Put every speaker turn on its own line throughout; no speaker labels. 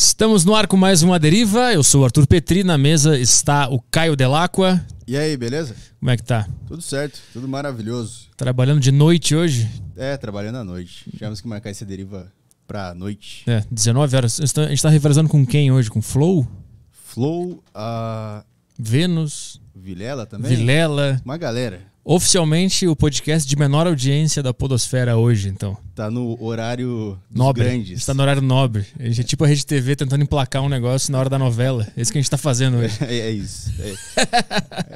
Estamos no ar com mais uma deriva. Eu sou o Arthur Petri, na mesa está o Caio Delacqua.
E aí, beleza?
Como é que tá?
Tudo certo, tudo maravilhoso.
Trabalhando de noite hoje?
É, trabalhando à noite. Tivemos que marcar essa deriva pra noite.
É, 19 horas. A gente tá revezando com quem hoje? Com Flow?
Flow, a
Vênus?
Vilela também?
Vilela.
Uma galera.
Oficialmente o podcast de menor audiência da Podosfera hoje, então.
Tá no horário
Nobre.
grandes.
Está no horário nobre. A gente é tipo a Rede TV tentando emplacar um negócio na hora da novela. É isso que a gente tá fazendo hoje.
É, é isso. É.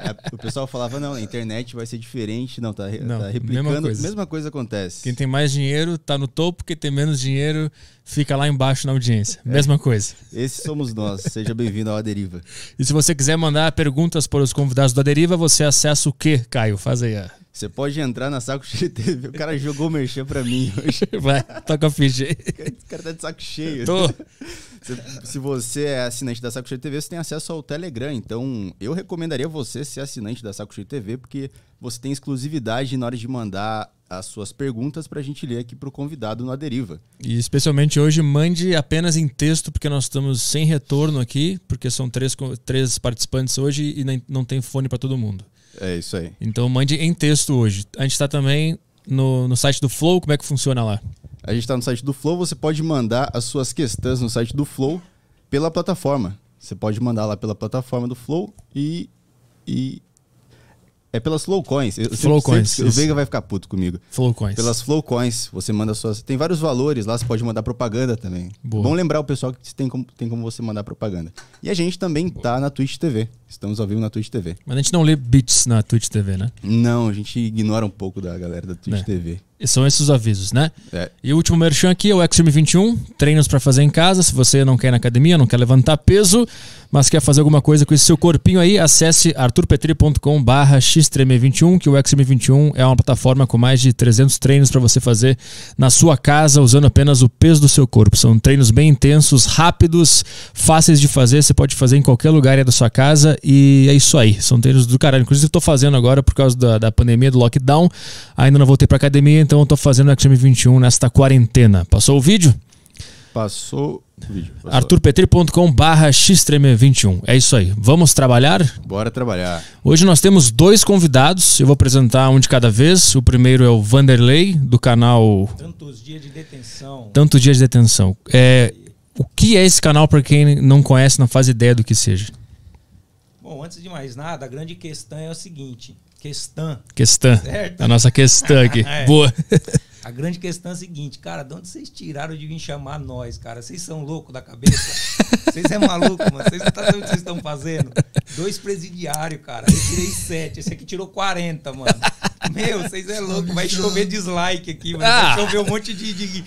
É, o pessoal falava, não, a internet vai ser diferente. Não, tá,
Não,
tá
mesma
replicando.
coisa.
Mesma coisa acontece.
Quem tem mais dinheiro tá no topo, quem tem menos dinheiro fica lá embaixo na audiência. Mesma coisa.
Esses somos nós. Seja bem-vindo ao A Deriva.
E se você quiser mandar perguntas para os convidados da Deriva, você acessa o quê, Caio? Faz aí. ó.
Você pode entrar na Saco Cheio TV. O cara jogou o merchan pra mim hoje.
Vai, toca a ficha aí.
O cara tá de saco cheio.
Tô.
Se, se você é assinante da Saco Cheio TV, você tem acesso ao Telegram. Então, eu recomendaria você ser assinante da Saco Cheio TV, porque você tem exclusividade na hora de mandar as suas perguntas pra gente ler aqui pro convidado no A Deriva.
E especialmente hoje, mande apenas em texto, porque nós estamos sem retorno aqui, porque são três, três participantes hoje e não tem fone para todo mundo.
É isso aí.
Então mande em texto hoje. A gente está também no, no site do Flow, como é que funciona lá?
A gente tá no site do Flow, você pode mandar as suas questões no site do Flow pela plataforma. Você pode mandar lá pela plataforma do Flow e. e é pelas Flowcoins. Eu
Flowcoins,
sempre- O. Veiga vai ficar puto comigo.
Flow Coins.
Pelas Flowcoins, você manda suas. Tem vários valores lá, você pode mandar propaganda também.
Boa.
Bom lembrar o pessoal que tem como, tem como você mandar propaganda. E a gente também tá na Twitch TV. Estamos ao vivo na Twitch TV.
Mas a gente não lê beats na Twitch TV, né?
Não, a gente ignora um pouco da galera da Twitch
É.
TV.
São esses os avisos, né?
É.
E o último merchan aqui é o Extreme 21, treinos pra fazer em casa. Se você não quer ir na academia, não quer levantar peso, mas quer fazer alguma coisa com esse seu corpinho aí, acesse arturpetri.com barra xtreme21, que o Extreme 21 é uma plataforma com mais de 300 treinos pra você fazer na sua casa, usando apenas o peso do seu corpo. São treinos bem intensos, rápidos, fáceis de fazer, você pode fazer em qualquer lugar aí da sua casa e é isso aí. São treinos do caralho. Inclusive, eu tô fazendo agora por causa da, da pandemia, do lockdown. Ainda não voltei pra academia, então eu tô fazendo o Extreme 21 nesta quarentena. Passou o vídeo?
Passou o vídeo.
Arturpetri.com barra xtreme21. É isso aí. Vamos trabalhar?
Bora trabalhar.
Hoje nós temos dois convidados. Eu vou apresentar um de cada vez. O primeiro é o Vanderlei, do canal
Tantos dias de detenção.
Tanto Dia de Detenção. É, o que é esse canal para quem não conhece, não faz ideia do que seja?
Bom, antes de mais nada, a grande questão é o seguinte: questão.
Questão.
Certo.
A nossa questão aqui.
É.
Boa.
A grande questão é a seguinte, cara, de onde vocês tiraram de vir chamar nós, cara? Vocês são loucos da cabeça? Vocês é maluco, mano? Vocês não tá sabendo o que vocês estão fazendo? Dois presidiários, cara. Eu tirei sete. Esse aqui tirou 40, mano. Meu, vocês é louco. Vai chover dislike aqui, mano.
Ah.
Vai chover um monte de, de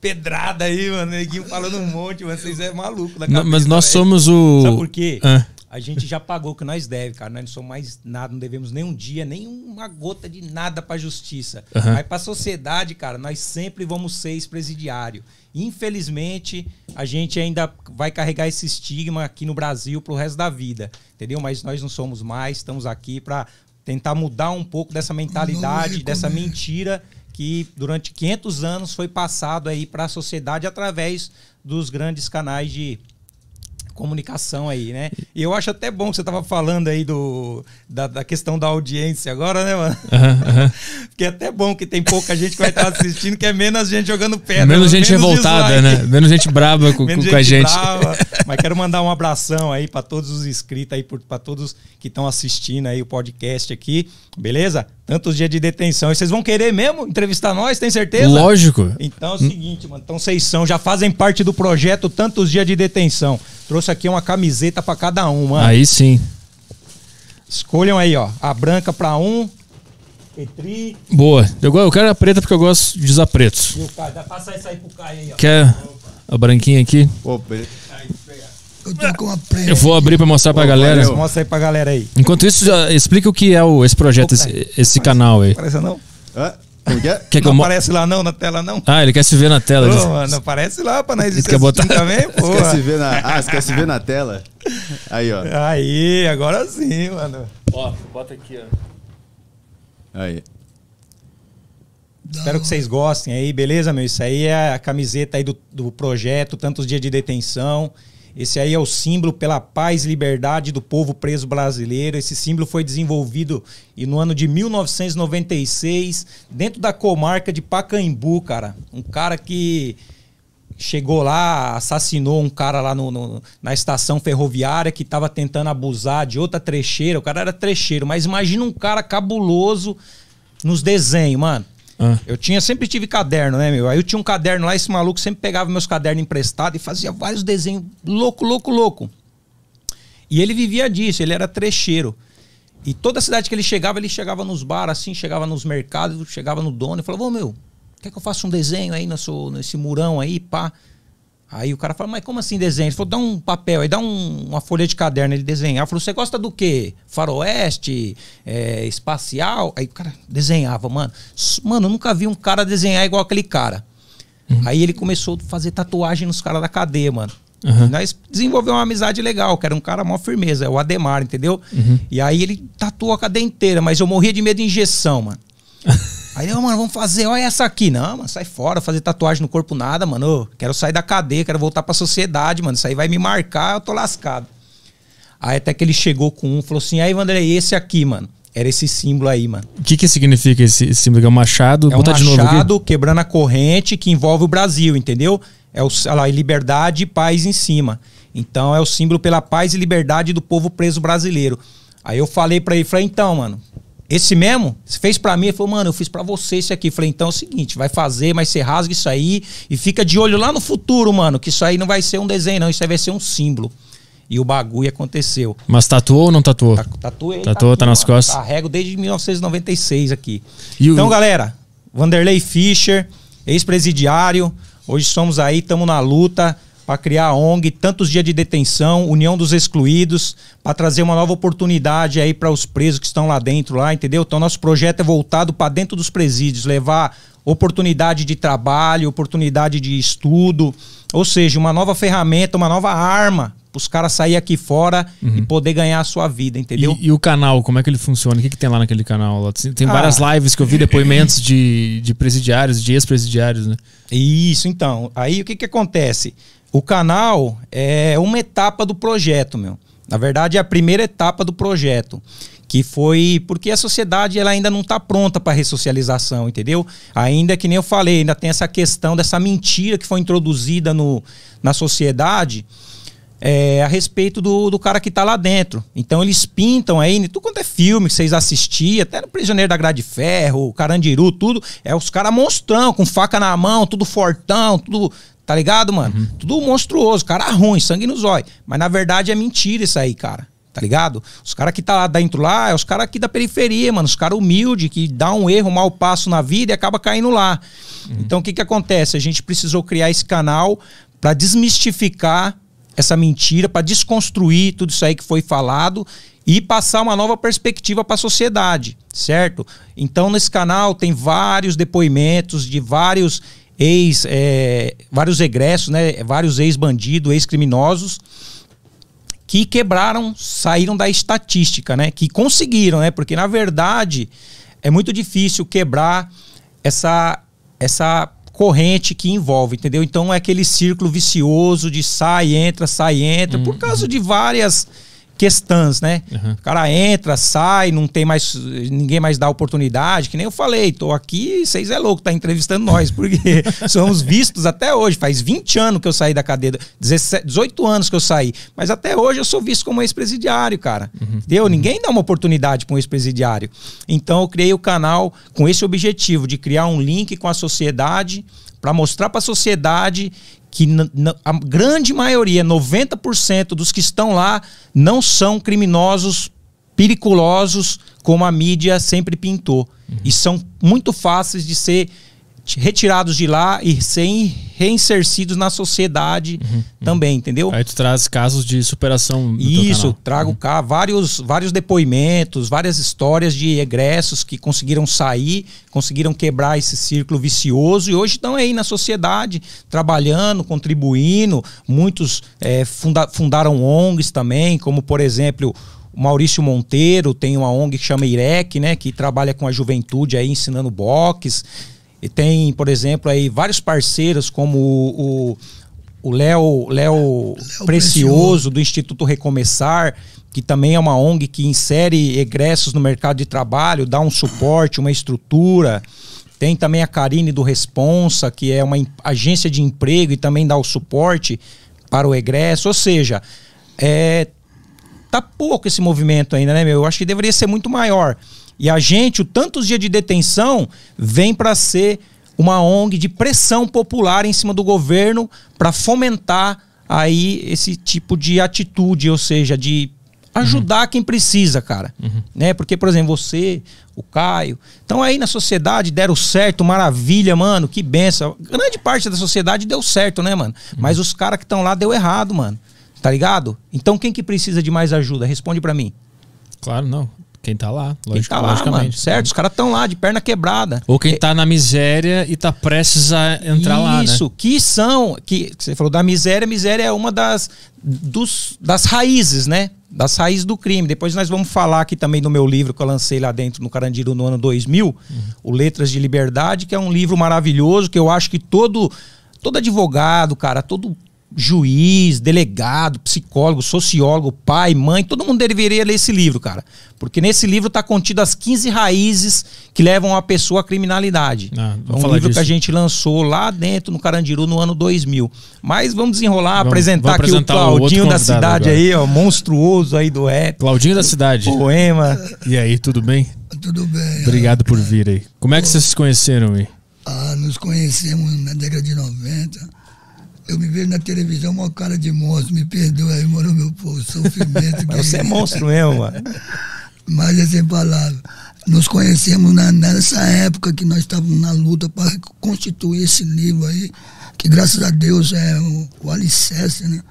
pedrada aí, mano. Neguinho falando um monte, mano. Vocês é maluco da cabeça.
mas nós
velho.
somos o.
Sabe por quê?
Ah,
A gente já pagou o que nós deve, cara. Nós não somos mais nada, não devemos nem um dia, nem uma gota de nada pra justiça.
Aham.
Mas pra sociedade, cara, nós sempre vamos ser ex-presidiário. Infelizmente, a gente ainda vai carregar esse estigma aqui no Brasil pro resto da vida, entendeu? Mas nós não somos mais, estamos aqui pra tentar mudar um pouco dessa mentalidade, dessa
recomendo.
mentira que durante 500 anos foi passado aí para a sociedade através dos grandes canais de comunicação aí, né? E eu acho até bom que você tava falando aí do, da, da questão da audiência agora, né, mano?
aham, aham.
Porque é até bom que tem pouca gente que vai estar assistindo, que é menos gente jogando pedra.
Menos gente revoltada,
dislike.
né? Menos gente braba com,
Menos
com a gente.
brava. Mas quero mandar um abração aí para todos os inscritos aí, para todos que estão assistindo aí o podcast aqui, beleza? Tantos dias de detenção. E vocês vão querer mesmo entrevistar nós, tem certeza?
Lógico.
Então é o seguinte, mano. Então vocês são, já fazem parte do projeto Tantos Dias de Detenção. Trouxe aqui uma camiseta pra cada um, mano.
Aí sim.
Escolham aí, ó. A branca pra um. Petri.
Boa. Eu, eu quero a preta porque eu gosto de usar preto.
E o Caio. Dá- Passa essa aí pro Caio aí, ó.
Quer a branquinha aqui?
Eu tô com a preta.
Eu vou abrir pra mostrar pra
Pô,
galera.
valeu.
Mostra aí pra galera aí.
Enquanto isso, já explica o que é o, esse projeto, esse, esse canal aí.
Aparece não?
Hã?
Quer que eu
não
mo-
aparece lá não, na tela não?
Ah, ele quer se ver na tela.
Ô, mano, aparece lá pra nós
Ele quer botar-
também, pô.
Quer se ver na... Ah, você quer se ver na tela? Aí, ó.
Aí, agora sim, mano.
Ó, bota aqui, ó.
Aí.
Espero que vocês gostem aí, beleza, meu? Isso aí é a camiseta aí do, do projeto, tantos dias de detenção. Esse aí é o símbolo pela paz e liberdade do povo preso brasileiro. Esse símbolo foi desenvolvido no ano de 1996, dentro da comarca de Pacaembu, cara. Um cara que chegou lá, assassinou um cara lá no, no na estação ferroviária que estava tentando abusar de outra trecheira. O cara era trecheiro, mas imagina um cara cabuloso nos desenhos, mano. Ah. Eu tinha, sempre tive caderno, né, meu? Aí eu tinha um caderno lá, esse maluco sempre pegava meus cadernos emprestados e fazia vários desenhos louco, louco, louco. E ele vivia disso, ele era trecheiro. E toda cidade que ele chegava, ele chegava nos bares, assim, chegava nos mercados, chegava no dono e falava, ô meu, quer que eu faça um desenho aí nesse, nesse murão aí, pá? Aí o cara falou, mas como assim desenho? Ele falou, dá um papel, aí dá um, uma folha de caderno, ele desenhava. Falou, você gosta do quê? Faroeste, é, espacial? Aí o cara desenhava, mano. Mano, eu nunca vi um cara desenhar igual aquele cara. Uhum. Aí ele começou a fazer tatuagem nos caras da cadeia, mano. Uhum. Nós desenvolvemos uma amizade legal, que era um cara mó firmeza, é o Ademar, entendeu? Uhum. E aí ele tatuou a cadeia inteira, mas eu morria de medo de injeção, mano. Aí, oh, mano, vamos fazer, olha essa aqui. Não, mano, sai fora, fazer tatuagem no corpo nada, mano. Oh, quero sair da cadeia, quero voltar pra sociedade, mano. Isso aí vai me marcar, eu tô lascado. Aí até que ele chegou com um, falou assim: aí, Vanderlei, esse aqui, mano. Era esse símbolo aí, mano.
O que que significa esse símbolo? É um machado?
É um machado quebrando a corrente que envolve o Brasil, entendeu? É o, olha lá, liberdade e paz em cima. Então é o símbolo pela paz e liberdade do povo preso brasileiro. Aí eu falei para ele, falei, então, mano, esse mesmo, você fez para mim, ele falou, mano, eu fiz para você esse aqui. falei, então é o seguinte, vai fazer, mas você rasga isso aí e fica de olho lá no futuro, mano, que isso aí não vai ser um desenho, não, isso aí vai ser um símbolo. E o bagulho aconteceu.
Mas tatuou ou não tatuou?
tatuei.
Tatuou, tá, tá nas costas.
Carrego desde 1996 aqui. E então, o... galera, Vanderlei Fischer, ex-presidiário, hoje somos aí, estamos na luta para criar a ONG, tantos dias de detenção, União dos Excluídos, para trazer uma nova oportunidade aí para os presos que estão lá dentro, lá, entendeu? Então nosso projeto é voltado para dentro dos presídios, levar oportunidade de trabalho, oportunidade de estudo, ou seja, uma nova ferramenta, uma nova arma para os caras sair aqui fora uhum. e poder ganhar a sua vida, entendeu?
E, e, o canal, como é que ele funciona? O que, que tem lá naquele canal? Tem ah. várias lives que eu vi, depoimentos de, de presidiários, de ex-presidiários, né?
Isso, então. Aí o que, que acontece? O canal é uma etapa do projeto, meu. Na verdade, é a primeira etapa do projeto, que foi porque a sociedade ela ainda não está pronta para ressocialização, entendeu? Ainda que nem eu falei, ainda tem essa questão dessa mentira que foi introduzida no, na sociedade é, a respeito do, do cara que está lá dentro. Então eles pintam aí, tudo quanto é filme que vocês assistiam, até no Prisioneiro da Grade de Ferro, Carandiru, tudo, é os caras monstrão, com faca na mão, tudo fortão, tudo Tá ligado, mano? Uhum. Tudo monstruoso, cara ruim, sangue no zóio. Mas na verdade é mentira isso aí, cara. Tá ligado? Os caras que tá lá dentro lá é os caras aqui da periferia, mano. Os caras humildes que dá um erro, um mau passo na vida e acaba caindo lá. Uhum. Então o que que acontece? A gente precisou criar esse canal para desmistificar essa mentira, para desconstruir tudo isso aí que foi falado e passar uma nova perspectiva para a sociedade, certo? Então nesse canal tem vários depoimentos de vários ex, é, vários egressos, né, vários ex-bandidos, ex-criminosos, que quebraram, saíram da estatística, né, que conseguiram, né, porque na verdade é muito difícil quebrar essa, essa corrente que envolve, entendeu? Então é aquele círculo vicioso de sai, entra, sai, entra, por uhum. causa de várias questões, né? Uhum. O cara entra, sai, não tem mais. ninguém mais dá oportunidade. Que nem eu falei, tô aqui, vocês é louco, tá entrevistando nós, porque somos vistos até hoje. Faz 20 anos que eu saí da cadeia, 17, 18 anos que eu saí. Mas até hoje eu sou visto como ex-presidiário, cara. Uhum. Entendeu? Uhum. Ninguém dá uma oportunidade para um ex-presidiário. Então eu criei o canal com esse objetivo de criar um link com a sociedade para mostrar para a sociedade que a grande maioria, 90% dos que estão lá, não são criminosos periculosos como a mídia sempre pintou. Uhum. E são muito fáceis de ser retirados de lá e serem reinsercidos na sociedade uhum, uhum. também, uhum. entendeu?
Aí tu traz casos de superação.
Isso, trago uhum. cá vários, vários depoimentos, várias histórias de egressos que conseguiram sair, conseguiram quebrar esse círculo vicioso e hoje estão aí na sociedade, trabalhando, contribuindo. Muitos é, funda fundaram ONGs também, como por exemplo Maurício Monteiro tem uma ONG que chama IREC, né, que trabalha com a juventude aí ensinando boxe E tem, por exemplo, aí vários parceiros como o o Léo Léo Precioso, Precioso do Instituto Recomeçar, que também é uma ONG que insere egressos no mercado de trabalho, dá um suporte, uma estrutura. Tem também a Karine do Responsa, que é uma agência de emprego e também dá o suporte para o egresso. Ou seja, é, tá pouco esse movimento ainda, né, meu? Eu acho que deveria ser muito maior. E a gente, o tantos dias de detenção, vem para ser uma ONG de pressão popular em cima do governo para fomentar aí esse tipo de atitude, ou seja, de ajudar uhum. quem precisa, cara. Uhum. Né? Porque, por exemplo, você, o Caio, estão aí na sociedade, deram certo, maravilha, mano, que benção. Grande parte da sociedade deu certo, né, mano? Uhum. Mas os caras que estão lá deu errado, mano. Tá ligado? Então quem que precisa de mais ajuda? Responde para mim.
Claro, não. Quem tá lá,
quem tá lá, mano, certo? Os caras estão lá de perna quebrada.
Ou quem tá na miséria e tá prestes a entrar
Isso,
lá, né?
Isso, que são, que você falou da miséria, miséria é uma das, dos, das raízes, né? Das raízes do crime. Depois nós vamos falar aqui também do meu livro que eu lancei lá dentro no Carandiru no ano 2000, uhum. o Letras de Liberdade, que é um livro maravilhoso que eu acho que todo todo advogado, cara, todo juiz, delegado, psicólogo, sociólogo, pai, mãe, todo mundo deveria ler esse livro, cara. Porque nesse livro está contido as 15 raízes que levam a pessoa à criminalidade. Ah, é um livro disso. que a gente lançou lá dentro no Carandiru no ano 2000. Mas vamos desenrolar, vamos, apresentar vamos aqui o Claudinho o da cidade agora. aí, ó, monstruoso aí do rap.
Claudinho da cidade.
Poema.
E aí, tudo bem?
Tudo bem.
Obrigado por vir aí. Como é que vocês se conheceram aí?
Ah, nos conhecemos na década de 90 eu me vejo na televisão uma cara de monstro, me perdoa aí, mano, meu povo, sofrimento.
Mas você é monstro mesmo, mano.
Mas é sem palavras. Nos conhecemos na, nessa época que nós estávamos na luta para constituir esse livro aí, que graças a Deus é o, o alicerce, né?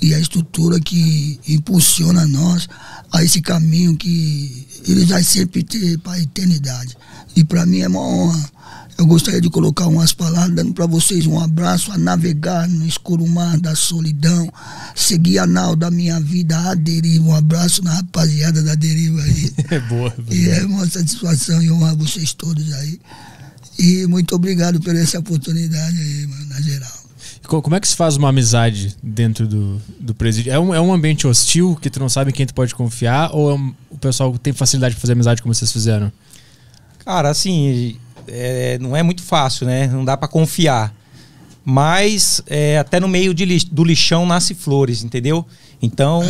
E a estrutura que impulsiona nós a esse caminho que ele vai sempre ter para a eternidade. E para mim é uma honra eu gostaria de colocar umas palavras dando para vocês um abraço a navegar no escuro mar da solidão, seguir a nau da minha vida a deriva. Um abraço na rapaziada da deriva aí.
É boa.
É e é uma satisfação e honra vocês todos aí. E muito obrigado por essa oportunidade aí, mano, na geral.
Como é que se faz uma amizade dentro do, do presídio? É um, é um ambiente hostil que tu não sabe quem tu pode confiar? Ou é um, o pessoal tem facilidade de fazer amizade como vocês fizeram?
Cara, assim, é, não é muito fácil, né? Não dá para confiar. Mas é, até no meio do lixão nasce flores, entendeu? Então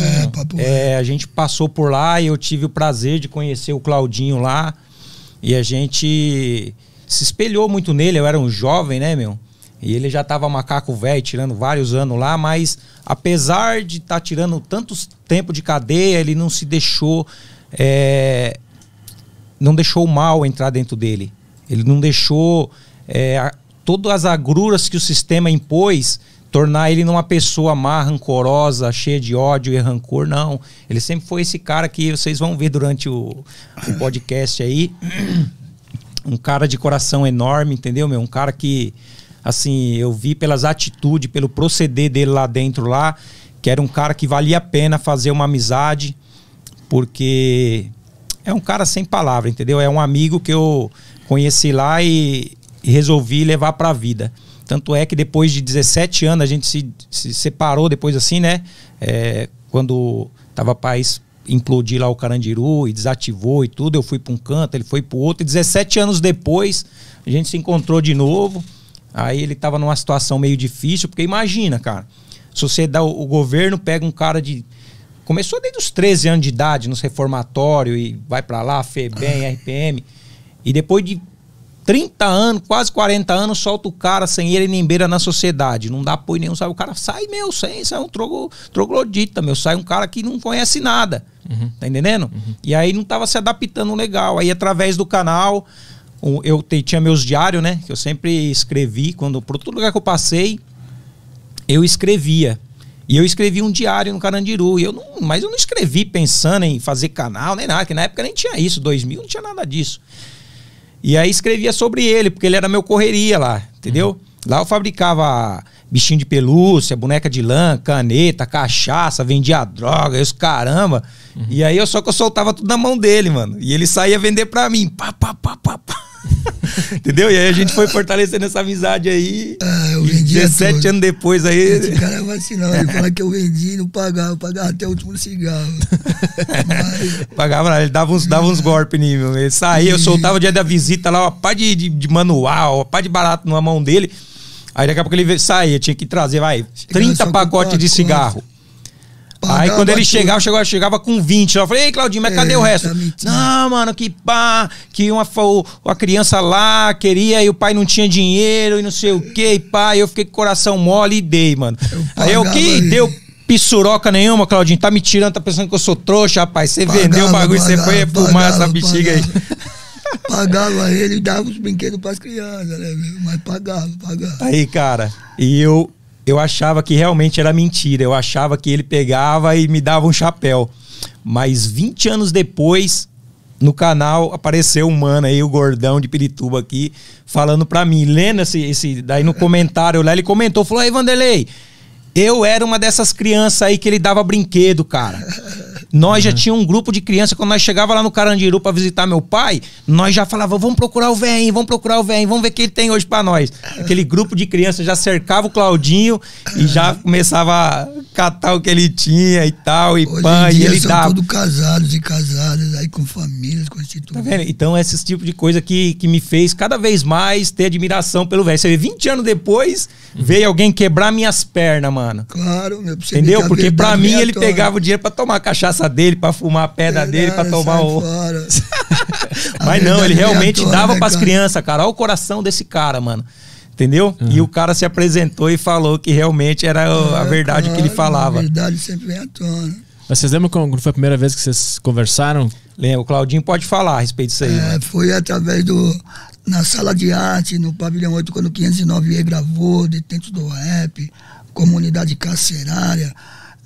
é, é, a gente passou por lá e eu tive o prazer de conhecer o Claudinho lá. E a gente se espelhou muito nele. Eu era um jovem, né, meu? E ele já tava macaco velho, tirando vários anos lá, mas apesar de estar tá tirando tantos tempo de cadeia, ele não se deixou. É, não deixou o mal entrar dentro dele. Ele não deixou é, todas as agruras que o sistema impôs tornar ele numa pessoa má, rancorosa, cheia de ódio e rancor, não. Ele sempre foi esse cara que vocês vão ver durante o, o podcast aí. Um cara de coração enorme, entendeu, meu? Um cara que, assim, eu vi pelas atitudes, pelo proceder dele lá dentro lá, que era um cara que valia a pena fazer uma amizade, porque é um cara sem palavra, entendeu? É um amigo que eu conheci lá e, e resolvi levar para a vida. Tanto é que depois de 17 anos a gente se, se separou depois assim, né? É, quando tava país implodir lá o Carandiru e desativou e tudo, eu fui para um canto, ele foi para outro. E 17 anos depois a gente se encontrou de novo. Aí ele tava numa situação meio difícil, porque imagina, cara, sociedade, o, o governo pega um cara de começou desde os 13 anos de idade nos reformatório e vai para lá, FEBEM, RPM. E depois de 30 anos, quase 40 anos, solta o cara sem ele nem beira na sociedade. Não dá apoio nenhum, sabe? O cara sai, meu, sem, sai um trogo, troglodita, meu. Sai um cara que não conhece nada. Uhum. Tá entendendo? Uhum. E aí não tava se adaptando legal. Aí através do canal, eu tinha meus diários, né? Que eu sempre escrevi. Quando, por todo lugar que eu passei, eu escrevia. E eu escrevi um diário no Carandiru. E eu não, mas eu não escrevi pensando em fazer canal, nem nada, que na época nem tinha isso. 2000 não tinha nada disso. E aí escrevia sobre ele, porque ele era meu correria lá, entendeu? Uhum. Lá eu fabricava bichinho de pelúcia, boneca de lã, caneta, cachaça, vendia droga, os caramba. Uhum. E aí eu só que eu soltava tudo na mão dele, mano. E ele saía vender pra mim. Pá, pá, pá, pá, pá. Entendeu? E aí a gente foi fortalecendo essa amizade aí.
Ah, eu vendia
17
tudo.
anos depois aí.
Esse cara é vacilão. Ele fala que eu vendi e não pagava. Eu pagava até o último cigarro. Mas,
Pagava, ele dava uns, dava uns golpes meu. Ele saía, eu soltava o dia da visita lá, uma pá de, de, de manual, uma pá de barato na mão dele. Aí daqui a pouco ele saía, tinha que trazer, vai, 30
só com
pacotes de
pacote.
Aí
pagava
quando ele
tudo.
chegava, chegava, chegava com 20. Eu falei, ei, Claudinho, mas cadê
É,
o resto?
tá mentindo.
Não, mano, que pá, que uma, uma criança lá queria e o pai não tinha dinheiro e não sei o que, e pá. Eu fiquei com o coração mole e dei, mano. Aí eu,
pagava
que deu pissuroca nenhuma, Claudinho, tá me tirando, tá pensando que eu sou trouxa, rapaz. Você vendeu o
Pagava,
bagulho, você foi
pagava,
fumar essa
pagava,
bexiga aí.
Pagava ele e dava os brinquedos pras crianças, né, meu? Mas pagava, pagava.
Aí, cara, e eu eu achava que realmente era mentira. Eu achava que ele pegava e me dava um chapéu. Mas 20 anos depois, no canal, apareceu um mano aí, o gordão de Pirituba aqui, falando pra mim, lendo esse, esse daí no comentário lá, ele comentou, falou, aí Vanderlei, eu era uma dessas crianças aí que ele dava brinquedo, cara. Nós já tinha um grupo de crianças, quando nós chegava lá no Carandiru pra visitar meu pai, nós já falava, vamos procurar o velho, vamos procurar o velho, vamos ver o que ele tem hoje pra nós. Aquele grupo de crianças já cercava o Claudinho e já começava a catar o que ele tinha e tal, e
Hoje
pã, e ele
são
dava.
todos casados e casadas, aí com famílias
Tá
constituídas.
vendo? Então, esses tipos de coisa que, que me fez cada vez mais ter admiração pelo velho. Você vê, 20 anos depois, veio alguém quebrar minhas pernas, mano.
Claro, meu, você
Entendeu? Porque pra
verdade
mim ele
tona.
pegava o dinheiro pra tomar a cachaça dele, pra fumar a pedra dele, pra
Verdade,
tomar o. Mas não,
verdade
ele
à
realmente
tona,
dava
né,
pras
cara?
crianças, cara. Olha o coração desse cara, mano. Entendeu? E o cara se apresentou e falou que realmente era o- a
É,
verdade que ele
claro,
falava.
A verdade sempre vem à tona.
Mas vocês lembram quando foi a primeira vez que vocês conversaram?
Lembra? O Claudinho pode falar a respeito disso aí.
É, foi através do. Na sala de arte, no Pavilhão 8, quando o 509 gravou, Detentos do Rap, Comunidade Carcerária,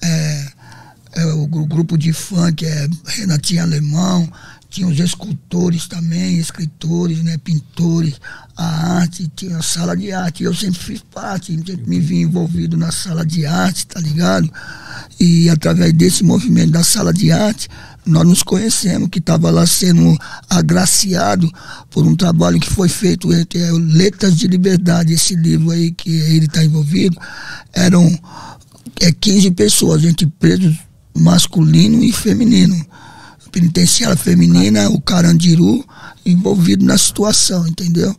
é, é, o, gru- grupo de funk, é, Renatinho Alemão, tinha os escultores também, escritores, né, pintores, a arte, tinha a sala de arte. Eu sempre fiz parte, sempre me vi envolvido na sala de arte, tá ligado? E através desse movimento da sala de arte, nós nos conhecemos, que estava lá sendo agraciado por um trabalho que foi feito entre Letras de Liberdade, esse livro aí que ele está envolvido, eram é, 15 pessoas, entre presos masculino e feminino. Penitenciária feminina, o Carandiru, envolvido na situação, entendeu?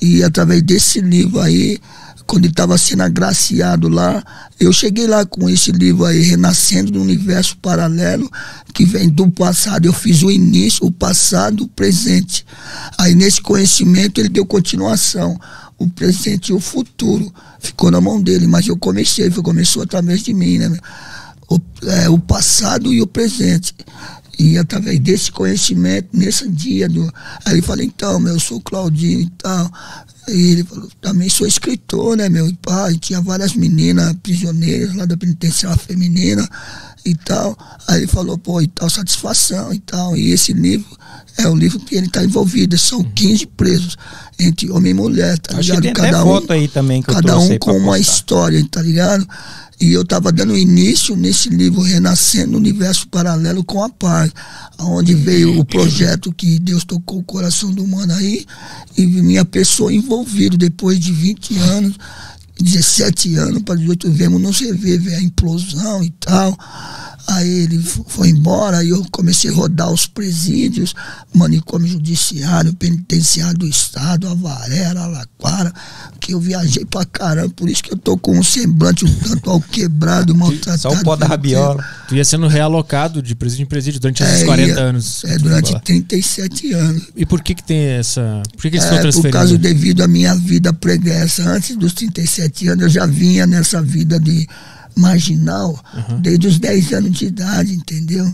E através desse livro aí, quando ele estava sendo agraciado lá, eu cheguei lá com esse livro aí, Renascendo do Universo Paralelo, que vem do passado. Eu fiz o início, o passado, o presente. Aí nesse conhecimento ele deu continuação. O presente e o futuro ficou na mão dele, mas eu comecei, começou através de mim, né? O, é, o passado e o presente. E através desse conhecimento, nesse dia, do, aí ele falou, então, meu, eu sou Claudinho e tal. E ele falou, também sou escritor, né, meu? E tinha várias meninas prisioneiras lá da penitenciária feminina e tal. Aí ele falou, pô, e tal, satisfação e tal. E esse livro é o livro que ele está envolvido. São 15 presos, entre homem e mulher, tá
Acho
ligado?
até foto aí também que
Cada um com uma história, tá ligado? E eu estava dando início nesse livro Renascendo no Universo Paralelo com a Paz, onde veio o projeto que Deus tocou o coração do humano aí, e minha pessoa envolvida depois de 20 anos, 17 anos para 18, vemos não se vê, ver a implosão e tal. Aí ele foi embora, aí eu comecei a rodar os presídios, manicômio judiciário, penitenciário do estado, Avaré, Araraquara, que eu viajei pra caramba, por isso que eu tô com um semblante um tanto ao quebrado, maltratado.
Só o pó da rabiola.
Tu ia sendo realocado de presídio em presídio durante esses
É,
40
ia-
anos.
É, durante
ficou lá.
37 anos.
E por que que tem essa... Por que que eles
É,
estão
por
transferindo?
causa devido à minha vida pregressa. Antes dos 37 anos, eu já vinha nessa vida de marginal desde os 10 anos de idade, entendeu?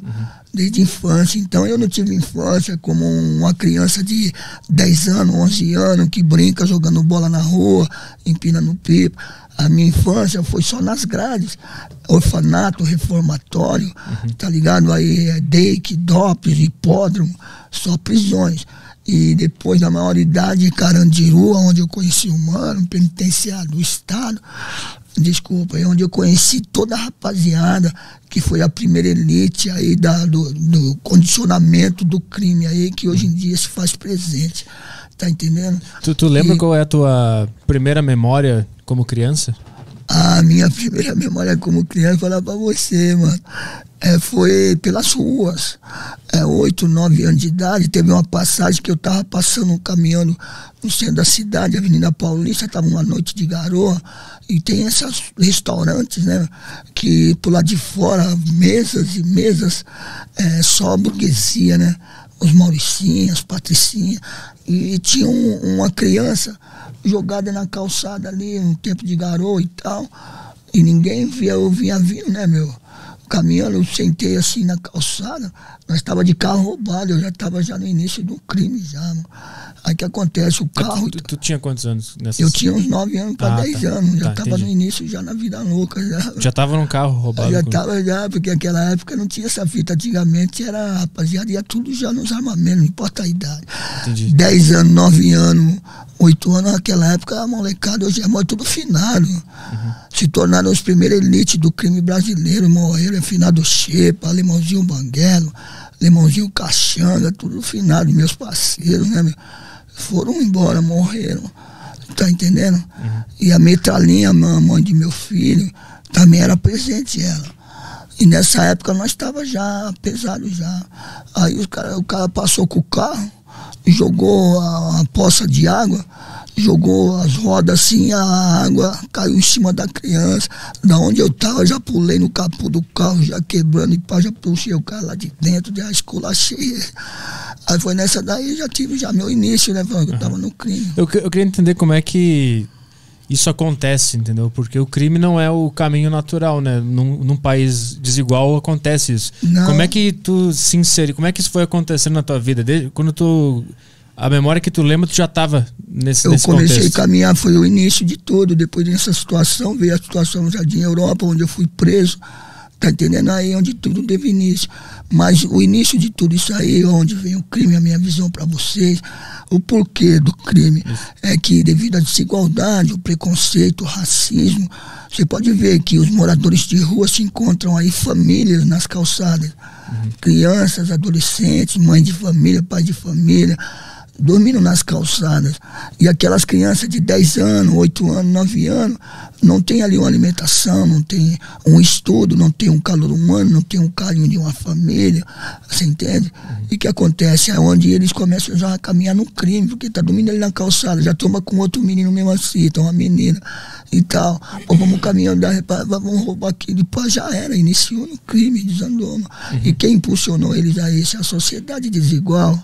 Desde a infância. Então eu não tive infância como uma criança de 10 anos, 11 anos, que brinca jogando bola na rua, empinando pipa. A minha infância foi só nas grades. Orfanato, reformatório, tá ligado? Aí é DEIC, DOPS, hipódromo, só prisões. E depois da maioridade, Carandiru, onde eu conheci o mano, penitenciário do estado, desculpa, é onde eu conheci toda a rapaziada, que foi a primeira elite aí da, do, do condicionamento do crime aí, que hoje em dia se faz presente. tá entendendo?
Tu, tu lembra
E-
qual é a tua primeira memória como criança?
A minha primeira memória como criança, falar pra você, mano, é, foi pelas ruas. É, oito, nove anos de idade, teve uma passagem que eu tava passando, caminhando no centro da cidade, Avenida Paulista, tava uma noite de garoa, e tem esses restaurantes, né, que por lá de fora, mesas e mesas, é, só burguesia, né, os Mauricinhas, as Patricinhas, e tinha um- uma criança jogada na calçada ali, um tempo de garoa e tal, e ninguém via, eu vinha vindo, né, meu? Caminhando, eu sentei assim na calçada, nós estava de carro roubado, eu já estava já no início do crime já, mano. Aí que acontece, o carro.
Tu, tu tinha quantos anos? Nessa...
Eu tinha uns 9 anos para
Ah,
10
tá.
anos, já
Tá,
estava
entendi.
no início, já na vida louca. Já,
Já tava num carro roubado.
já estava já, porque naquela época não tinha essa fita. Antigamente era, rapaziada, ia tudo já nos armamentos, não importa a idade.
Entendi.
10 anos, 9 anos, 8 anos, naquela época a molecada hoje é mó tudo finado. Se tornaram os primeiros elites do crime brasileiro, morreram, é finado Xepa, Limãozinho Banguelo, Limãozinho Caxanga, tudo finado, meus parceiros, né, meu? Foram embora, morreram. Tá entendendo? E a metralinha, a mãe de meu filho, também era presente ela. E nessa época nós estava já pesado já. Aí os cara, o cara passou com o carro, jogou a, a poça de água, jogou as rodas assim, a água caiu em cima da criança. Da onde eu estava, já pulei no capô do carro, já quebrando e pá, já puxei o cara lá de dentro, já esculachei. Aí foi nessa daí, já tive já meu início, né? que Eu tava no crime.
Eu, eu queria entender como é que isso acontece, entendeu? Porque o crime não é o caminho natural, né? Num, num país desigual acontece isso.
Não.
Como é que tu se insere? Como é que isso foi acontecendo na tua vida? Desde, quando tu. A memória que tu lembra, tu já tava nesse,
Eu
nesse
comecei
contexto.
a caminhar, foi o início de tudo. Depois dessa situação, veio a situação no Jardim Europa, onde eu fui preso. Tá entendendo? Aí onde tudo teve início. Mas o início de tudo isso aí, onde vem o crime, a minha visão para vocês, o porquê do crime, é que devido à desigualdade, o preconceito, o racismo, você pode ver que os moradores de rua se encontram aí famílias nas calçadas. Crianças, adolescentes, mães de família, pais de família, dormindo nas calçadas. E aquelas crianças de 10 anos, 8 anos, 9 anos, não tem ali uma alimentação, não tem um estudo, não tem um calor humano, não tem um carinho de uma família, você entende? E o que acontece? É onde eles começam já a caminhar no crime, porque tá dormindo ali na calçada, já toma com outro menino mesmo assim, então uma menina e tal. Ou vamos caminhando, vamos roubar aqui, depois já era, iniciou no crime, desandou. mano. E quem impulsionou eles a isso? A sociedade desigual.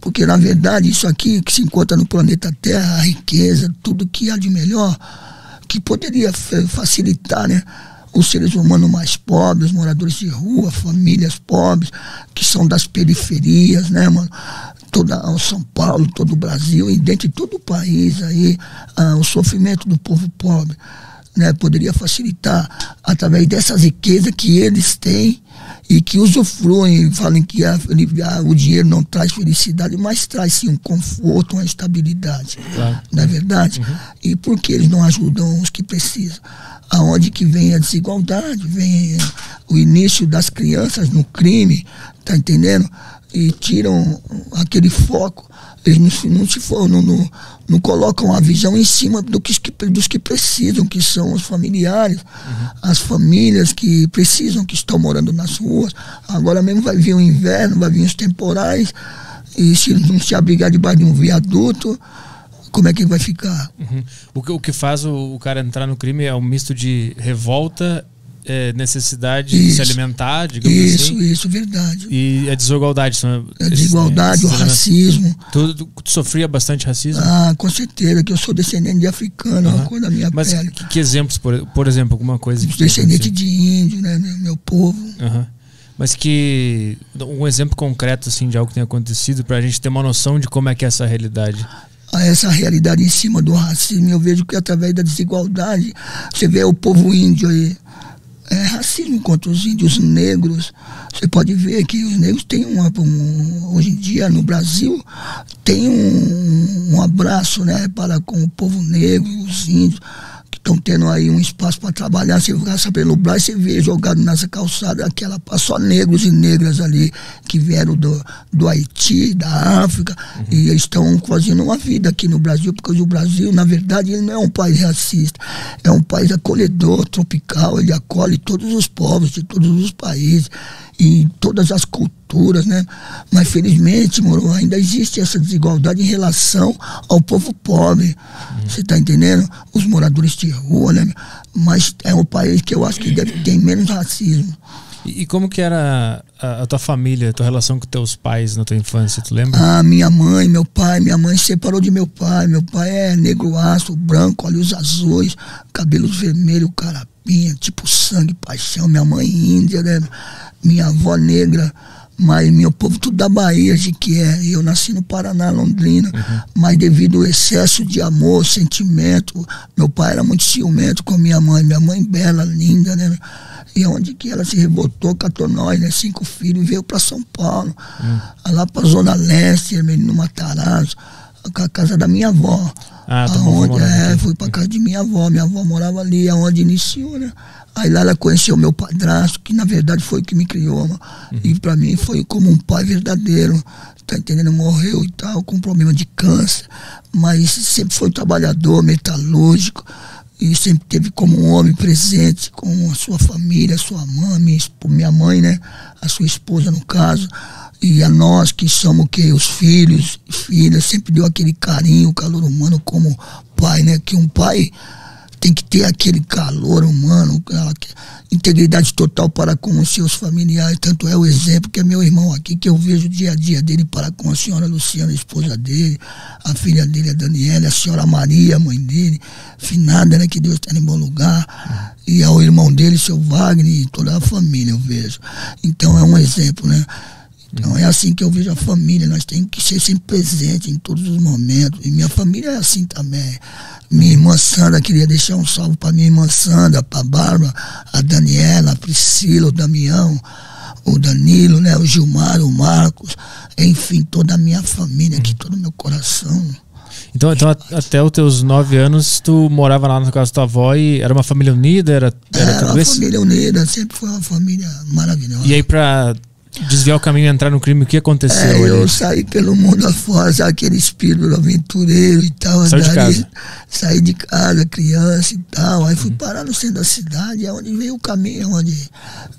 Porque, na verdade, isso aqui que se encontra no planeta Terra, a riqueza, tudo que há de melhor, que poderia fa- facilitar né, os seres humanos mais pobres, moradores de rua, famílias pobres, que são das periferias, né, mano? Toda o São Paulo, todo o Brasil, e dentro de todo o país aí, ah, o sofrimento do povo pobre. Né, poderia facilitar através dessas riquezas que eles têm e que usufruem, falam que a- a- o dinheiro não traz felicidade, mas traz sim um conforto, uma estabilidade.
Claro.
Não é verdade? E por que eles não ajudam os que precisam? Aonde que vem a desigualdade, vem o início das crianças no crime, tá entendendo? E tiram aquele foco. Eles não se, não se for, não, não, não colocam a visão em cima do que, dos que precisam, que são os familiares, as famílias que precisam, que estão morando nas ruas. Agora mesmo vai vir o inverno, vai vir os temporais, e se não se abrigar debaixo de um viaduto, como é que vai ficar?
Uhum. O, que, o que faz o, o cara entrar no crime é um misto de revolta, é, necessidade de se
Isso.
alimentar, digamos
Isso,
assim.
isso, verdade.
E a desigualdade. São
A
esses-
desigualdade,
esses
o racismo.
Tu, tu, tu sofria bastante racismo?
Ah, com certeza, que eu sou descendente de africano, é uma coisa da minha
Mas
pele.
que, que exemplos, por, por exemplo, alguma coisa que
Descendente de índio, né, meu, meu povo.
Aham. Mas que. Um exemplo concreto assim, de algo que tenha acontecido pra gente ter uma noção de como é que é essa realidade.
a essa realidade em cima do racismo. Eu vejo que através da desigualdade, você vê o povo índio aí, é racismo contra os índios negros. Você pode ver que os negros têm uma, um, hoje em dia no Brasil, tem um, um abraço né, para com o povo negro, os índios, que estão tendo aí um espaço para trabalhar. Você passa pelo Brás, você vê jogado nessa calçada aquela só negros e negras ali que vieram do, do Haiti, da África, uhum. e estão fazendo uma vida aqui no Brasil, porque o Brasil, na verdade, ele não é um país racista, é um país acolhedor, tropical, ele acolhe todos os povos de todos os países e todas as culturas, né? Mas felizmente, moro, ainda existe essa desigualdade em relação ao povo pobre. Você está entendendo? Os moradores de rua, né? Mas é um país que eu acho que deve ter menos racismo.
E, como que era a, a, tua família, a tua relação com teus pais na tua infância, tu lembra?
Ah, minha mãe, meu pai, minha mãe separou de meu pai. Meu pai é negro aço, branco, olhos azuis, cabelos vermelhos, carapinha, tipo sangue, paixão. Minha mãe índia, né? minha avó negra, mas meu povo tudo da Bahia, de que é. Eu nasci no Paraná, Londrina, uhum. mas devido ao excesso de amor, sentimento, meu pai era muito ciumento com minha mãe, minha mãe bela, linda, né? E onde que ela se revoltou, catou nós, né? Cinco filhos, veio para São Paulo, uhum. lá para Zona Leste, no Matarazzo, a casa da minha avó.
Ah, tá
aonde, bom, é, fui para casa de minha avó, minha avó morava ali, aonde iniciou, né? Aí lá ela conheceu meu padrasto, que na verdade foi o que me criou. Uhum. E para mim foi como um pai verdadeiro. Tá entendendo? Morreu e tal, com problema de câncer. Mas sempre foi trabalhador, metalúrgico. E sempre teve como um homem presente com a sua família, sua mãe, minha, minha mãe, né? A sua esposa, no caso. E a nós que somos que os filhos, filhas, sempre deu aquele carinho, calor humano como pai, né? Que um pai tem que ter aquele calor humano, integridade total para com os seus familiares. Tanto é o exemplo que é meu irmão aqui, que eu vejo o dia a dia dele para com a senhora Luciana, a esposa dele, a filha dele, a Daniela, a senhora Maria, a mãe dele, finada, né? Que Deus está em bom lugar. E ao irmão dele, seu Wagner, e toda a família, eu vejo. Então é um exemplo, né? Então é assim que eu vejo a família, nós temos que ser sempre presentes em todos os momentos. E minha família é assim também. Minha irmã Sandra, queria deixar um salve para minha irmã Sandra, para a Bárbara, a Daniela, a Priscila, o Damião, o Danilo, né, o Gilmar, o Marcos, enfim, toda a minha família aqui, todo o meu coração.
Então, então até os teus nove anos, tu morava lá na casa da tua avó e era uma família unida? Era,
era, era uma família unida, sempre foi uma família maravilhosa.
E aí, para desviar o caminho e entrar no crime, o que aconteceu? É,
eu saí pelo mundo afora, sabe, aquele espírito aventureiro e tal.
Saiu de casa?
Saí de casa, criança e tal. Aí fui uhum. parar no centro da cidade, é onde veio o caminho, onde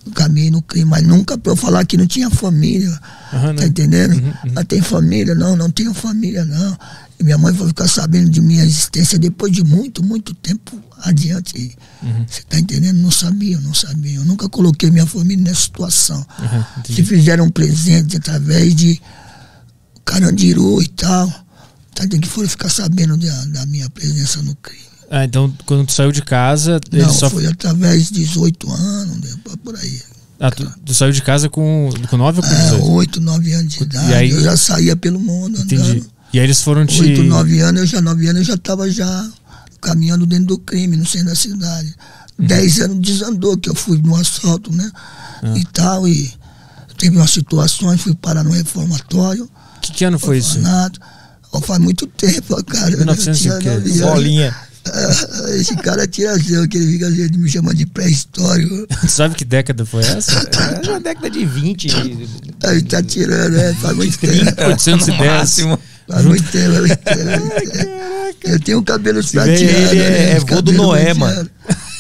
o caminho no crime. Mas nunca pra eu falar que não tinha família. Uhum, tá entendendo? Uhum, uhum. Ah, tem família? Não, não tenho família, não. E minha mãe foi ficar sabendo de minha existência depois de muito, muito tempo adiante. Uhum. Você está entendendo? Não sabia, não sabia. Eu nunca coloquei minha família nessa situação. Uhum, Se fizeram um presente através de Carandiru e tal, tá, tem que foram ficar sabendo da, da, minha presença no crime.
Ah, então quando tu saiu de casa.
Não, só... foi através de 18 anos, né, por aí.
Ah, tu, tu, saiu de casa com, com 9 ou com 18?
É, 8, 9 anos de idade. Aí... Eu já saía pelo mundo.
Entendi. Andando. E aí eles foram te.
8, 9 anos, eu já 9 anos eu já estava já caminhando dentro do crime, no centro da cidade. Uhum. Dez anos desandou, que eu fui no assalto, né? Uhum. E tal, e teve umas situações, fui parar no reformatório.
Que, que ano foi isso?
Oh, faz muito tempo, cara.
1900 Bolinha.
Esse cara tira razão, que ele fica me chamando de pré-histórico.
Sabe que década foi essa?
É uma década de 20.
Aí tá tirando, né? Faz muito 30, tempo.
810.
Muito tempo. Eu tenho cabelo prateado.
Ele é, né? é vô do Noé, mano.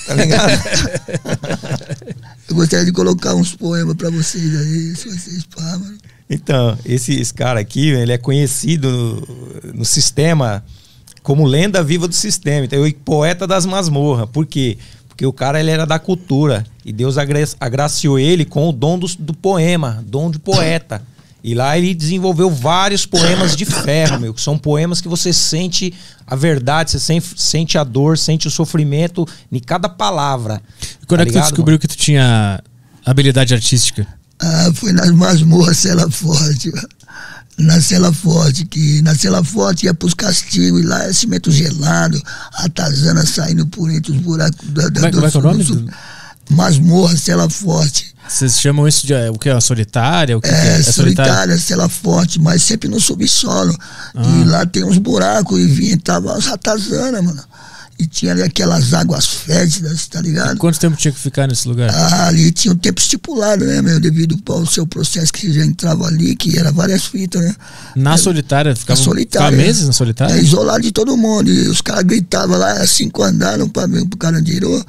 Tá ligado?
Eu gostaria de colocar uns poemas pra vocês aí, se vocês pá, mano.
Então, esse, esse, cara aqui, ele é conhecido no, no, sistema como lenda viva do sistema. Então, o poeta das masmorras. Por quê? Porque o cara ele era da cultura e Deus agra agraciou ele com o dom do, do poema, dom de poeta. E lá ele desenvolveu vários poemas de ferro, meu, que são poemas que você sente a verdade, você sente a dor, sente o sofrimento em cada palavra.
E quando tá é que ligado, tu descobriu mano? que tu tinha habilidade artística?
Ah, foi nas masmorras Cela Forte. Na Cela Forte, que na Cela Forte ia pros castigos, e lá é cimento gelado, a tazana saindo por entre os buracos
da, da, como é, do, como é que é o nome? Do,
masmorra Cela Forte.
Vocês chamam isso de é, o que? A solitária? O que
é, que é? é solitária, cela forte, mas sempre no subsolo. Ah. E lá tem uns buracos e vinha, tava as ratazanas, mano. e tinha ali aquelas águas fétidas, tá ligado?
Quanto tempo tinha que ficar nesse lugar?
Ah, ali tinha um tempo estipulado, né, meu? Devido ao seu processo que você já entrava ali, que era várias fitas, né?
Na solitária? Ficava,
na solitária.
Ficava meses na solitária?
É, isolado de todo mundo. E os caras gritavam lá, cinco andaram pra pro Carandiru.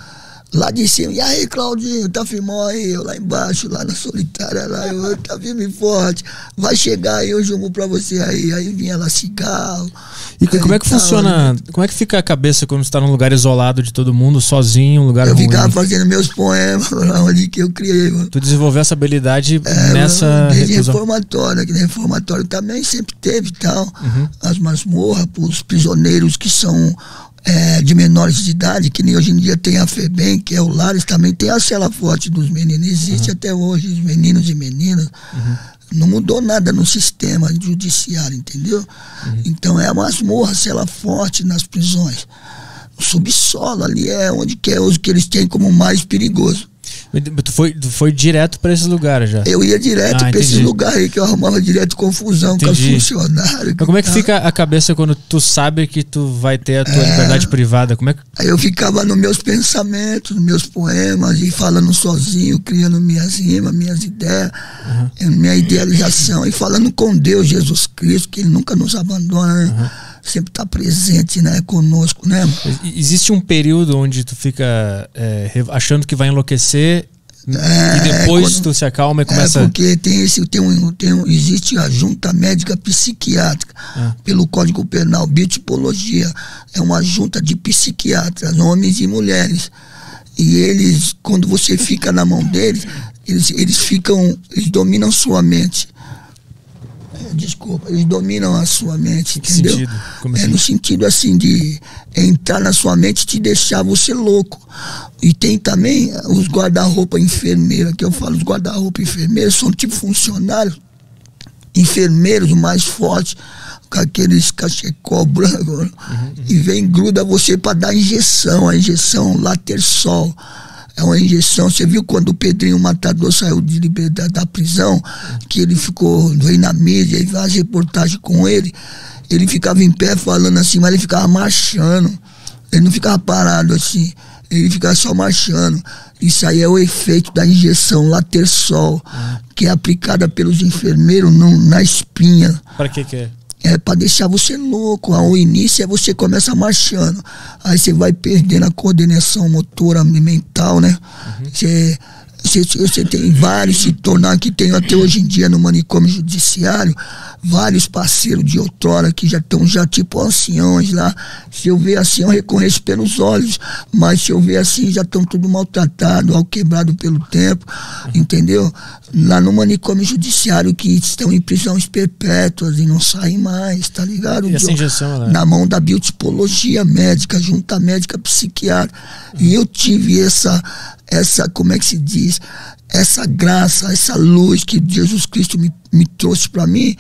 Lá de cima, e aí, Claudinho, tá firmão aí? Eu lá embaixo, lá na solitária, lá, eu, tá firme e forte. Vai chegar aí, eu jogo pra você aí. Aí vinha lá cigarro.
E como é que
tal,
funciona?
né?
Como é que fica a cabeça quando você tá num lugar isolado de todo mundo, sozinho, um lugar
Eu
ruim?
ficava fazendo meus poemas lá ali que eu criei, mano.
Tu desenvolveu essa habilidade
É,
nessa
desde
reclusão.
reformatório, que reformatório também sempre teve tal.
Uhum.
As masmorras, os prisioneiros que são é, de menores de idade, que nem hoje em dia tem a FEBEM, que é o Lares, também tem a cela forte dos meninos. Existe
Uhum.
até hoje, os meninos e meninas. Não mudou nada no sistema judiciário, entendeu?
Uhum.
Então é a masmorra, cela forte nas prisões. O subsolo ali é onde que é os que eles têm como mais perigoso.
Tu foi, tu foi direto pra esse lugar já.
Eu ia direto
Ah,
pra esse
entendi.
lugar aí que eu arrumava direto confusão com os
Entendi.
funcionários.
Mas como é que
tal.
fica a cabeça quando tu sabe que tu vai ter a tua
É.
liberdade privada? Como é que
Aí eu ficava nos meus pensamentos, nos meus poemas, e falando sozinho, criando minhas rimas, minhas ideias, eh, minha idealização, e falando com Deus, Jesus Cristo, que Ele nunca nos abandona, né? Sempre está presente né, conosco, né?
Existe um período onde tu fica é, achando que vai enlouquecer
É,
e depois
quando-
tu se acalma e
É
começa.
porque tem esse, tem um, tem um, existe a junta médica psiquiátrica
Ah.
pelo Código Penal, biotipologia. É uma junta de psiquiatras, homens e mulheres. E eles, quando você fica na mão deles, eles, eles ficam, eles dominam sua mente. Desculpa, eles dominam a sua mente, entendeu?
sentido?
É
assim?
no sentido assim de entrar na sua mente e te deixar você louco. E tem também os guarda-roupa enfermeira, que eu falo, os guarda-roupa enfermeiros são tipo funcionários, enfermeiros mais fortes, com aqueles cachecol branco, né? e vem gruda você para dar injeção, a injeção Latersol. É uma injeção. Você viu quando o Pedrinho Matador saiu de liberdade da prisão, que ele ficou, veio na mídia e faz reportagem com ele. Ele ficava em pé falando assim, mas ele ficava marchando. Ele não ficava parado assim. Ele ficava só marchando. Isso aí é o efeito da injeção Latersol, que é aplicada pelos enfermeiros no- na espinha
Pra que que é?
É para deixar você louco. Ao início é você começa marchando, aí você vai perdendo a coordenação motora mental, né? Você, você, você tem vários se tornar que tem até hoje em dia no manicômio judiciário, vários parceiros de outrora que já estão já tipo anciões lá. Se eu ver assim, eu reconheço pelos olhos, mas se eu ver assim, já estão tudo maltratado, ao quebrado pelo tempo, entendeu? Lá no manicômio judiciário que estão em prisões perpétuas e não saem mais, tá ligado?
E essa
Diogo?
injeção, ela-
Na mão da biotipologia médica, junta médica psiquiatra. E eu tive essa, essa, como é que se diz? Essa graça, essa luz que Jesus Cristo me, me trouxe para mim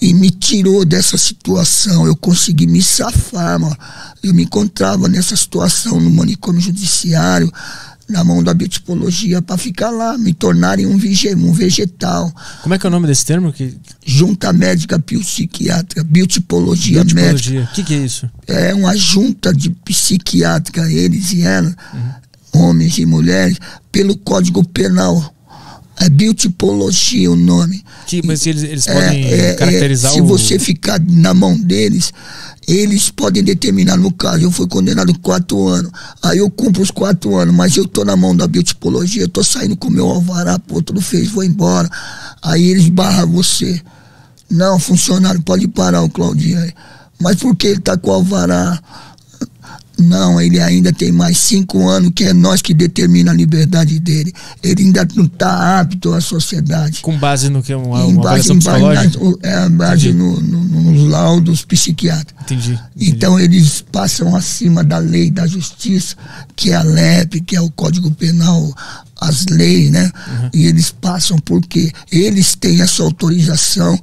e me tirou dessa situação. Eu consegui me safar, mano. Eu me encontrava nessa situação no manicômio judiciário, na mão da biotipologia, para ficar lá, me tornarem um, um vegetal.
Como é que é o nome desse termo? Que,
Junta médica psiquiátrica, biotipologia, médica
biotipologia. O que, que é isso?
é uma junta de psiquiátrica, eles e ela, homens e mulheres, pelo Código Penal. É biotipologia o nome.
Que, mas eles, eles
É,
podem
é, é,
caracterizar
se
o.
você ficar na mão deles, eles podem determinar, no caso, eu fui condenado quatro anos, aí eu cumpro os quatro anos, mas eu tô na mão da biotipologia, eu tô saindo com o meu alvará, pô, tudo fez, vou embora. Aí eles barram você. Não, funcionário, pode parar o Claudinho aí. Mas por que ele tá com o alvará? Não, ele ainda tem mais cinco anos, que é nós que determina a liberdade dele. Ele ainda não está apto à sociedade.
Com base no que? Uma,
Em
uma
base, em base, na, é base no, no- nos laudos psiquiátricos.
Entendi. entendi.
Então eles passam acima da lei da justiça, que é a LEP, que é o Código Penal, as leis, né?
Uhum.
E eles passam porque eles têm essa autorização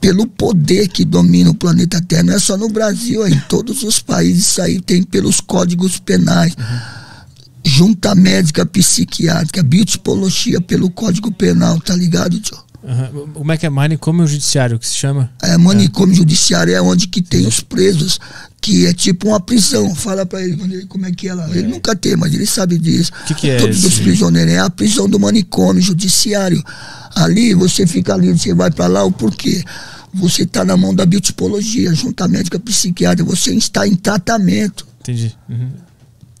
pelo poder que domina o planeta Terra. Não é só no Brasil, é em todos os países isso aí tem pelos códigos penais. Junta médica psiquiátrica, biotipologia pelo Código Penal, tá ligado, tio?
Aham. Como é que é manicômio judiciário que se chama?
É, manicômio judiciário é onde que tem os presos, que é tipo uma prisão. Fala pra ele como é que é lá. Ele nunca tem, mas ele sabe disso.
Que que é
Todos
esse?
os prisioneiros. É a prisão do manicômio judiciário. Ali, você fica ali, você vai pra lá, o porquê? Você tá na mão da biotipologia, juntamente com a psiquiatra. Você está em tratamento
Entendi. Uhum.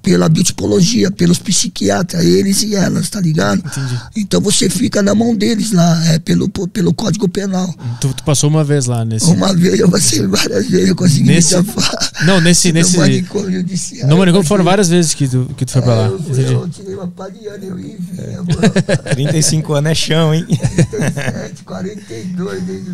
Pela biotipologia, pelos psiquiatras, eles e elas, tá ligado?
Entendi.
Então você fica na mão deles lá, é pelo, pelo Código Penal.
Tu, tu passou uma vez lá nesse.
Uma vez eu passei várias vezes, eu consegui
Nesse-
me safar.
Não, nesse- nesse-
No manicômio judiciário.
No manicômio foram várias vezes que tu, que tu foi pra lá.
É, Eu, fui, eu tirei uma pá de ano, eu ia, vinha,
35 anos é chão, hein?
37, 42, desde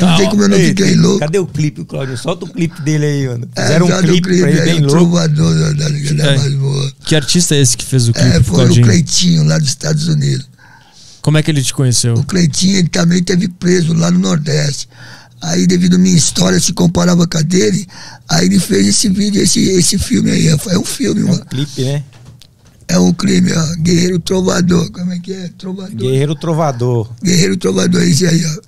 Não sei como eu não
Ei,
fiquei louco.
Cadê o clipe, Claudio? Solta o clipe dele aí, mano.
É,
Fizeram
já
um
do
clipe pra ele bem louco.
Trovador da, da
É.
mais boa.
Que artista é esse que fez o clipe
É, foi o? Cleitinho, lá dos Estados Unidos.
Como é que ele te conheceu?
O Cleitinho, ele também teve preso lá no Nordeste. Aí, devido à minha história, se comparava com a dele, aí ele fez esse vídeo, esse, esse filme aí. É um filme,
É um
mano.
clipe, né?
É um crime, ó. Guerreiro Trovador. Como é que é? Trovador.
Guerreiro Trovador.
Guerreiro Trovador, esse aí, ó.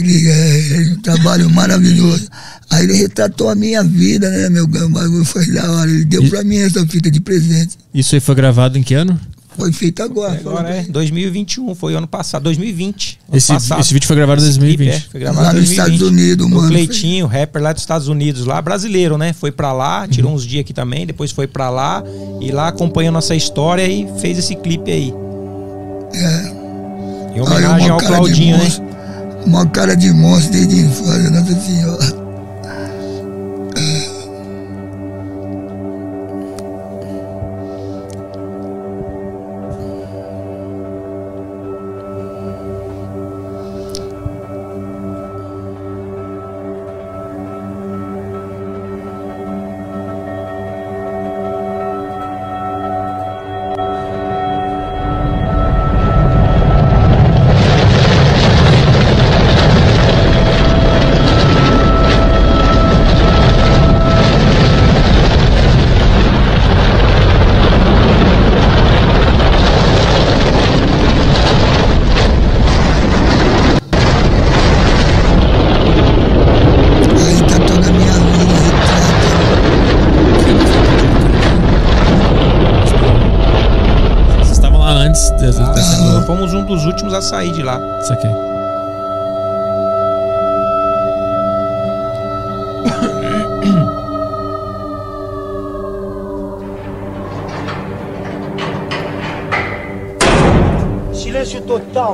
Liga, é, é um trabalho maravilhoso. Aí ele retratou a minha vida, né, meu? O bagulho foi da hora. Ele deu
E-
pra mim essa fita de presente.
Isso aí foi gravado em que ano?
Foi feito agora. fala
Agora é
ele.
2021, foi ano passado, 2020. ano
Esse,
passado.
esse vídeo foi gravado em
Esse clipe,
2020.
é, foi gravado
Lá nos
2020.
Estados Unidos,
O
mano.
Cleitinho, rapper lá dos Estados Unidos, lá brasileiro, né? Foi pra lá, tirou uns dias aqui também, depois foi pra lá e lá acompanhou nossa história e fez esse clipe aí.
É.
Em homenagem
uma
ao Claudinho, né?
Uma cara de monstro desde a infância, Nossa Senhora.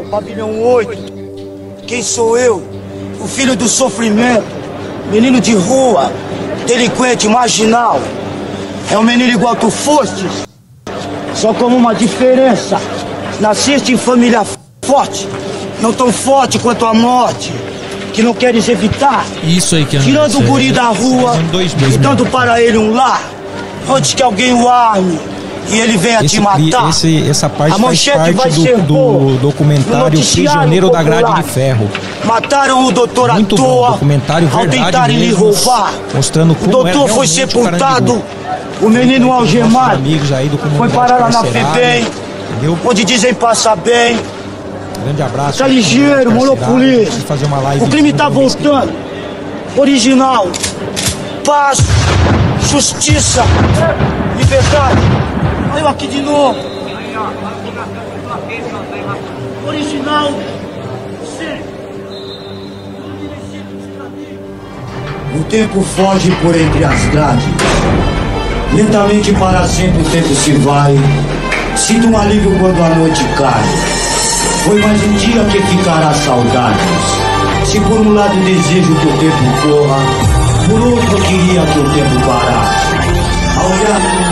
Total, pavilhão 8. Quem sou eu? O filho do sofrimento, menino de rua, delinquente, marginal. É um menino igual tu foste, só como uma diferença. Nasceste em família forte, não tão forte quanto a morte, que não queres evitar.
Isso aí que é
Tirando o guri da rua
2000,
e dando para ele um lar, antes que alguém o arme e ele venha
Esse,
te matar.
esse- essa parte
A
faz
manchete
parte
vai
do, do documentário Prisioneiro da
popular.
Grade de Ferro.
Mataram o doutor à
Muito bom,
toa
documentário
ao tentarem lhe roubar.
mostrando
O
como
doutor
era
foi
o
sepultado, o menino algemado
amigos aí do
foi parar lá na FEBEM, onde dizem passa bem.
Grande abraço.
Tá ligeiro,
live
O crime tá voltando. Original. Paz. Justiça. Liberdade. Olha eu aqui de novo. Original. O tempo foge por entre as grades. Lentamente para sempre o tempo se vai. Sinto um alívio quando a noite cai. Foi mais um dia que ficará saudades. Se por um lado desejo que o tempo corra, por outro queria que o tempo parasse. A olhar.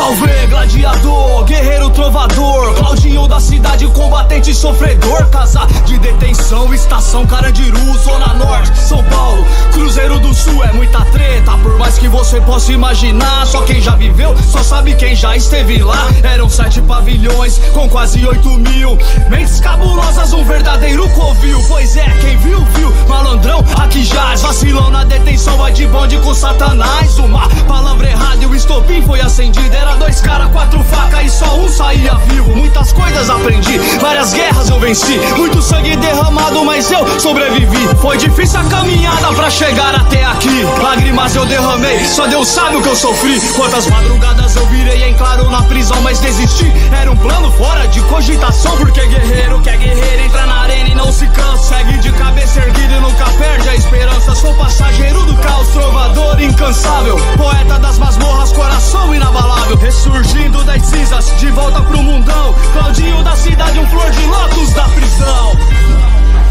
Salve, gladiador, guerreiro trovador Claudinho da cidade, combatente sofredor Casa de detenção, estação Carandiru Zona Norte, São Paulo Cruzeiro do Sul é muita treta Por mais que você possa imaginar Só quem já viveu, só sabe quem já esteve lá Eram sete pavilhões, com quase oito mil Mentes cabulosas, um verdadeiro covil Pois é, quem viu, viu Malandrão, aqui jaz Vacilão na detenção, vai de bonde com satanás Uma palavra errada e o estopim foi acendido Era dois cara, quatro facas e só um saía vivo Muitas coisas aprendi várias guerras eu venci. Muito sangue derramado, mas eu sobrevivi. Foi difícil a caminhada pra chegar até aqui. Lágrimas eu derramei, só Deus sabe o que eu sofri. Quantas madrugadas eu virei em claro na prisão, mas desisti. Era um plano fora de cogitação, porque guerreiro que é guerreiro entra na arena e não se cansa. Segue de cabeça erguida e nunca perde a esperança. Sou passageiro do caos, trovador incansável. Poeta das masmorras, coração inabalável. Ressurgindo das cinzas, de volta pro mundão. Claudinho da cidade, um flor de lótus da prisão.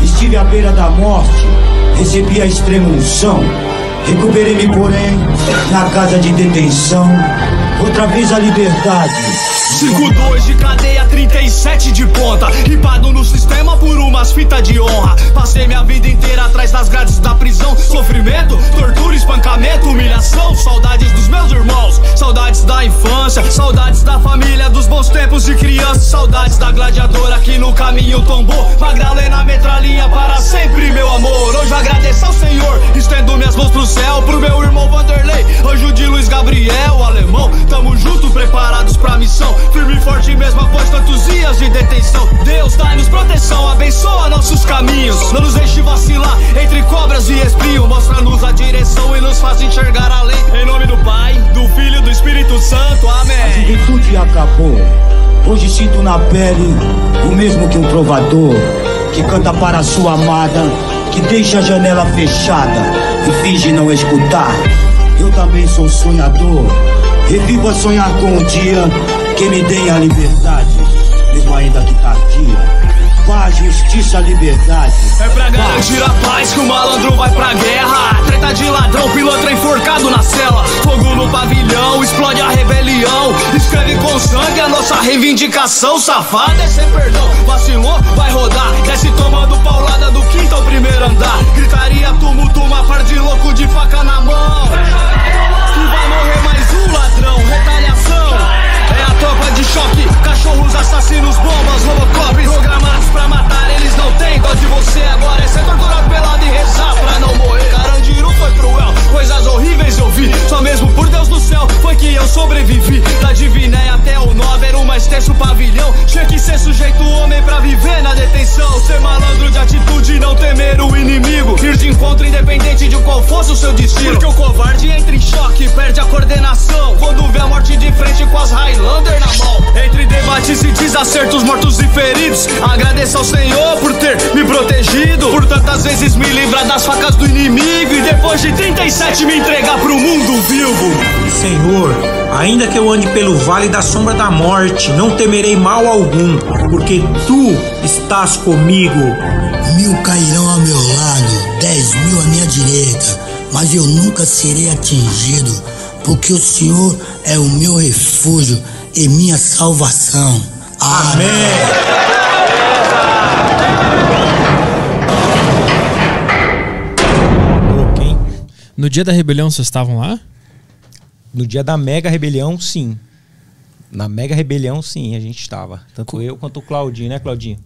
Estive à beira da morte, recebi a extrema unção. Recuperei-me, porém, na casa de detenção. Outra vez a liberdade.
5-2 de cadeia, 37 de ponta. Ripado no sistema por umas fitas de honra. Passei minha vida inteira atrás das grades da prisão. Sofrimento, tortura, espancamento, humilhação. Saudades dos meus irmãos, saudades da infância. Saudades da família, dos bons tempos de criança. Saudades da gladiadora que no caminho tombou. Magdalena, metralhinha para sempre, meu amor. Hoje agradeço ao Senhor, estendo minhas mãos pro céu. Pro meu irmão Vanderlei, anjo de Luiz Gabriel, alemão. Tamo junto, preparados pra missão. Firme e forte mesmo após tantos dias de detenção. Deus dá-nos proteção, abençoa nossos caminhos. Não nos deixe vacilar entre cobras e espinho. Mostra-nos a direção e nos faz enxergar além. Em nome do Pai, do Filho e do Espírito Santo.
A
Amém.
juventude acabou. Hoje sinto na pele o mesmo que um trovador que canta para sua amada, que deixa a janela fechada e finge não escutar. Eu também sou sonhador. Revivo a sonhar com o dia que me dê a liberdade, mesmo ainda que tardia. Paz, justiça, liberdade.
É pra garantir a paz que o malandro vai pra guerra. Treta de ladrão, pilantra enforcado na cela. Fogo no pavilhão, explode a rebelião. Escreve com sangue a nossa reivindicação. Safado é sem perdão, vacilou, vai rodar. Desce tomando paulada do quinto ao primeiro andar. Gritaria, tumulto, uma par de louco de faca na mão. Que vai morrer mais um ladrão, retaliação. Tropa de choque, cachorros assassinos, bombas, robocop Programados pra matar, eles não têm dó de você. Agora é ser torturado pelado e rezar pra não morrer. Carandiru foi cruel, coisas horríveis eu vi. Só mesmo por Deus do céu foi que eu sobrevivi. Da Diviné até o 9 era o mais extenso pavilhão. Tinha que ser sujeito homem pra viver na detenção. Ser malandro de atitude não temer o inimigo. Ir de encontro independente de qual fosse o seu destino. Porque o covarde entra em choque, perde a coordenação. Quando vê a morte de frente com as mão Entre debates e desacertos, mortos e feridos. Agradeço ao Senhor por ter me protegido. Por tantas vezes me livrar das facas do inimigo. E depois de 37 me entregar pro mundo vivo.
Senhor, ainda que eu ande pelo vale da sombra da morte, não temerei mal algum, porque tu estás comigo.
Mil cairão ao meu lado, dez mil à minha direita, mas eu nunca serei atingido, porque o Senhor é o meu refúgio e minha salvação.
Amém.
Hein?
No dia da rebelião vocês estavam lá?
No dia da mega rebelião, sim. Na mega rebelião, sim, a gente estava. Tanto eu quanto o Claudinho, né, Claudinho?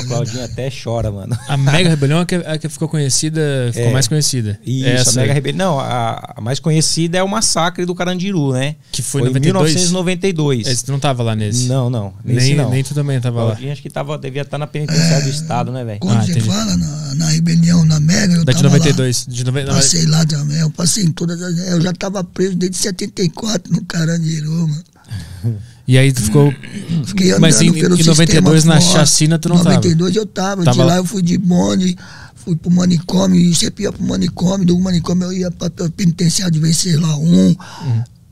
O Claudinho até chora, mano.
A Mega Rebelião é a que, a que ficou conhecida, ficou
É.
mais conhecida.
Isso,
Essa
a mega rebelião. Não, a, a mais conhecida é o massacre do Carandiru, né?
que foi,
Foi
em
em
92.
1992.
Esse tu não tava lá nesse.
Não, não. Nesse
nem,
não.
nem tu também tava lá.
Claudinho acho que tava, devia estar na penitenciária do estado, né, velho?
Quando
Ah,
você
entendi.
fala na, na rebelião, na Mega, eu
Da de
tava
92. De nove...
lá. Passei lá também, eu passei em todas as... Eu já tava preso desde 74 no Carandiru, mano.
E aí tu ficou.
Fiquei andando
Mas em, em 92
sistema
na chacina tu não
92 eu tava.
Tava
de
lá.
eu fui de bonde, fui pro manicômio, e sempre ia pro manicômio, do manicômio eu ia pra, pra penitenciário de Venceslau 1,
Uhum.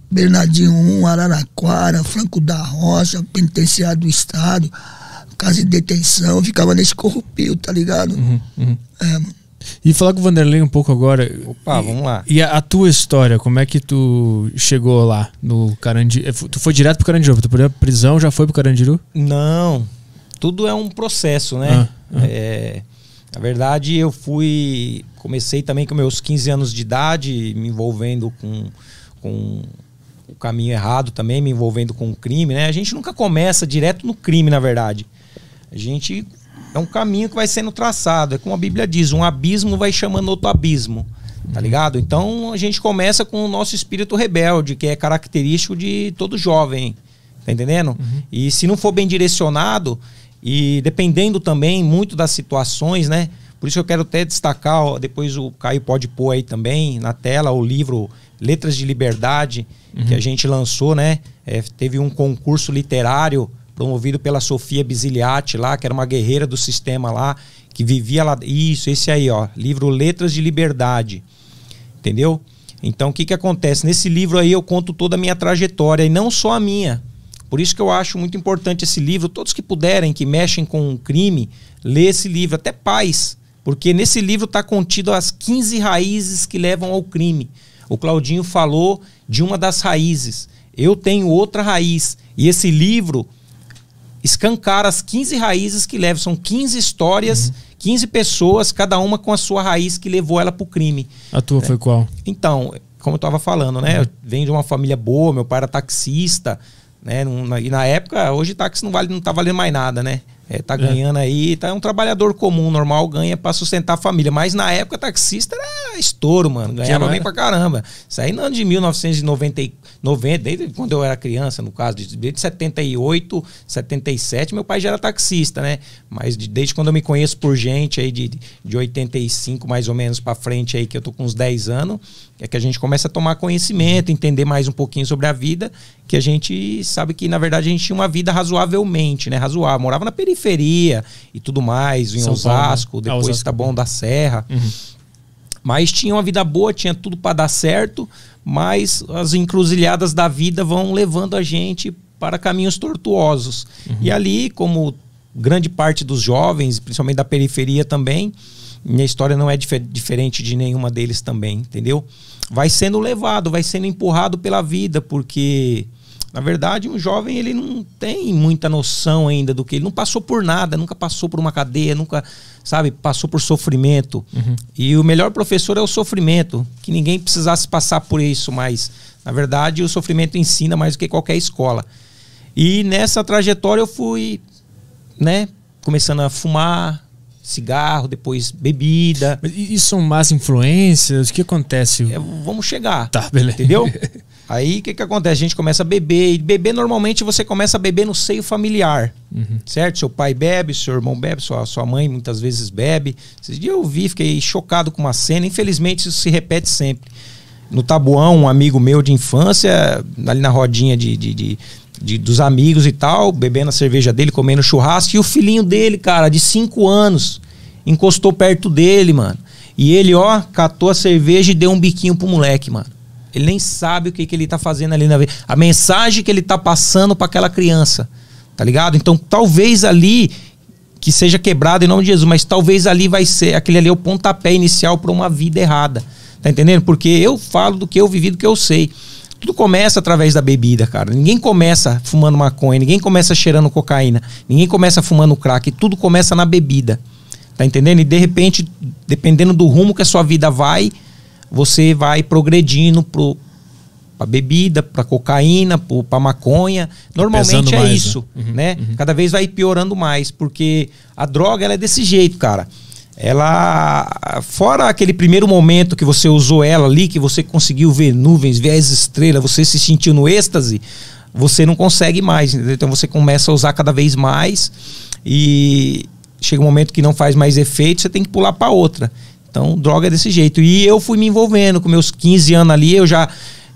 Bernardinho 1, Araraquara, Franco da Rocha, penitenciário do Estado, casa de detenção, eu ficava nesse corrupio, tá ligado?
Uhum, uhum.
É, mano.
E falar com o Vanderlei um pouco agora.
Opa, vamos lá.
E a, a tua história, como é que tu chegou lá no Carandiru? Tu foi direto pro Carandiru? Tu foi pra prisão, já foi pro Carandiru?
Não, tudo é um processo, né?
Ah, ah.
É, na verdade, eu fui. Comecei também com meus 15 anos de idade, me envolvendo com, com o caminho errado também, me envolvendo com o crime, né? A gente nunca começa direto no crime, na verdade. A gente. É um caminho que vai sendo traçado. É como a Bíblia diz: um abismo vai chamando outro abismo. Tá ligado? Então a gente começa com o nosso espírito rebelde, que é característico de todo jovem. Tá entendendo? E se não for bem direcionado, E dependendo também muito das situações, né? Por isso eu quero até destacar, ó, depois o Caio pode pôr aí também na tela o livro Letras de Liberdade, uhum. que a gente lançou, né? É, teve um concurso literário promovido pela Sofia Bisiliati lá, que era uma guerreira do sistema lá, que vivia lá. Isso, esse aí, ó. Livro Letras de Liberdade. Entendeu? Então, o que, que acontece? Nesse livro aí eu conto toda a minha trajetória, e não só a minha. Por isso que eu acho muito importante esse livro. Todos que puderem, que mexem com crime, lê esse livro, até pais. Porque nesse livro está contido as 15 raízes que levam ao crime. O Claudinho falou de uma das raízes. Eu tenho outra raiz. E esse livro escancara as 15 raízes que levam. São 15 histórias, uhum. 15 pessoas, cada uma com a sua raiz que levou ela para o crime.
A tua
né?
foi qual?
Então, como eu estava falando, né? Uhum. Eu venho de uma família boa, meu pai era taxista. Né? E na época, hoje táxi não, vale, não tá valendo mais nada, né? É, tá é. ganhando aí, tá é um trabalhador comum, normal, ganha para sustentar a família. Mas na época, taxista era estouro, mano. Ganhava bem pra caramba. Isso aí no ano de 1990, 90, desde quando eu era criança, no caso, desde 78, 77, meu pai já era taxista, né? Mas desde quando eu me conheço por gente aí de, de 85 mais ou menos para frente aí, que eu tô com uns 10 anos, é que a gente começa a tomar conhecimento, entender mais um pouquinho sobre a vida, que a gente sabe que, na verdade, a gente tinha uma vida razoavelmente, né? Razoável. Morava na periferia e tudo mais, em São Osasco, Paulo, né? depois ah, Osasco. tá bom da Serra. Uhum. Mas tinha uma vida boa, tinha tudo para dar certo, mas as encruzilhadas da vida vão levando a gente para caminhos tortuosos. Uhum. E ali, como grande parte dos jovens, principalmente da periferia também, minha história não é dif diferente de nenhuma deles também, entendeu? Vai sendo levado, vai sendo empurrado pela vida, porque na verdade, um jovem ele não tem muita noção ainda do que ele não passou por nada, nunca passou por uma cadeia, nunca, sabe, passou por sofrimento. Uhum. E o melhor professor é o sofrimento, que ninguém precisasse passar por isso, mas na verdade o sofrimento ensina mais do que qualquer escola. E nessa trajetória eu fui, né, começando a fumar, cigarro, depois bebida.
Mas isso são más influências? O que acontece?
É, vamos chegar.
Tá, beleza.
Entendeu? Aí o que, que acontece? A gente começa a beber. E beber, normalmente, você começa a beber no seio familiar. Uhum. Certo? Seu pai bebe, seu irmão bebe, sua, sua mãe muitas vezes bebe. Esses dias eu vi, fiquei chocado com uma cena. Infelizmente, isso se repete sempre. No Tabuão, um amigo meu de infância, ali na rodinha de, de, de de, dos amigos e tal, bebendo a cerveja dele, comendo churrasco, e o filhinho dele, cara, de 5 anos, encostou perto dele, mano. E ele, ó, catou a cerveja e deu um biquinho pro moleque, mano. Ele nem sabe o que, que ele tá fazendo ali na vida. A mensagem que ele tá passando para aquela criança. Tá ligado? Então, talvez ali que seja quebrado em nome de Jesus, mas talvez ali vai ser aquele ali é o pontapé inicial para uma vida errada. Tá entendendo? Porque eu falo do que eu vivi, do que eu sei. Tudo começa através da bebida, cara. Ninguém começa fumando maconha, ninguém começa cheirando cocaína, ninguém começa fumando crack, tudo começa na bebida. Tá entendendo? E de repente, dependendo do rumo que a sua vida vai, você vai progredindo pro para bebida, para cocaína, para maconha. Normalmente é mais, isso, né? Uhum, né? Uhum. Cada vez vai piorando mais, porque a droga ela é desse jeito, cara. Ela, fora aquele primeiro momento que você usou ela ali, que você conseguiu ver nuvens, ver as estrelas, você se sentiu no êxtase, você não consegue mais. Entendeu? Então você começa a usar cada vez mais e chega um momento que não faz mais efeito, você tem que pular para outra. Então, droga é desse jeito. E eu fui me envolvendo com meus 15 anos ali, eu já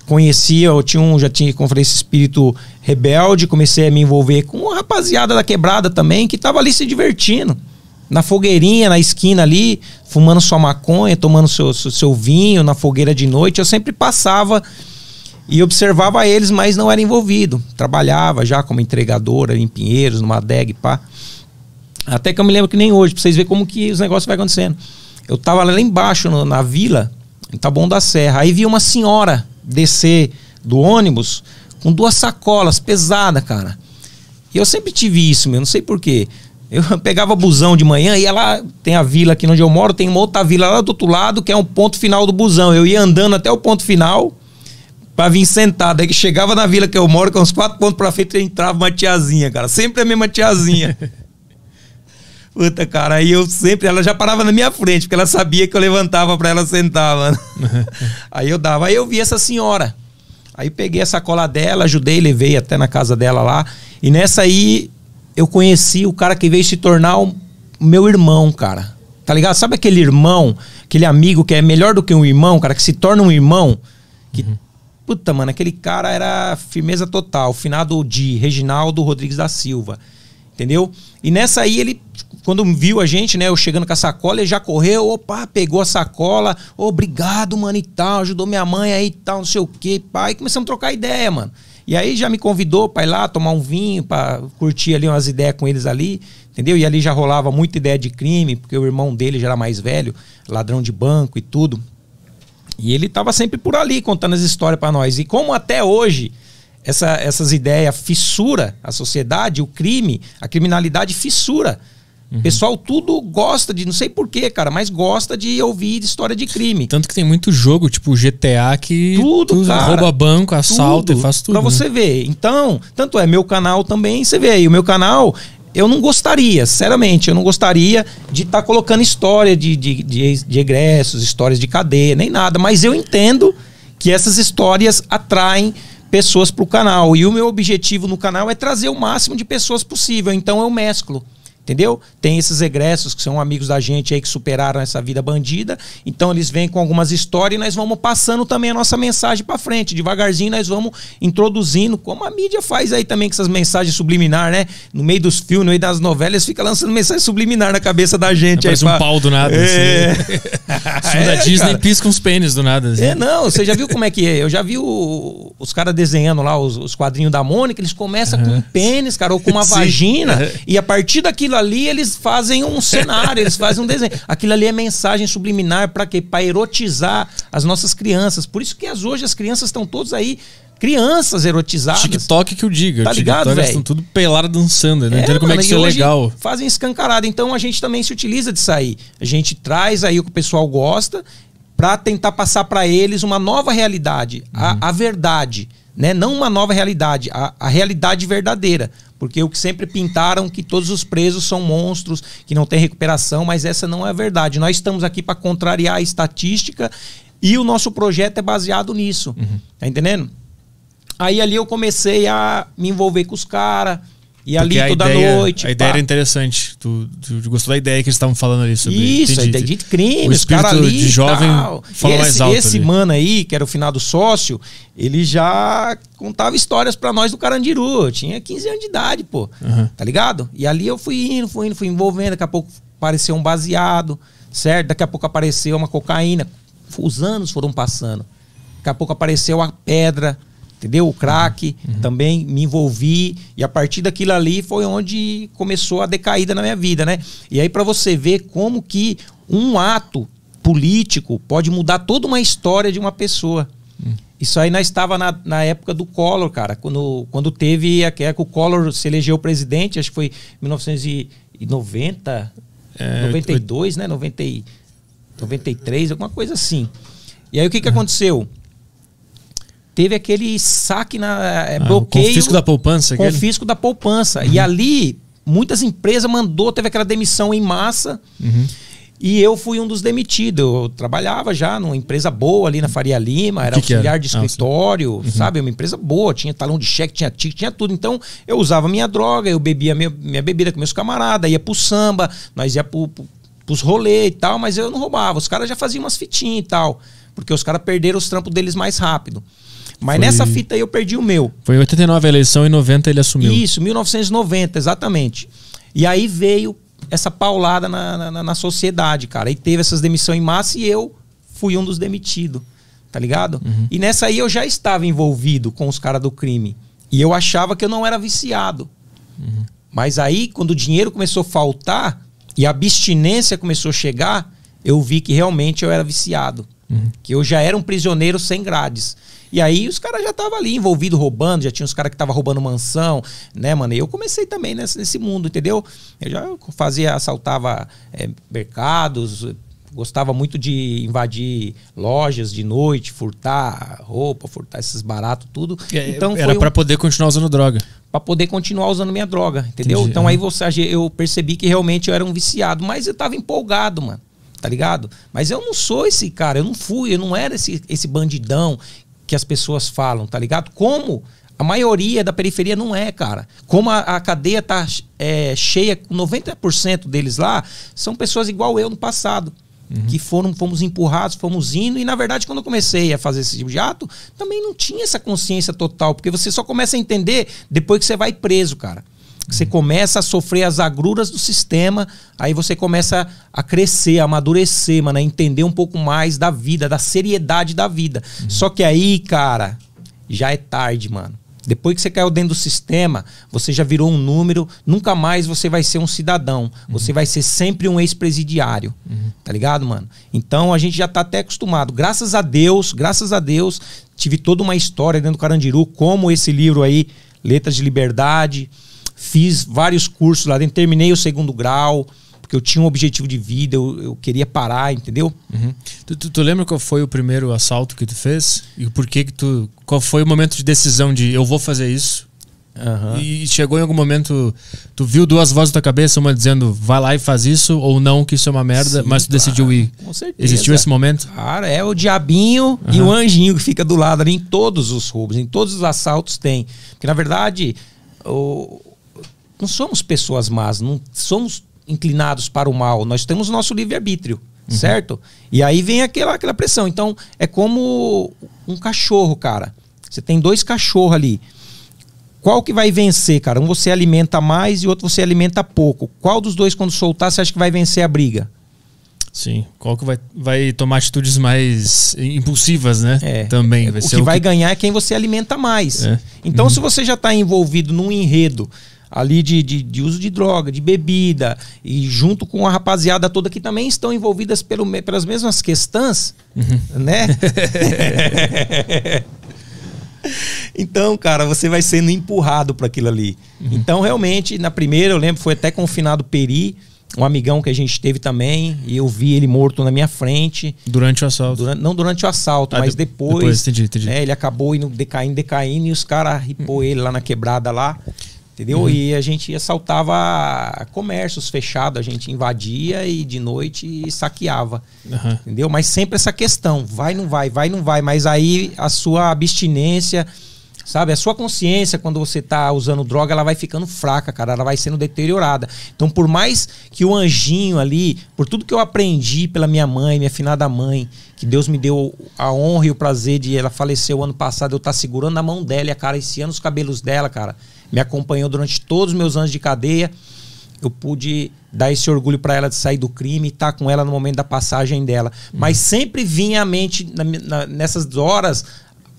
conhecia, eu tinha um, já tinha, como falei, esse espírito rebelde, comecei a me envolver com uma rapaziada da quebrada também, que tava ali se divertindo. Na fogueirinha, na esquina ali, fumando sua maconha, tomando seu, seu, seu vinho na fogueira de noite, eu sempre passava e observava eles, mas não era envolvido. Trabalhava já como entregadora em Pinheiros, numa DEG, pá. Até que eu me lembro que nem hoje, pra vocês verem como que os negócios vai acontecendo. Eu tava lá embaixo no, na vila, em Taboão da Serra. Aí vi uma senhora descer do ônibus com duas sacolas pesadas, cara. E eu sempre tive isso, meu, não sei porquê. Eu pegava busão de manhã e ela tem a vila aqui onde eu moro, tem uma outra vila lá do outro lado, que é um ponto final do busão. Eu ia andando até o ponto final para vir sentado. Aí que chegava na vila que eu moro, com uns quatro pontos pra frente, entrava uma tiazinha, cara. Sempre a mesma tiazinha. Puta, cara, aí eu sempre. Ela já parava na minha frente, porque ela sabia que eu levantava pra ela sentar, mano. aí eu dava. Aí eu vi essa senhora. Aí peguei a sacola dela, ajudei, levei até na casa dela lá. E nessa aí, eu conheci o cara que veio se tornar o meu irmão, cara. Tá ligado? Sabe aquele irmão, aquele amigo que é melhor do que um irmão, cara, que se torna um irmão? Que, Puta, mano, aquele cara era firmeza total. Finado de Reginaldo Rodrigues da Silva. Entendeu? E nessa aí ele, quando viu a gente, né, eu chegando com a sacola, ele já correu, opa, pegou a sacola, obrigado, mano, e tal, ajudou minha mãe aí e tal, não sei o que, pai. Começamos a trocar ideia, mano. E aí já me convidou pra ir lá tomar um vinho, pra curtir ali umas ideias com eles ali, entendeu? E ali já rolava muita ideia de crime, porque o irmão dele já era mais velho, ladrão de banco e tudo. E ele tava sempre por ali contando as histórias pra nós. E como até hoje essa, essas ideias fissura a sociedade, o crime, a criminalidade fissura. O pessoal tudo gosta de, não sei porquê, cara, mas gosta de ouvir história de crime.
Tanto que tem muito jogo, tipo GTA, que
Tudo,
tu
cara.
rouba banco, assalta
Tudo,
e faz tudo.
Pra
né?
você ver. Então, tanto é, meu canal também, você vê aí, o meu canal, eu não gostaria, sinceramente, eu não gostaria de estar colocando história de, de, de, de egressos, histórias de cadeia, nem nada, mas eu entendo que essas histórias atraem pessoas pro canal. E o meu objetivo no canal é trazer o máximo de pessoas possível. Então eu mesclo. Entendeu? Tem esses egressos que são amigos da gente aí que superaram essa vida bandida. Então eles vêm com algumas histórias e nós vamos passando também a nossa mensagem para frente. Devagarzinho nós vamos introduzindo, como a mídia faz aí também com essas mensagens subliminar, né? No meio dos filmes, no meio das novelas, fica lançando mensagem subliminar na cabeça da gente.
Parece
aí
um
pra-
pau do nada.
É.
Assim. Filmes da
É,
Disney
cara.
piscam os pênis do nada. Assim.
É, não, você já viu como é que é? Eu já vi o- os caras desenhando lá os, os quadrinhos da Mônica, eles começam com um pênis, cara, ou com uma
Sim.
vagina,
Uhum.
e a partir daquilo ali eles fazem um cenário, eles fazem um desenho. Aquilo ali é mensagem subliminar pra quê? Pra erotizar as nossas crianças. Por isso que as, hoje as crianças estão todas aí, crianças erotizadas.
TikTok que eu diga.
Tá
O
ligado, velho?
estão tudo pelado dançando. Não entendo como é que isso é legal.
Fazem escancarado. Então a gente também se utiliza disso aí. A gente traz aí o que o pessoal gosta pra tentar passar pra eles uma nova realidade,
Uhum.
a, a verdade, né? Não uma nova realidade, a, a realidade verdadeira. Porque o que sempre pintaram que todos os presos são monstros, que não tem recuperação, mas essa não é a verdade. Nós estamos aqui para contrariar a estatística e o nosso projeto é baseado nisso.
Uhum.
Tá entendendo? Aí ali eu comecei a me envolver com os caras. E ali
a
toda
ideia-
noite.
A ideia
pá.
era interessante. Tu, tu gostou da ideia que eles estavam falando ali sobre.
Isso, a
Entendi.
ideia de crime,
O espírito
ali.
de jovem
tal.
fala mais alto
Esse
ali.
mano aí, que era o finado sócio, ele já contava histórias pra nós do Carandiru. Eu tinha 15 anos de idade, pô. Tá ligado? E ali eu fui indo, fui indo, fui envolvendo. Daqui a pouco apareceu um baseado, certo? Daqui a pouco apareceu uma cocaína. Os anos foram passando. Daqui a pouco apareceu a pedra, entendeu? O crack, também me envolvi e a partir daquilo ali foi onde começou a decaída na minha vida, né? E aí pra você ver como que um ato político pode mudar toda uma história de uma pessoa. Isso aí nós estava na, na época do Collor, cara, quando, quando teve a que o Collor se elegeu presidente, acho que foi em 1990,
É,
92, né? 90, e- 93, alguma coisa assim. E aí o que, que aconteceu? Teve aquele saque na é,
Ah, o
bloqueio.
confisco da poupança, aquele?
Confisco da poupança. E ali, muitas empresas mandou, teve aquela demissão em massa.
Uhum.
E eu fui um dos demitidos. Eu trabalhava já numa empresa boa ali na Faria Lima, era
Que que
auxiliar
era?
de
Ah,
escritório, sabe? Uma empresa boa, tinha talão de cheque, tinha ticket, tinha tudo. Então, eu usava minha droga, eu bebia minha, minha bebida com meus camaradas, ia pro samba, nós ia pro, pro, pros rolês e tal, mas eu não roubava. Os caras já faziam umas fitinhas e tal, porque os caras perderam os trampos deles mais rápido. Mas
Foi-
nessa fita aí eu perdi o meu.
Foi em 89 a eleição e em 90 ele assumiu.
Isso, 1990, exatamente. E aí veio essa paulada na, na, na sociedade, cara. E teve essas demissões em massa e eu fui um dos demitidos, tá ligado? E nessa aí eu já estava envolvido com os caras do crime. E eu achava que eu não era viciado. Mas aí, quando o dinheiro começou a faltar e a abstinência começou a chegar, eu vi que realmente eu era viciado. Que eu já era um prisioneiro sem grades. E aí os caras já estavam ali envolvidos roubando, já tinha os caras que estavam roubando mansão, né, mano? E eu comecei também nesse, nesse mundo, entendeu? Eu já fazia, assaltava é, mercados, gostava muito de invadir lojas de noite, furtar roupa, furtar esses baratos, tudo. Então
era
um-
pra poder continuar usando droga.
Pra poder continuar usando minha droga, entendeu?
Entendi,
Então aí você, eu percebi que realmente eu era um viciado, mas eu tava empolgado, mano. Tá ligado? Mas eu não sou esse cara, eu não fui, eu não era esse, esse bandidão que as pessoas falam, tá ligado? Como A maioria da periferia não é, cara. Como a, a cadeia tá é, cheia, 90% deles lá são pessoas igual eu no passado. Uhum. Que foram, fomos empurrados, fomos indo, e na verdade, quando eu comecei a fazer esse tipo de ato, também não tinha essa consciência total, porque você só começa a entender depois que você vai preso, cara. Você começa a sofrer as agruras do sistema, aí você começa a crescer, a amadurecer, mano, a entender um pouco mais da vida, da seriedade da vida. Uhum. Só que aí, cara, já é tarde, mano. Depois que você caiu dentro do sistema, você já virou um número, nunca mais você vai ser um cidadão. Uhum. Você vai ser sempre um ex-presidiário. Uhum. Tá ligado, mano? Então a gente já tá até acostumado. Graças a Deus, graças a Deus, tive toda uma história dentro do Carandiru, como esse livro aí, Letras de Liberdade. Fiz vários cursos lá dentro, terminei o segundo grau porque eu tinha um objetivo de vida, eu, eu queria parar, entendeu?
Uhum. Tu, tu, tu, lembra qual foi o primeiro assalto que tu fez? E por que que tu... Qual foi o momento de decisão de eu vou fazer isso? Uhum. E chegou em algum momento, tu viu duas vozes na tua cabeça, uma dizendo vai lá e faz isso, ou não, que isso é uma merda, Sim, mas tu claro, decidiu ir. Com certeza. Existiu esse momento?
Cara, é o diabinho uhum. e o anjinho que fica do lado ali em todos os roubos, em todos os assaltos tem. Porque na verdade, o, não somos pessoas más, não somos inclinados para o mal. Nós temos o nosso livre-arbítrio, uhum. certo? E aí vem aquela, aquela pressão. Então, é como um cachorro, cara. Você tem dois cachorros ali. Qual que vai vencer, cara? Um você alimenta mais e outro você alimenta pouco. Qual dos dois, quando soltar, você acha que vai vencer a briga?
Sim. Qual que vai, vai tomar atitudes mais impulsivas, né?
É. Também. Vai o que o vai que... ganhar é quem você alimenta mais. É. Então, uhum. se você já está envolvido num enredo ali de, de, de, uso de droga, de bebida, e junto com a rapaziada toda que também estão envolvidas pelo, pelas mesmas questões, uhum. né? então, cara, você vai sendo empurrado para aquilo ali. Uhum. Então, realmente, na primeira, eu lembro, foi até confinado Peri, um amigão que a gente teve também, e eu vi ele morto na minha frente.
Durante o assalto?
Durante, não durante o assalto, ah, mas de, depois. depois entendi, entendi. Né, ele acabou indo decaindo, decaindo, e os caras ripou uhum. ele lá na quebrada lá. Entendeu? Uhum. E a gente assaltava comércios fechados, a gente invadia e de noite saqueava. Uhum. Entendeu? Mas sempre essa questão: vai, não vai, vai, não vai. Mas aí a sua abstinência, sabe? A sua consciência, quando você tá usando droga, ela vai ficando fraca, cara. Ela vai sendo deteriorada. Então, por mais que o anjinho ali, por tudo que eu aprendi pela minha mãe, minha finada mãe, que Deus me deu a honra e o prazer de ela faleceu ano passado, eu estar tá segurando a mão dela e acariciando os cabelos dela, cara me acompanhou durante todos os meus anos de cadeia. Eu pude dar esse orgulho para ela de sair do crime e estar tá com ela no momento da passagem dela. Mas sempre vinha à mente, na, na, nessas horas,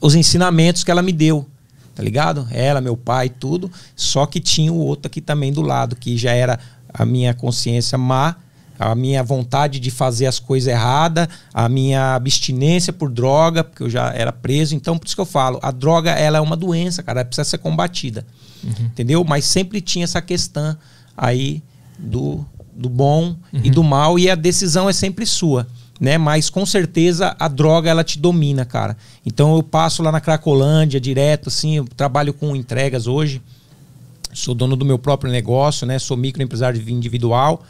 os ensinamentos que ela me deu. Tá ligado? Ela, meu pai, tudo. Só que tinha o outro aqui também do lado, que já era a minha consciência má, a minha vontade de fazer as coisas erradas, a minha abstinência por droga, porque eu já era preso. Então, por isso que eu falo, a droga ela é uma doença, cara, ela precisa ser combatida. Uhum. Entendeu? Mas sempre tinha essa questão aí do, do bom uhum. e do mal, e a decisão é sempre sua. Né? Mas com certeza a droga ela te domina, cara. Então eu passo lá na Cracolândia direto, assim, eu trabalho com entregas hoje. Sou dono do meu próprio negócio, né? Sou microempresário individual.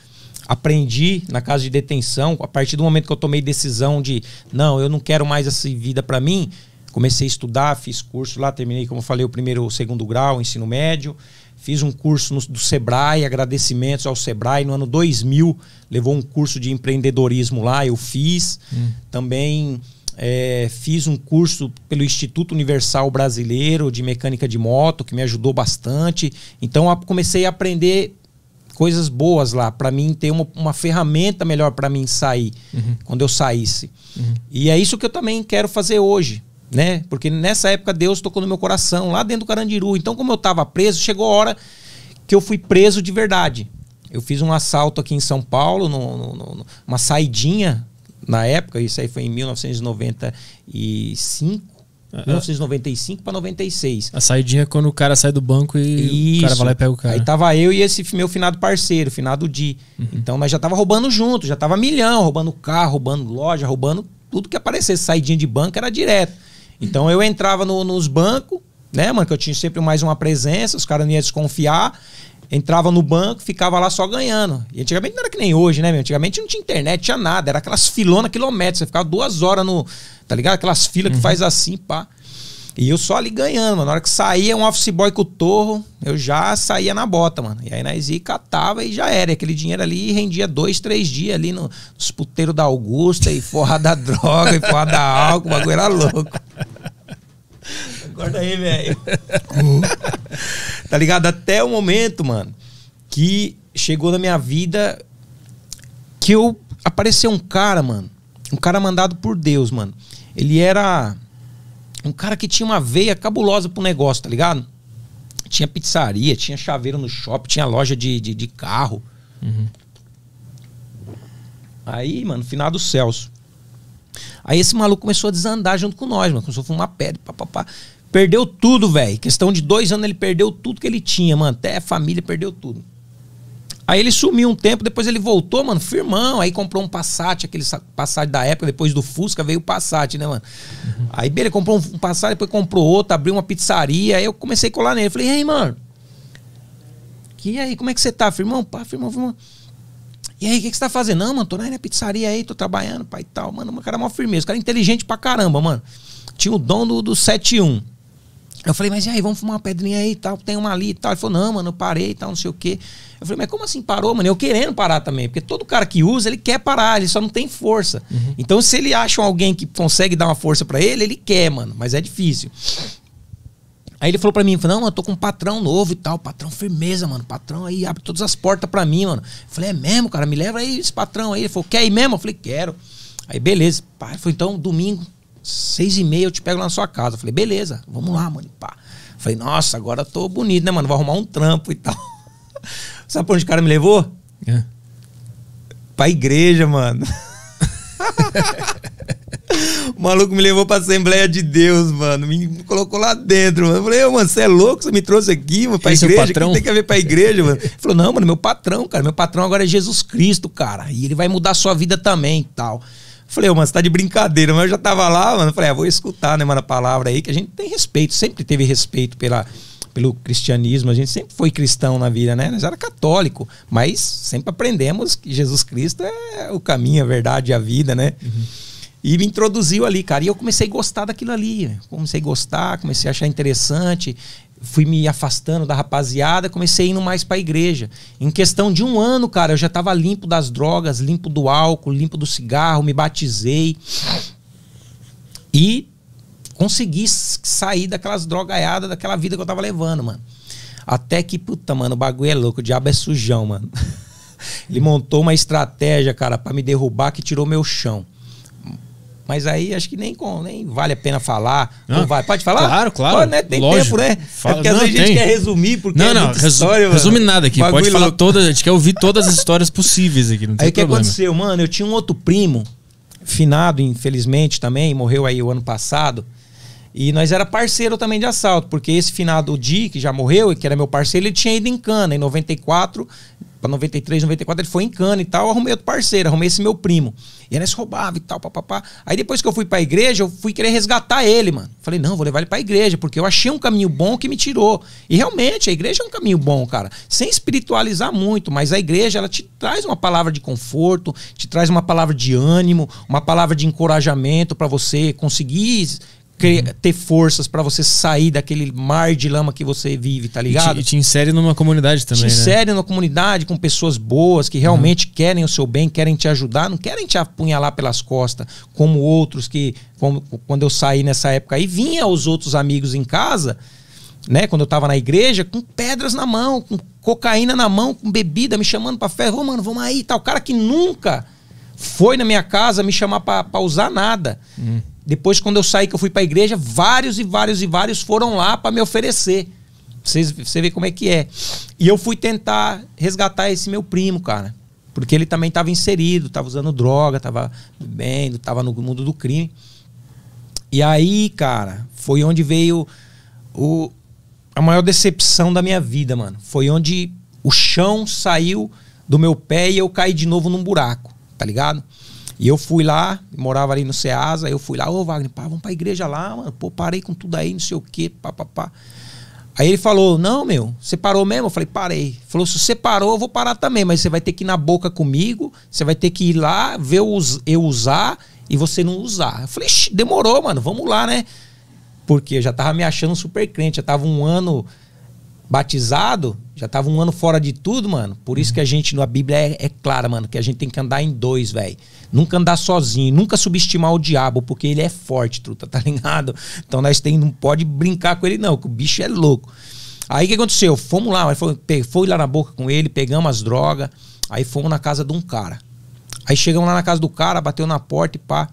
Aprendi na casa de detenção, a partir do momento que eu tomei decisão de, não, eu não quero mais essa vida para mim, Comecei a estudar, fiz curso lá, terminei, como eu falei, o primeiro, o segundo grau, ensino médio. Fiz um curso no, do Sebrae, agradecimentos ao Sebrae. No ano 2000, levou um curso de empreendedorismo lá, eu fiz. Hum. Também é, fiz um curso pelo Instituto Universal Brasileiro de Mecânica de Moto, que me ajudou bastante. Então, comecei a aprender coisas boas lá, para mim ter uma, uma ferramenta melhor para mim sair, uhum. quando eu saísse. Uhum. E é isso que eu também quero fazer hoje né? Porque nessa época Deus tocou no meu coração, lá dentro do Carandiru. Então, como eu estava preso, chegou a hora que eu fui preso de verdade. Eu fiz um assalto aqui em São Paulo, no, no, no, uma saidinha na época, isso aí foi em 1995. 1995 para 96.
A saidinha é quando o cara sai do banco e Isso. o cara vai lá e pega o cara.
Aí tava eu e esse meu finado parceiro, finado Di. Uhum. Então nós já tava roubando junto, já tava milhão, roubando carro, roubando loja, roubando tudo que aparecesse. Saidinha de banco era direto. Então eu entrava no, nos bancos, né, mano, que eu tinha sempre mais uma presença, os caras não iam desconfiar. Entrava no banco, ficava lá só ganhando. E antigamente não era que nem hoje, né, meu? Antigamente não tinha internet, tinha nada. Era aquelas filonas quilométricos. Você ficava duas horas no. Tá ligado? Aquelas filas uhum. que faz assim, pá. E eu só ali ganhando, mano. Na hora que saía um office boy com o torro, eu já saía na bota, mano. E aí nós ia catava e já era. E aquele dinheiro ali rendia dois, três dias ali no, nos puteiros da Augusta e forra da droga e forra da álcool. O bagulho era louco. Acorda aí, velho. tá ligado? Até o momento, mano, que chegou na minha vida que eu apareceu um cara, mano. Um cara mandado por Deus, mano. Ele era um cara que tinha uma veia cabulosa pro negócio, tá ligado? Tinha pizzaria, tinha chaveiro no shopping, tinha loja de, de, de carro.
Uhum.
Aí, mano, final do Celso. Aí esse maluco começou a desandar junto com nós, mano. Começou a fumar pedra, papapá. Perdeu tudo, velho. Questão de dois anos ele perdeu tudo que ele tinha, mano. Até a família perdeu tudo. Aí ele sumiu um tempo, depois ele voltou, mano, firmão. Aí comprou um Passat, aquele Passat da época, depois do Fusca veio o Passat, né, mano? Uhum. Aí beleza, comprou um Passat, depois comprou outro, abriu uma pizzaria. Aí eu comecei a colar nele. Falei, e aí, mano? E aí, como é que você tá, firmão? Pá, firmão, firmão. E aí, o que, que você tá fazendo? Não, mano, tô na pizzaria aí, tô trabalhando, pai e tal. Mano, o cara é mó firmeza, o cara é inteligente pra caramba, mano. Tinha o dom do, do 71. Eu falei, mas e aí, vamos fumar uma pedrinha aí e tal, tem uma ali e tal. Ele falou, não, mano, eu parei e tal, não sei o quê. Eu falei, mas como assim parou, mano? Eu querendo parar também, porque todo cara que usa, ele quer parar, ele só não tem força. Uhum. Então, se ele acha alguém que consegue dar uma força para ele, ele quer, mano, mas é difícil. Aí ele falou pra mim, não, eu tô com um patrão novo e tal, patrão firmeza, mano, patrão aí abre todas as portas pra mim, mano. Eu falei, é mesmo, cara, me leva aí esse patrão aí. Ele falou, quer ir mesmo? Eu falei, quero. Aí, beleza. Pai, falou, então, domingo, seis e meia eu te pego lá na sua casa. Eu falei, beleza, vamos lá, mano, pá. Falei, nossa, agora tô bonito, né, mano? Vou arrumar um trampo e tal. Sabe pra onde o cara me levou? É. Pra igreja, mano. o maluco me levou pra Assembleia de Deus, mano. Me colocou lá dentro, mano. Eu falei, mano, você é louco? Você me trouxe aqui, mano, pra Esse igreja? É o? Que tem que ver pra igreja, mano? Ele falou, não, mano, meu patrão, cara. Meu patrão agora é Jesus Cristo, cara. E ele vai mudar a sua vida também e tal. Falei, oh, mano, você tá de brincadeira, mas eu já tava lá, mano. Falei, ah, vou escutar, né, mano, a palavra aí, que a gente tem respeito, sempre teve respeito pela, pelo cristianismo. A gente sempre foi cristão na vida, né? Nós era católico, mas sempre aprendemos que Jesus Cristo é o caminho, a verdade e a vida, né? Uhum. E me introduziu ali, cara. E eu comecei a gostar daquilo ali. Comecei a gostar, comecei a achar interessante fui me afastando da rapaziada, comecei indo mais pra igreja. Em questão de um ano, cara, eu já tava limpo das drogas, limpo do álcool, limpo do cigarro, me batizei. E consegui sair daquelas drogaiadas, daquela vida que eu tava levando, mano. Até que, puta, mano, o bagulho é louco, o diabo é sujão, mano. Ele montou uma estratégia, cara, para me derrubar que tirou meu chão. Mas aí acho que nem, nem vale a pena falar. Não, vai. Pode falar?
Claro, claro.
Né? Tem lógico. tempo, né? Fala. É porque às vezes a gente quer resumir, porque
não, é não, resu história, resume mano. nada aqui. Pode falar todas, a gente quer ouvir todas as histórias possíveis aqui. Não tem
aí o que aconteceu, mano? Eu tinha um outro primo, finado, infelizmente, também, morreu aí o ano passado. E nós era parceiro também de assalto, porque esse finado Di, que já morreu, que era meu parceiro, ele tinha ido em cana. Em 94, para 93, 94, ele foi em cana e tal. Eu arrumei outro parceiro, arrumei esse meu primo. E nós roubava e tal, papapá. Aí depois que eu fui pra igreja, eu fui querer resgatar ele, mano. Falei, não, vou levar ele pra igreja, porque eu achei um caminho bom que me tirou. E realmente, a igreja é um caminho bom, cara. Sem espiritualizar muito, mas a igreja, ela te traz uma palavra de conforto, te traz uma palavra de ânimo, uma palavra de encorajamento para você conseguir ter forças para você sair daquele mar de lama que você vive, tá ligado?
E te, te insere numa comunidade também,
te né? insere numa comunidade com pessoas boas que realmente uhum. querem o seu bem, querem te ajudar, não querem te apunhalar pelas costas, como outros que, como, quando eu saí nessa época aí, vinha os outros amigos em casa, né, quando eu tava na igreja, com pedras na mão, com cocaína na mão, com bebida, me chamando pra festa, ô oh, mano, vamos aí, tal. O cara que nunca foi na minha casa me chamar pra, pra usar nada. Uhum. Depois, quando eu saí, que eu fui para a igreja, vários e vários e vários foram lá para me oferecer. Você vê como é que é. E eu fui tentar resgatar esse meu primo, cara. Porque ele também estava inserido, estava usando droga, estava bebendo, estava no mundo do crime. E aí, cara, foi onde veio o, a maior decepção da minha vida, mano. Foi onde o chão saiu do meu pé e eu caí de novo num buraco, tá ligado? E eu fui lá, morava ali no Ceasa, eu fui lá, ô Wagner, pá, vamos pra igreja lá, mano. Pô, parei com tudo aí, não sei o quê, pá, pá, pá. Aí ele falou, não, meu, você parou mesmo? Eu falei, parei. Ele falou, se você parou, eu vou parar também, mas você vai ter que ir na boca comigo, você vai ter que ir lá, ver eu usar e você não usar. Eu falei, demorou, mano, vamos lá, né? Porque eu já tava me achando super crente, já tava um ano batizado, já tava um ano fora de tudo, mano. Por isso que a gente, na Bíblia, é, é clara, mano, que a gente tem que andar em dois, velho. Nunca andar sozinho, nunca subestimar o diabo, porque ele é forte, truta, tá ligado? Então nós tem, não pode brincar com ele, não, que o bicho é louco. Aí o que aconteceu? Fomos lá, foi, foi lá na boca com ele, pegamos as drogas, aí fomos na casa de um cara. Aí chegamos lá na casa do cara, bateu na porta e pá.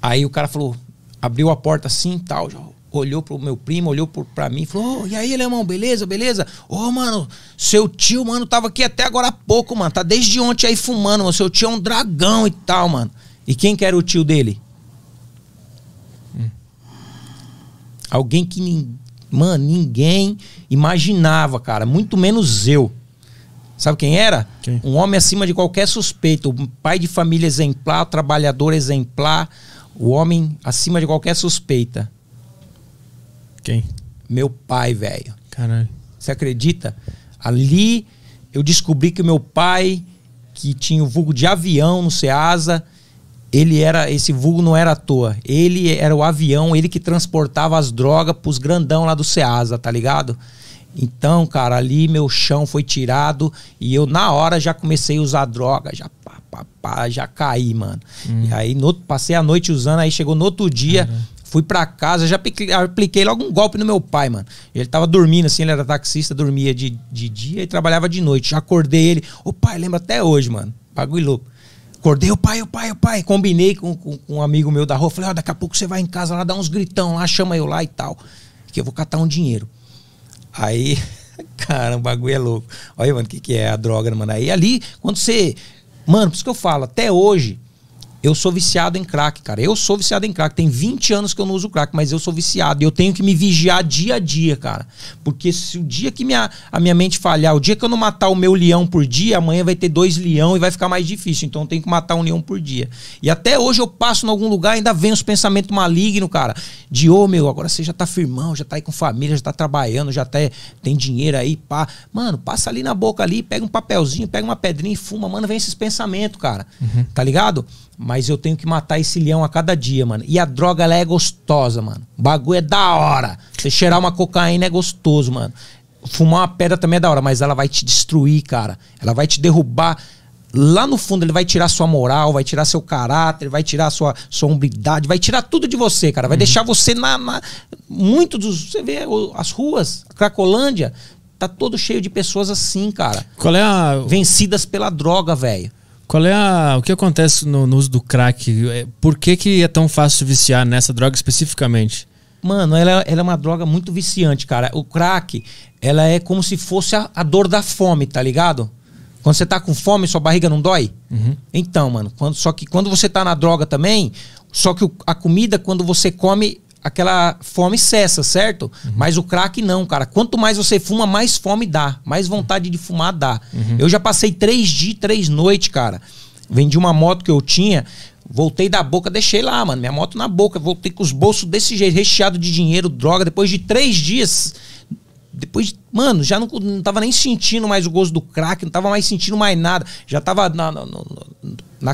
Aí o cara falou, abriu a porta assim e tal, já olhou pro meu primo, olhou pro, pra mim e falou: oh, E aí, irmão, beleza, beleza? Ô, oh, mano, seu tio, mano, tava aqui até agora há pouco, mano. Tá desde ontem aí fumando, mano. Seu tio é um dragão e tal, mano. E quem que era o tio dele? Hum. Alguém que, mano, ninguém imaginava, cara. Muito menos eu. Sabe quem era? Quem? Um homem acima de qualquer suspeito. Um pai de família exemplar, trabalhador exemplar. O homem acima de qualquer suspeita.
Quem?
Meu pai, velho.
Caralho.
Você acredita? Ali eu descobri que o meu pai, que tinha o vulgo de avião no Ceasa, ele era. Esse vulgo não era à toa. Ele era o avião, ele que transportava as drogas pros grandão lá do Ceasa, tá ligado? Então, cara, ali meu chão foi tirado e eu na hora já comecei a usar droga, já pá, pá, pá, já caí, mano. Hum. E aí no, passei a noite usando, aí chegou no outro dia. Fui pra casa, já apliquei, logo um golpe no meu pai, mano. Ele tava dormindo, assim, ele era taxista, dormia de, de dia e trabalhava de noite. Já acordei ele. Ô pai, lembra até hoje, mano. Bagulho louco. Acordei, o pai, o pai, o pai. Combinei com, com, com, um amigo meu da rua. Falei, ó, oh, daqui a pouco você vai em casa lá, dá uns gritão lá, chama eu lá e tal. Que eu vou catar um dinheiro. Aí, cara, o bagulho é louco. Olha, mano, o que, que é a droga, mano? Aí ali, quando você. Mano, por isso que eu falo, até hoje, eu sou viciado em crack, cara. Eu sou viciado em crack. Tem 20 anos que eu não uso crack, mas eu sou viciado. E eu tenho que me vigiar dia a dia, cara. Porque se o dia que minha, a minha mente falhar, o dia que eu não matar o meu leão por dia, amanhã vai ter dois leão e vai ficar mais difícil. Então eu tenho que matar um leão por dia. E até hoje eu passo em algum lugar e ainda vem os pensamentos malignos, cara. De, ô oh, meu, agora você já tá firmão, já tá aí com família, já tá trabalhando, já tá, tem dinheiro aí, pá. Mano, passa ali na boca ali, pega um papelzinho, pega uma pedrinha e fuma. Mano, vem esses pensamentos, cara. Uhum. Tá ligado? Mas eu tenho que matar esse leão a cada dia, mano. E a droga, ela é gostosa, mano. O bagulho é da hora. Você cheirar uma cocaína é gostoso, mano. Fumar uma pedra também é da hora, mas ela vai te destruir, cara. Ela vai te derrubar. Lá no fundo, ele vai tirar sua moral, vai tirar seu caráter, vai tirar sua, sua hombridade, vai tirar tudo de você, cara. Vai uhum. deixar você na, na. Muito dos. Você vê as ruas, Cracolândia, tá todo cheio de pessoas assim, cara.
Qual é a.
Vencidas pela droga, velho.
Qual é a, o que acontece no, no, uso do crack? É, por que, que é tão fácil viciar nessa droga especificamente?
Mano, ela, ela é uma droga muito viciante, cara. O crack, ela é como se fosse a, a dor da fome, tá ligado? Quando você tá com fome, sua barriga não dói? Uhum. Então, mano, quando, só que quando você tá na droga também, só que o, a comida, quando você come, aquela fome cessa, certo? Uhum. Mas o crack não, cara. Quanto mais você fuma, mais fome dá. Mais vontade de fumar dá. Uhum. Eu já passei três dias, três noites, cara. Vendi uma moto que eu tinha. Voltei da boca, deixei lá, mano. Minha moto na boca. Voltei com os bolsos desse jeito, recheado de dinheiro, droga. Depois de três dias. Depois, mano, já não, não tava nem sentindo mais o gosto do crack, não tava mais sentindo mais nada. Já tava na, na, na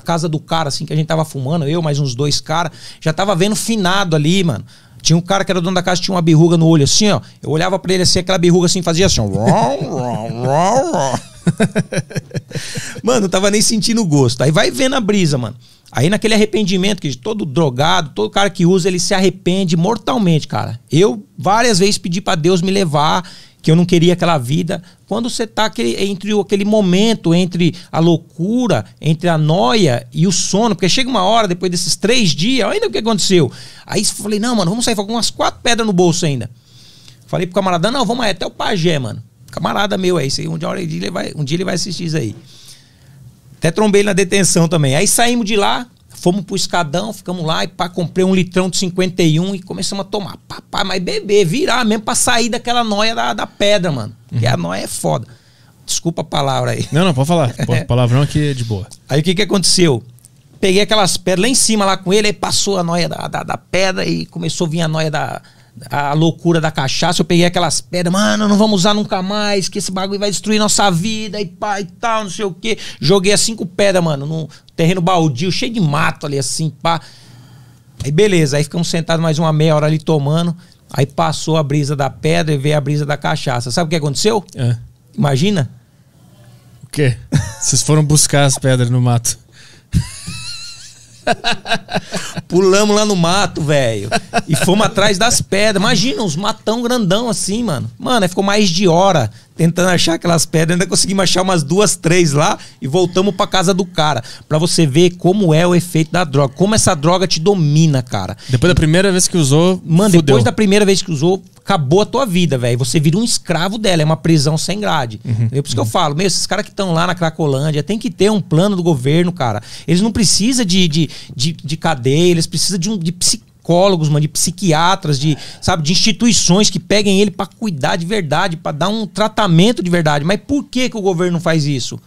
casa do cara, assim, que a gente tava fumando, eu, mais uns dois caras. Já tava vendo finado ali, mano. Tinha um cara que era dono da casa, tinha uma berruga no olho assim, ó. Eu olhava para ele assim, aquela berruga assim, fazia assim, ó. mano, tava nem sentindo gosto. Aí vai vendo a brisa, mano. Aí naquele arrependimento, que todo drogado, todo cara que usa, ele se arrepende mortalmente, cara. Eu várias vezes pedi para Deus me levar que eu não queria aquela vida. Quando você tá aquele, entre aquele momento, entre a loucura, entre a noia e o sono, porque chega uma hora, depois desses três dias, ainda o que aconteceu? Aí falei, não, mano, vamos sair com umas quatro pedras no bolso ainda. Falei pro camarada, não, vamos aí até o pajé, mano. Camarada meu aí, um dia, um dia ele vai assistir isso aí. Até trombei ele na detenção também. Aí saímos de lá, Fomos pro escadão, ficamos lá e pá, comprei um litrão de 51 e começamos a tomar. Papai, mas beber, virar mesmo pra sair daquela noia da, da pedra, mano. Uhum. Porque a noia é foda. Desculpa a palavra aí.
Não, não, pode falar. Palavrão aqui é de boa.
Aí o que que aconteceu? Peguei aquelas pedras lá em cima lá com ele, aí passou a noia da, da, da pedra e começou a vir a noia da, a loucura da cachaça, eu peguei aquelas pedras, mano, não vamos usar nunca mais, que esse bagulho vai destruir nossa vida e pá e tal, não sei o que. Joguei as cinco pedras, mano, num terreno baldio, cheio de mato ali, assim, pá. Aí beleza, aí ficamos sentados mais uma meia hora ali tomando. Aí passou a brisa da pedra e veio a brisa da cachaça. Sabe o que aconteceu?
É.
Imagina.
O quê? Vocês foram buscar as pedras no mato.
Pulamos lá no mato, velho. E fomos atrás das pedras. Imagina, uns matão grandão assim, mano. Mano, aí ficou mais de hora tentando achar aquelas pedras. Ainda conseguimos achar umas duas, três lá e voltamos pra casa do cara. Pra você ver como é o efeito da droga. Como essa droga te domina, cara.
Depois da primeira vez que usou,
Mano,
fudeu.
depois da primeira vez que usou, acabou a tua vida, velho. Você vira um escravo dela, é uma prisão sem grade. É por isso que eu falo, meu, esses caras que estão lá na Cracolândia, tem que ter um plano do governo, cara. Eles não precisam de, de, de, de cadeia, eles precisam de, um, de psicólogos, mano, de psiquiatras, de, sabe, de instituições que peguem ele pra cuidar de verdade, pra dar um tratamento de verdade. Mas por que, que o governo não faz isso?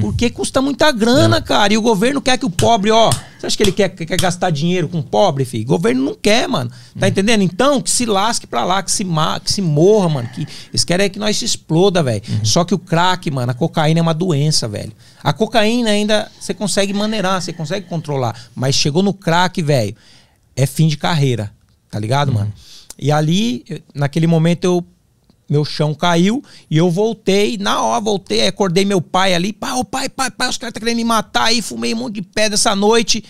Porque custa muita grana, cara. E o governo quer que o pobre, ó. Você acha que ele quer, quer gastar dinheiro com o pobre, filho? O governo não quer, mano. Tá entendendo? Então, que se lasque pra lá, que se, ma que se morra, mano. Que eles querem é que nós se exploda, velho. Só que o crack, mano, a cocaína é uma doença, velho. A cocaína ainda você consegue maneirar, você consegue controlar. Mas chegou no crack, velho, é fim de carreira. Tá ligado, mano? E ali, naquele momento, eu meu chão caiu e eu voltei. Na hora, voltei, acordei meu pai ali. Pai, ô pai, pai, pai, os caras estão querendo me matar aí. Fumei um monte de pedra essa noite.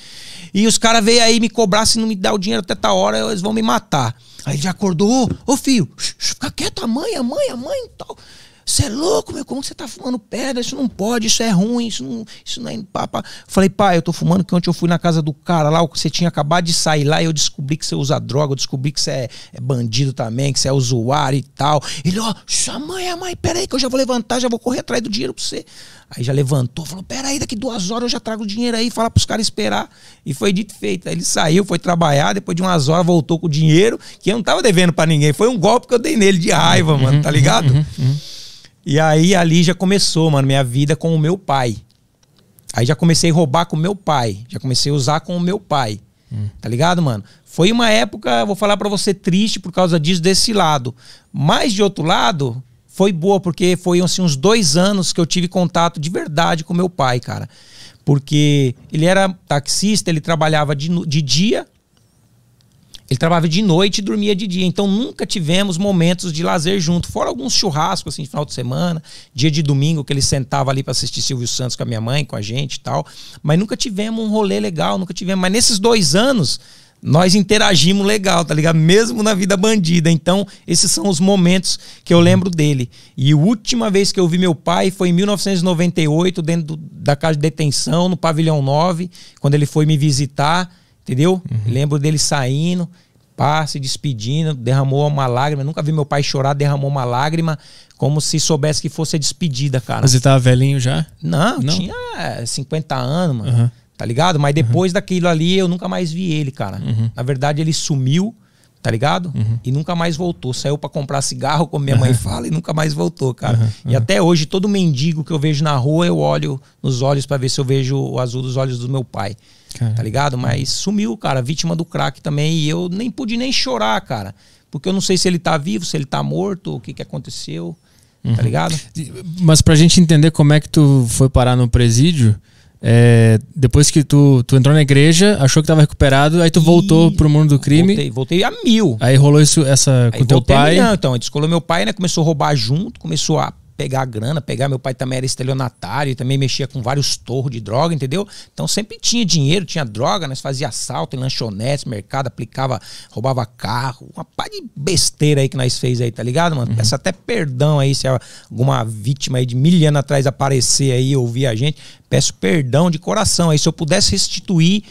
E os caras veio aí me cobrar se não me dar o dinheiro até tal hora, eles vão me matar. Aí ele já acordou, ô, ô filho, fica quieto, a mãe, a mãe, a mãe e tal. Você é louco, meu? Como você tá fumando pedra? Isso não pode, isso é ruim, isso não, isso não é. Pá. Falei, pai, eu tô fumando que ontem eu fui na casa do cara lá, você tinha acabado de sair lá e eu descobri que você usa droga, eu descobri que você é, é bandido também, que você é usuário e tal. Ele, ó, sua mãe, a mãe, peraí que eu já vou levantar, já vou correr atrás do dinheiro pra você. Aí já levantou, falou, peraí, daqui duas horas eu já trago o dinheiro aí, fala pros caras esperar. E foi dito e feito. Aí ele saiu, foi trabalhar, depois de umas horas voltou com o dinheiro, que eu não tava devendo pra ninguém. Foi um golpe que eu dei nele de raiva, mano, tá ligado? E aí ali já começou, mano, minha vida com o meu pai. Aí já comecei a roubar com o meu pai. Já comecei a usar com o meu pai. Tá ligado, mano? Foi uma época, vou falar pra você, triste por causa disso, desse lado. Mas de outro lado, foi boa, porque foi assim, uns dois anos que eu tive contato de verdade com meu pai, cara. Porque ele era taxista, ele trabalhava de, de dia, ele trabalhava de noite e dormia de dia. Então nunca tivemos momentos de lazer junto. Fora alguns churrascos, assim, final de semana, dia de domingo, que ele sentava ali para assistir Silvio Santos com a minha mãe, com a gente e tal. Mas nunca tivemos um rolê legal, nunca tivemos. Mas nesses dois anos, nós interagimos legal, tá ligado? Mesmo na vida bandida. Então, esses são os momentos que eu lembro dele. E a última vez que eu vi meu pai foi em 1998, dentro do- da casa de detenção, no pavilhão 9, quando ele foi me visitar, entendeu? Lembro dele saindo, pá, se despedindo, derramou uma lágrima. Nunca vi meu pai chorar, derramou uma lágrima, como se soubesse que fosse a despedida, cara.
Mas ele tava velhinho já?
Não,
Não?
tinha é, 50 anos, mano.
Aham.
Tá ligado? Mas depois daquilo ali, eu nunca mais vi ele, cara. Na verdade, ele sumiu, tá ligado? E nunca mais voltou. Saiu pra comprar cigarro, como minha mãe fala, e nunca mais voltou, cara. E até hoje, todo mendigo que eu vejo na rua, eu olho nos olhos pra ver se eu vejo o azul dos olhos do meu pai.
Cara.
Tá ligado? Mas sumiu, cara. Vítima do crack também. E eu nem pude nem chorar, cara. Porque eu não sei se ele tá vivo, se ele tá morto, o que que aconteceu. Tá ligado?
Mas pra gente entender como é que tu foi parar no presídio, é, depois que tu, tu entrou na igreja, achou que tava recuperado, aí tu voltou pro mundo do crime.
Voltei, voltei a mil.
Aí rolou isso essa
Aí
com teu pai.
milhão, então, descolou meu pai, né? Começou a roubar junto, começou a pegar a grana, pegar. Meu pai também era estelionatário, e também mexia com vários torros de droga, entendeu? Então sempre tinha dinheiro, tinha droga, nós fazia assalto em lanchonetes, mercado, aplicava, roubava carro, uma pá de besteira aí que nós fez aí, tá ligado, mano? Peço até perdão aí se alguma vítima aí de mil anos atrás aparecer aí e ouvir a gente. Peço perdão de coração aí. Se eu pudesse restituir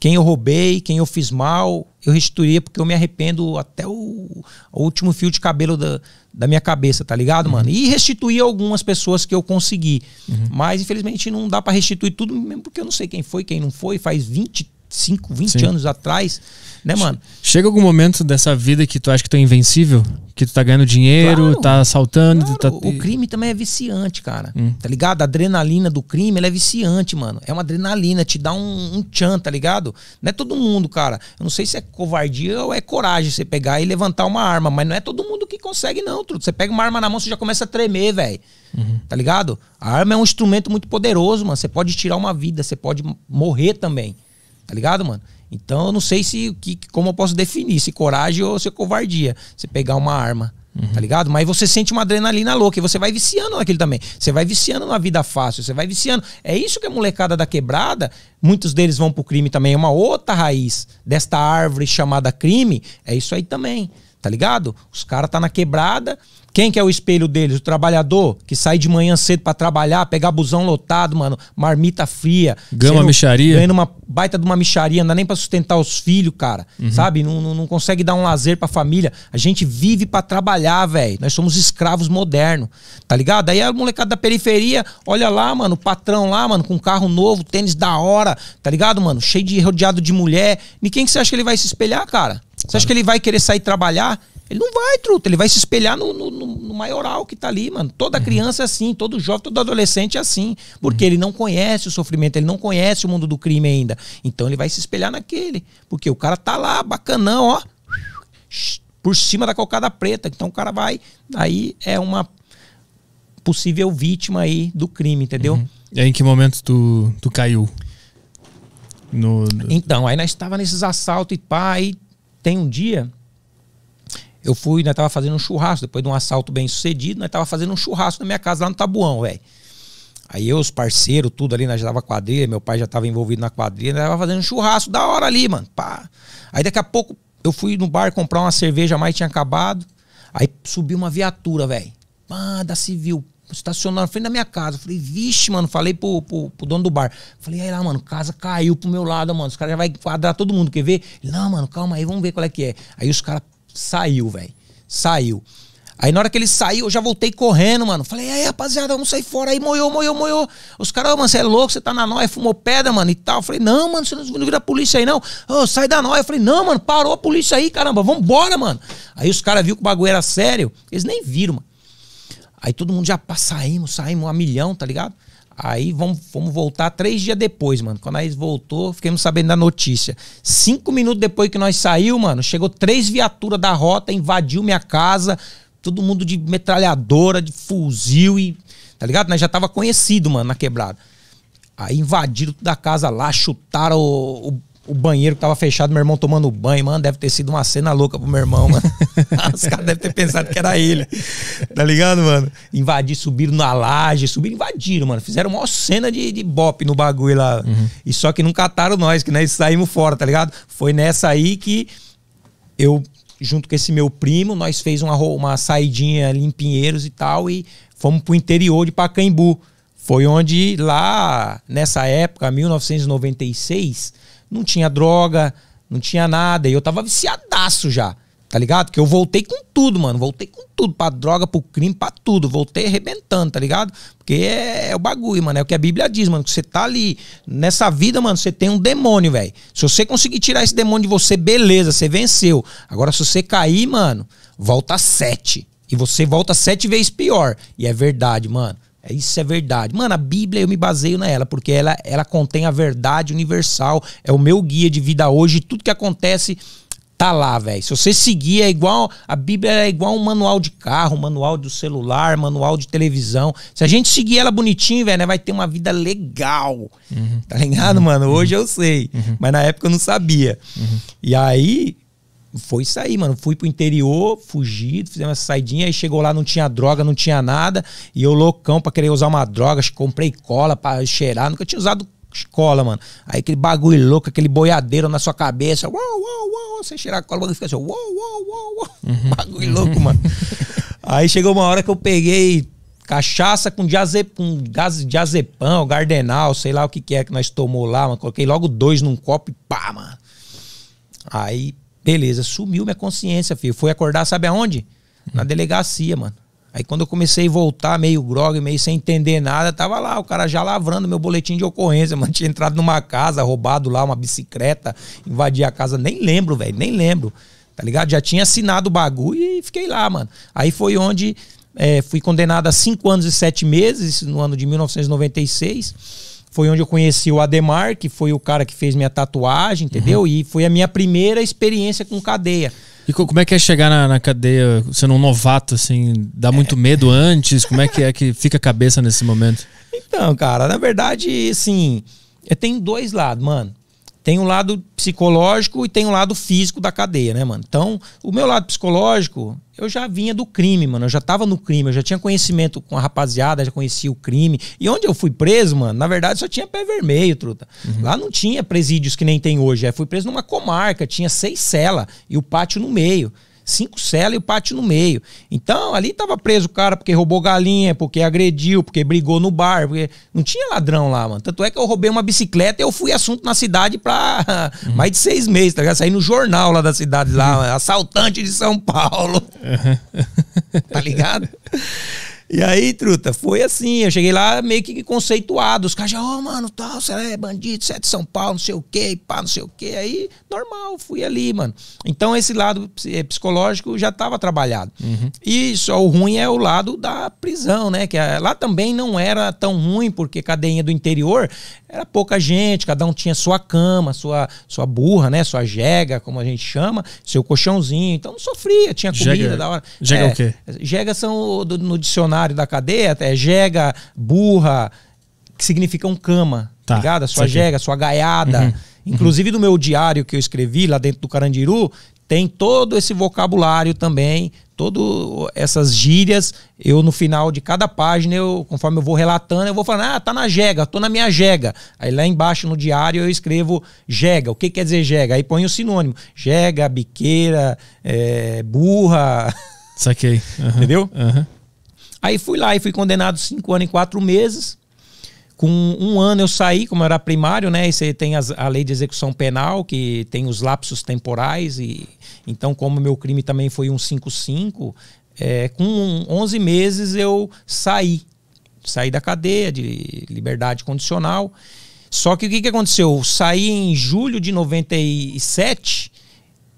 quem eu roubei, quem eu fiz mal, eu restituiria porque eu me arrependo até o, o último fio de cabelo da, da minha cabeça, tá ligado, mano? E restituir algumas pessoas que eu consegui. Mas infelizmente não dá pra restituir tudo, mesmo porque eu não sei quem foi, quem não foi, faz 25, 20
Sim.
anos atrás, né, mano?
Chega algum momento dessa vida que tu acha que tu é invencível? Que tu tá ganhando dinheiro,
Claro.
tá assaltando,
Claro,
tá.
O crime também é viciante, cara. Tá ligado? A adrenalina do crime ela é viciante, mano. É uma adrenalina, te dá um, um tchan, tá ligado? Não é todo mundo, cara. Eu não sei se é covardia ou é coragem você pegar e levantar uma arma, mas não é todo mundo que consegue, não, truto. Você pega uma arma na mão, você já começa a tremer, velho. Tá ligado? A arma é um instrumento muito poderoso, mano. Você pode tirar uma vida, você pode morrer também. Tá ligado, mano? Então eu não sei se que, como eu posso definir, se coragem ou se é covardia. Você pegar uma arma. Tá ligado? Mas você sente uma adrenalina louca e você vai viciando naquilo também. Você vai viciando na vida fácil, você vai viciando. É isso que a molecada da quebrada, muitos deles vão pro crime também. É uma outra raiz desta árvore chamada crime. É isso aí também. Tá ligado? Os caras tá na quebrada. Quem que é o espelho deles? O trabalhador que sai de manhã cedo pra trabalhar, pegar busão lotado, mano, marmita fria.
Ganha uma mixaria.
Ganhando uma baita de uma micharia, não dá nem pra sustentar os filhos, cara. Sabe? Não, não, não consegue dar um lazer pra família. A gente vive pra trabalhar, velho. Nós somos escravos modernos, tá ligado? Aí a molecada da periferia, olha lá, mano, o patrão lá, mano, com carro novo, tênis da hora, tá ligado, mano? Cheio de rodeado de mulher. E quem que você acha que ele vai se espelhar, cara? Você acha que ele vai querer sair trabalhar? Ele não vai, truta. Ele vai se espelhar no, no, no- maioral que tá ali, mano. Toda criança é assim, todo jovem, todo adolescente é assim. Porque ele não conhece o sofrimento, ele não conhece o mundo do crime ainda. Então ele vai se espelhar naquele. Porque o cara tá lá, bacanão, ó. Por cima da cocada preta. Então o cara vai. Aí é uma possível vítima aí do crime, entendeu?
E aí, em que momento tu, tu caiu? No-
Então, aí nós estava nesses assaltos e pá, aí tem um dia, eu fui, nós tava fazendo um churrasco, depois de um assalto bem sucedido, nós tava fazendo um churrasco na minha casa lá no Tabuão, velho. Aí eu, os parceiros, tudo ali, nós já tava quadrilha, meu pai já tava envolvido na quadrilha, nós tava fazendo um churrasco da hora ali, mano, pá. Aí daqui a pouco eu fui no bar comprar uma cerveja, mais tinha acabado, aí subiu uma viatura, velho. Pá, da civil, estacionou na frente da minha casa. Falei, vixe, mano, falei pro, pro, pro dono do bar. Falei, aí lá, mano, casa caiu pro meu lado, mano. Os caras já vai quadrar todo mundo, quer ver? Ele, não, mano, calma aí, vamos ver qual é que é. Aí os caras saiu, velho. Saiu. Aí na hora que ele saiu, eu já voltei correndo, mano. Falei, aí, rapaziada, vamos sair fora aí, moiou, moiou, moiou. Os caras, ô, mano, você é louco, você tá na nóia, fumou pedra, mano, e tal. Falei, não, mano, você não vira polícia aí, não. Ô, sai da nóia. Falei, não, mano, parou a polícia aí, caramba, vambora, mano. Aí os caras viram que o bagulho era sério, eles nem viram, mano. Aí todo mundo já pá, saímos, saímos a milhão, tá ligado? Aí vamos, vamos voltar três dias depois, mano. Quando nós voltou, fiquemos sabendo da notícia. Cinco minutos depois que nós saiu, mano, chegou três viaturas da rota, invadiu minha casa, todo mundo de metralhadora, de fuzil e. Tá ligado? Nós já tava conhecido, mano, na quebrada. Aí invadiram toda a casa lá, chutaram o, o, o banheiro que tava fechado, meu irmão tomando banho, mano. Deve ter sido uma cena louca pro meu irmão, mano. Os caras devem ter pensado que era ele. Tá ligado, mano? Invadir, subiram na laje, subiram, invadiram, mano. Fizeram uma cena de, de bop no bagulho lá. E só que não cataram nós, que nós saímos fora, tá ligado? Foi nessa aí que eu, junto com esse meu primo, nós fez uma, uma saidinha ali em Pinheiros e tal, e fomos pro interior de Pacaembu. Foi onde lá, nessa época, 1996, não tinha droga, não tinha nada, e eu tava viciadaço já. Tá ligado? Que eu voltei com tudo, mano. Voltei com tudo. Pra droga, pro crime, pra tudo. Voltei arrebentando, tá ligado? Porque é, é o bagulho, mano. É o que a Bíblia diz, mano. Que você tá ali. Nessa vida, mano, você tem um demônio, velho. Se você conseguir tirar esse demônio de você, beleza, você venceu. Agora, se você cair, mano, volta sete. E você volta sete vezes pior. E é verdade, mano. É, Isso é verdade. Mano, a Bíblia eu me baseio nela, porque ela, ela contém a verdade universal. É o meu guia de vida hoje. Tudo que acontece tá lá, velho. Se você seguir, é igual. A Bíblia é igual um manual de carro, um manual do celular, manual de televisão. Se a gente seguir ela bonitinho, velho, né, vai ter uma vida legal. Tá ligado, mano? Hoje eu sei. Mas na época eu não sabia. E aí. Foi isso aí, mano. Fui pro interior, fugido, fizemos essa saidinha, aí chegou lá, não tinha droga, não tinha nada. E eu loucão pra querer usar uma droga, comprei cola pra cheirar, nunca tinha usado cola, mano. Aí aquele bagulho louco, aquele boiadeiro na sua cabeça. Uau, uau, uau. Você cheirar a cola, o bagulho fica assim, uau, uau, uau, uau. Bagulho louco, mano. Aí chegou uma hora que eu peguei cachaça com, diaze, com diazepam, gardenal, sei lá o que, que é que nós tomou lá, mano. Coloquei logo dois num copo e pá, mano. Aí, beleza, sumiu minha consciência, filho. Fui acordar, sabe aonde? Na delegacia, mano. Aí quando eu comecei a voltar, meio grog, meio sem entender nada, tava lá, o cara já lavrando meu boletim de ocorrência, mano. Tinha entrado numa casa, roubado lá uma bicicleta, invadir a casa. Nem lembro, velho, nem lembro. Tá ligado? Já tinha assinado o bagulho e fiquei lá, mano. Aí foi onde é, fui condenado a cinco anos e sete meses, no ano de 1996. Foi onde eu conheci o Ademar, que foi o cara que fez minha tatuagem, entendeu? E foi a minha primeira experiência com cadeia.
E co- como é que é chegar na, na cadeia sendo um novato, assim? Dá muito medo antes? Como é que é que fica a cabeça nesse momento?
Então, cara, na verdade, assim, eu tenho dois lados, mano. Tem um lado psicológico e tem um lado físico da cadeia, né, mano? Então, o meu lado psicológico, eu já vinha do crime, mano. Eu já tava no crime, eu já tinha conhecimento com a rapaziada, já conhecia o crime. E onde eu fui preso, mano, na verdade só tinha pé vermelho, truta. Uhum. Lá não tinha presídios que nem tem hoje. Eu fui preso numa comarca, tinha seis celas e o pátio no meio cinco celas e o pátio no meio. Então, ali tava preso o cara porque roubou galinha, porque agrediu, porque brigou no bar, porque não tinha ladrão lá, mano. Tanto é que eu roubei uma bicicleta e eu fui assunto na cidade pra uhum. mais de seis meses, tá ligado? Saí no jornal lá da cidade, lá, uhum. assaltante de São Paulo. Uhum. tá ligado? E aí, truta, foi assim. Eu cheguei lá meio que conceituado. Os caras já, ô, oh, mano, tal, você é bandido, você é de São Paulo, não sei o quê, pá, não sei o quê. Aí, normal, fui ali, mano. Então, esse lado eh, psicológico já estava trabalhado. Uhum. E só o ruim é o lado da prisão, né? Que eh, lá também não era tão ruim, porque cadeia do interior era pouca gente, cada um tinha sua cama, sua, sua burra, né? Sua jega, como a gente chama, seu colchãozinho. Então não sofria, tinha comida
jega,
da hora.
Jega é, o quê?
Jegas são no dicionário da cadeia, é jega, burra, que significam cama, tá, ligado? A sua jega, sua gaiada. Uhum, Inclusive uhum. no meu diário que eu escrevi lá dentro do Carandiru, tem todo esse vocabulário também, todas essas gírias. Eu, no final de cada página, eu, conforme eu vou relatando, eu vou falando, ah, tá na jega, tô na minha jega. Aí lá embaixo no diário eu escrevo jega. O que quer dizer jega? Aí põe o sinônimo. Jega, biqueira, é, burra.
Saquei.
Uhum. Entendeu? Uhum. Aí fui lá e fui condenado cinco anos e quatro meses. Com um ano eu saí, como era primário, né? E você tem as, a lei de execução penal, que tem os lapsos temporais. e Então, como meu crime também foi um 55, é, com 11 meses eu saí. Saí da cadeia de liberdade condicional. Só que o que, que aconteceu? Eu saí em julho de 97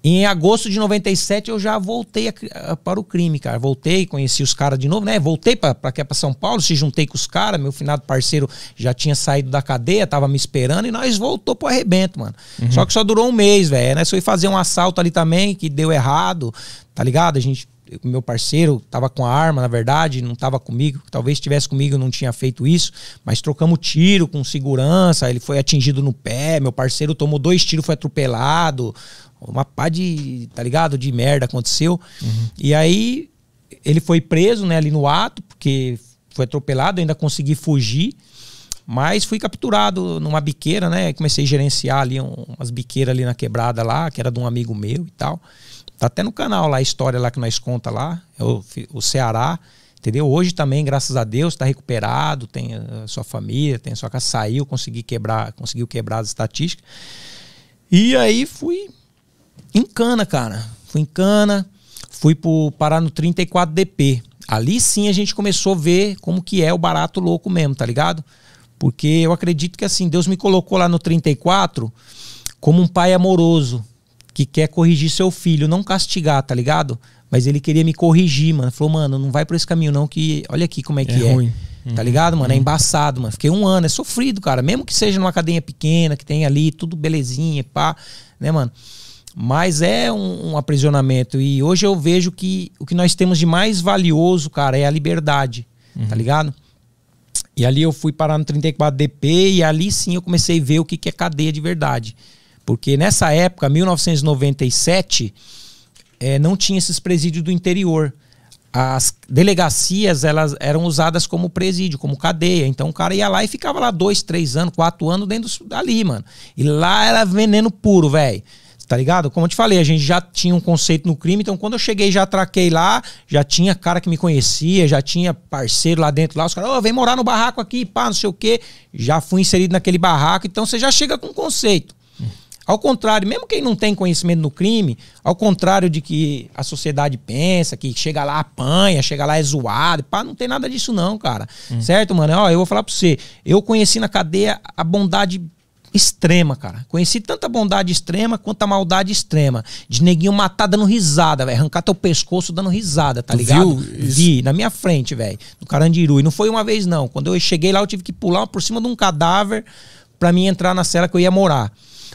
em agosto de 97 eu já voltei a, a, para o crime, cara. Voltei, conheci os caras de novo, né? Voltei para aqui para São Paulo, se juntei com os caras, meu finado parceiro já tinha saído da cadeia, tava me esperando e nós voltou pro arrebento, mano. Uhum. Só que só durou um mês, velho. Nós foi fazer um assalto ali também que deu errado, tá ligado? A gente meu parceiro tava com a arma, na verdade, não tava comigo. Talvez estivesse comigo, eu não tinha feito isso. Mas trocamos tiro com segurança. Ele foi atingido no pé. Meu parceiro tomou dois tiros, foi atropelado uma pá de, tá ligado? De merda aconteceu. Uhum. E aí ele foi preso, né, ali no ato, porque foi atropelado, ainda consegui fugir. Mas fui capturado numa biqueira, né? Comecei a gerenciar ali um, umas biqueiras ali na quebrada lá, que era de um amigo meu e tal. Tá até no canal lá a história lá que nós conta lá, é o, o Ceará, entendeu? Hoje também, graças a Deus, está recuperado, tem a sua família, tem a sua casa, saiu, consegui quebrar, conseguiu quebrar as estatísticas. E aí fui em Cana, cara. Fui em Cana, fui pro, parar no 34DP. Ali sim a gente começou a ver como que é o barato louco mesmo, tá ligado? Porque eu acredito que assim, Deus me colocou lá no 34 como um pai amoroso que quer corrigir seu filho, não castigar, tá ligado? Mas ele queria me corrigir, mano. Falou, mano, não vai por esse caminho não, que olha aqui como é que é. é. Ruim. Tá ligado, mano? É uhum. É embaçado, mano. Fiquei um ano, é sofrido, cara. Mesmo que seja numa cadeia pequena, que tem ali tudo belezinha, pá, né, mano? Mas é um, um, aprisionamento. E hoje eu vejo que o que nós temos de mais valioso, cara, é a liberdade. Tá uhum. Tá ligado? E ali eu fui parar no 34DP e ali sim eu comecei a ver o que, que é cadeia de verdade. Porque nessa época, 1997, é, não tinha esses presídios do interior. As delegacias elas eram usadas como presídio, como cadeia. Então o cara ia lá e ficava lá dois, três anos, quatro anos dentro dali, mano. E lá era veneno puro, velho. Tá ligado? Como eu te falei, a gente já tinha um conceito no crime, então quando eu cheguei já traquei lá, já tinha cara que me conhecia, já tinha parceiro lá dentro lá, os caras, oh, vem morar no barraco aqui, pá, não sei o quê. Já fui inserido naquele barraco, então você já chega com conceito. Ao contrário, mesmo quem não tem conhecimento no crime, ao contrário de que a sociedade pensa, que chega lá apanha, chega lá é zoado, pá, não tem nada disso não, cara. Hum. Certo, mano? Ó, eu vou falar pra você, eu conheci na cadeia a bondade extrema, cara. Conheci tanta bondade extrema quanto a maldade extrema. De neguinho matar dando risada, velho. Arrancar teu pescoço dando risada, tá ligado? Vi, na minha frente, velho. No Carandiru. E não foi uma vez, não. Quando eu cheguei lá, eu tive que pular por cima de um cadáver para mim entrar na cela que eu ia morar.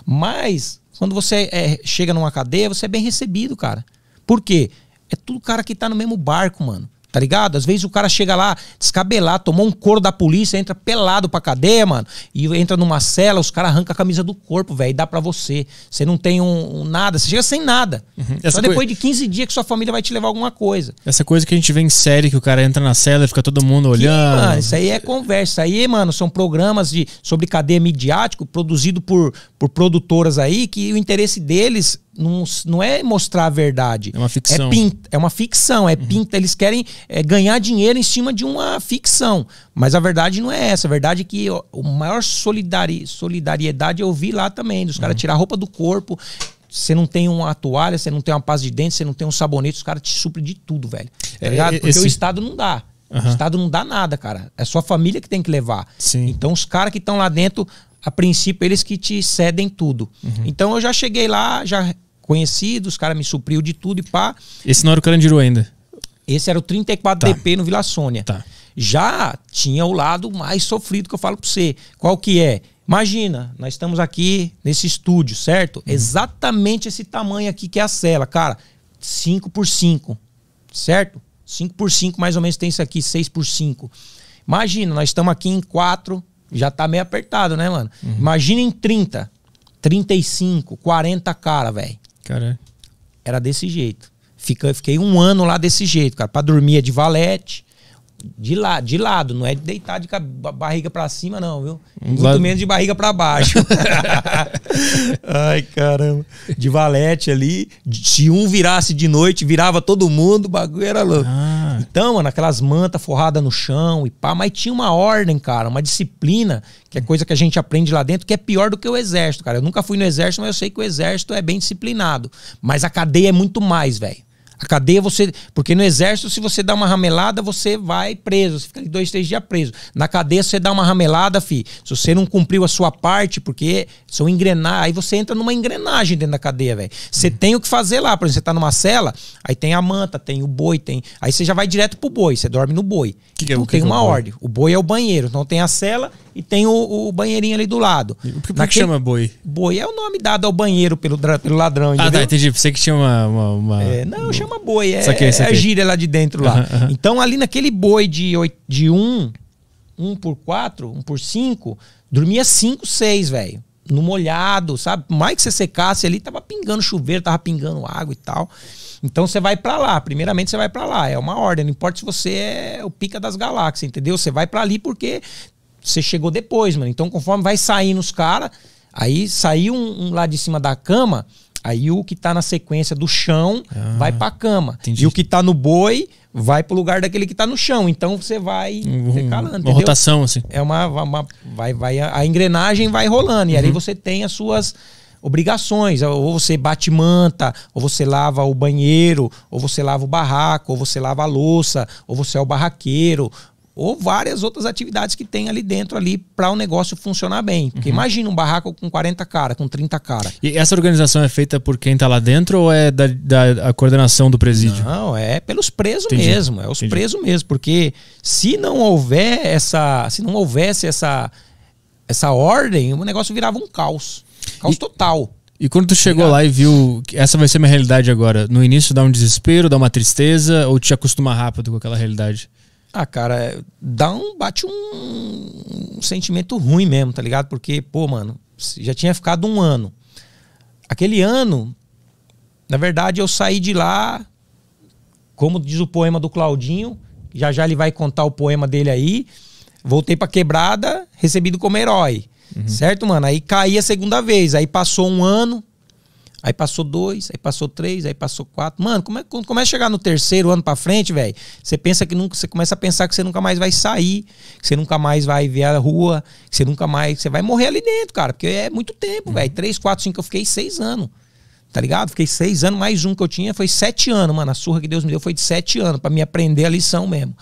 Mas, quando você é, chega numa cadeia, você é bem recebido, cara. Por quê? É tudo cara que tá no mesmo barco, mano. Tá ligado? Às vezes o cara chega lá, descabelado, tomou um couro da polícia, entra pelado pra cadeia, mano, e entra numa cela, os caras arrancam a camisa do corpo, velho, e dá pra você. Você não tem um, um nada, você chega sem nada.
Uhum. Essa
Só depois de 15 dias que sua família vai te levar alguma coisa.
Essa coisa que a gente vê em série, que o cara entra na cela e fica todo mundo
Que,
olhando.
mano, isso aí é conversa. Isso aí, mano, são programas de, sobre cadeia midiático produzido por, por produtoras aí que o interesse deles não, não é mostrar a verdade.
É uma ficção.
É, pin- é uma ficção. É pinta. Eles querem é, ganhar dinheiro em cima de uma ficção. Mas a verdade não é essa. A verdade é que ó, o maior solidari solidariedade eu vi lá também. Dos caras tirar a roupa do corpo. Você não tem uma toalha, você não tem uma pasta de dente, você não tem um sabonete, os caras te suprem de tudo, velho. Tá
É,
ligado? Porque
esse-
o Estado não dá.
Aham.
O Estado não dá nada, cara. É sua família que tem que levar.
Sim.
Então os caras que estão lá dentro, a princípio, eles que te cedem tudo.
Uhum.
Então eu já cheguei lá, já conhecido, os caras me supriu de tudo e pá.
Esse não era o Carandiru ainda.
Esse era o 34DP no Vila Sônia.
Tá.
Já tinha o lado mais sofrido que eu falo pra você. Qual que é? Imagina, nós estamos aqui nesse estúdio, certo?
Uhum.
Exatamente esse tamanho aqui que é a cela. Cara, 5 por 5 certo? 5 por 5 mais ou menos tem isso aqui, 6 por 5 Imagina, nós estamos aqui em 4, já tá meio apertado, né, mano?
Uhum.
Imagina em 30, 35, 40 cara, velho.
Cara,
Era desse jeito. Fica, fiquei um ano lá desse jeito, cara. Pra dormir é de valete. De, la, de lado, não é de deitar de barriga pra cima, não, viu? Muito
lado-
menos de barriga pra baixo. Ai, caramba. De valete ali. Se um virasse de noite, virava todo mundo, o bagulho era louco.
Ah.
Então, mano, aquelas mantas forradas no chão e pá, mas tinha uma ordem, cara, uma disciplina, que é coisa que a gente aprende lá dentro, que é pior do que o exército, cara. Eu nunca fui no exército, mas eu sei que o exército é bem disciplinado. Mas a cadeia é muito mais, velho. A cadeia você. Porque no exército, se você dá uma ramelada, você vai preso. Você fica ali dois, três dias preso. Na cadeia, você dá uma ramelada, fi. Se você não cumpriu a sua parte, porque são engrenagens. Aí você entra numa engrenagem dentro da cadeia, velho. Você tem o que fazer lá. Por exemplo, você tá numa cela, aí tem a manta, tem o boi, tem. Aí você já vai direto pro boi, você dorme no boi.
Que que é-
Então
que
tem
que é o
uma
boi?
ordem. O boi é o banheiro. Então tem a cela e tem o, o banheirinho ali do lado.
por que, por que
Naquele-
chama boi?
Boi é o nome dado ao banheiro pelo, pelo ladrão,
Ah,
entendeu?
tá, entendi. Pensei que tinha uma. uma, uma-
É, não, chama boi. É,
Saquei,
é a gíria lá de dentro lá.
Aham, aham.
Então, ali naquele boi de, oit- de um, um por quatro, um por cinco, dormia cinco, seis, velho. No molhado, sabe? Por Mais que você secasse ali, tava pingando chuveiro, tava pingando água e tal. Então você vai pra lá. Primeiramente você vai pra lá. É uma ordem. Não importa se você é o pica das galáxias, entendeu? Você vai pra ali porque você chegou depois, mano. Então, conforme vai saindo os caras, aí saiu um, um lá de cima da cama, aí o que tá na sequência do chão vai pra cama.
entendi.
E o que tá no boi vai pro lugar daquele que tá no chão. Então você vai
Um-
decalando,
uma
entendeu?
rotação, assim.
É uma, uma- vai, vai a engrenagem vai rolando e ali
Uhum.
você tem as suas obrigações, ou você bate manta, ou você lava o banheiro, ou você lava o barraco, ou você lava a louça, ou você é o barraqueiro, ou várias outras atividades que tem ali dentro ali para o negócio funcionar bem. Porque
Uhum.
imagina um barraco com 40 cara, com 30 cara.
E essa organização é feita por quem tá lá dentro ou é da, da coordenação do presídio?
Não, é pelos presos
Entendi.
mesmo, é os
Entendi.
presos mesmo, porque se não houver essa, se não houvesse essa essa ordem, o negócio virava um caos. Caos
E-
total.
E quando tu chegou
Obrigado.
lá e viu que essa vai ser minha realidade agora, no início dá um desespero, dá uma tristeza ou te acostuma rápido com aquela realidade?
Ah, cara, dá um bate um, um sentimento ruim mesmo, tá ligado? Porque, pô, mano, já tinha ficado um ano. Aquele ano, na verdade, eu saí de lá, como diz o poema do Claudinho, já já ele vai contar o poema dele aí. Voltei pra quebrada, recebido como herói. Certo, mano? Aí caí a segunda vez. Aí passou um ano, Aí passou dois, aí passou três, aí passou quatro. Mano, como é, quando começa a chegar no terceiro ano pra frente, velho, você pensa que nunca, você começa a pensar que você nunca mais vai sair, que você nunca mais vai ver a rua, que você nunca mais, você vai morrer ali dentro, cara, porque é muito tempo, velho. Três, quatro, cinco, eu fiquei seis anos. Tá ligado? Fiquei seis anos, mais um que eu tinha foi sete anos, mano. A surra que Deus me deu foi de sete anos, pra me aprender a lição mesmo.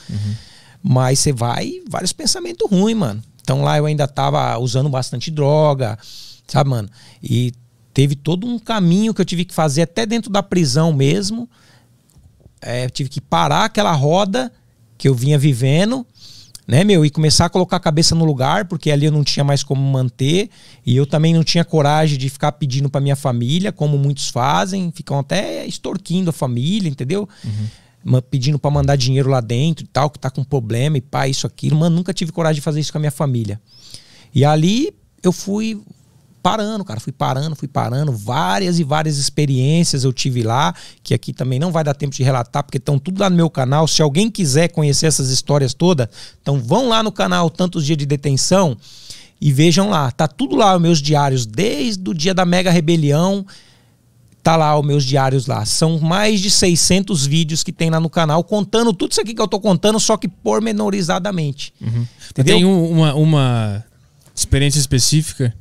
Mas você vai, vários pensamentos ruins, mano. Então lá eu ainda tava usando bastante droga, sabe, mano? E teve todo um caminho que eu tive que fazer até dentro da prisão mesmo. É, eu tive que parar aquela roda que eu vinha vivendo, né, meu? E começar a colocar a cabeça no lugar, porque ali eu não tinha mais como manter. E eu também não tinha coragem de ficar pedindo pra minha família, como muitos fazem, ficam até extorquindo a família, entendeu? ma- pedindo pra mandar dinheiro lá dentro e tal, que tá com problema e pá, isso, aquilo. Mano, nunca tive coragem de fazer isso com a minha família. E ali eu fui parando, cara, fui parando, fui parando, várias e várias experiências eu tive lá, que aqui também não vai dar tempo de relatar, porque estão tudo lá no meu canal. Se alguém quiser conhecer essas histórias todas, então vão lá no canal Tantos Dias de Detenção e vejam lá, tá tudo lá os meus diários, desde o dia da mega rebelião, tá lá os meus diários lá. São mais de 600 vídeos que tem lá no canal, contando tudo isso aqui que eu tô contando, só que pormenorizadamente. Entendeu?
Tem um- uma, uma experiência específica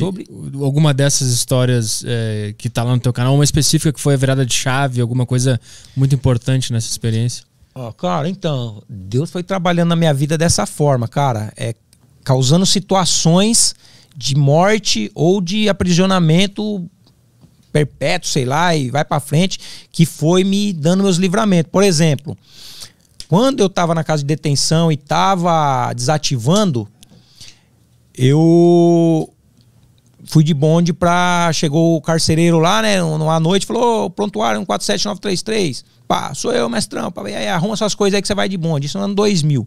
Sobre
alguma dessas histórias é, que tá lá no teu canal, uma específica que foi a virada de chave, alguma coisa muito importante nessa experiência?
Ó, cara, então, Deus foi trabalhando na minha vida dessa forma, cara. É causando situações de morte ou de aprisionamento perpétuo, sei lá, e vai pra frente, que foi me dando meus livramentos. Por exemplo, quando eu tava na casa de detenção e tava desativando, eu fui de bonde pra. Chegou o carcereiro lá, né? Numa noite, falou: Ô, prontuário 147933. Pá, sou eu, mestrão. Pá, aí, arruma essas coisas aí que você vai de bonde. Isso no ano 2000.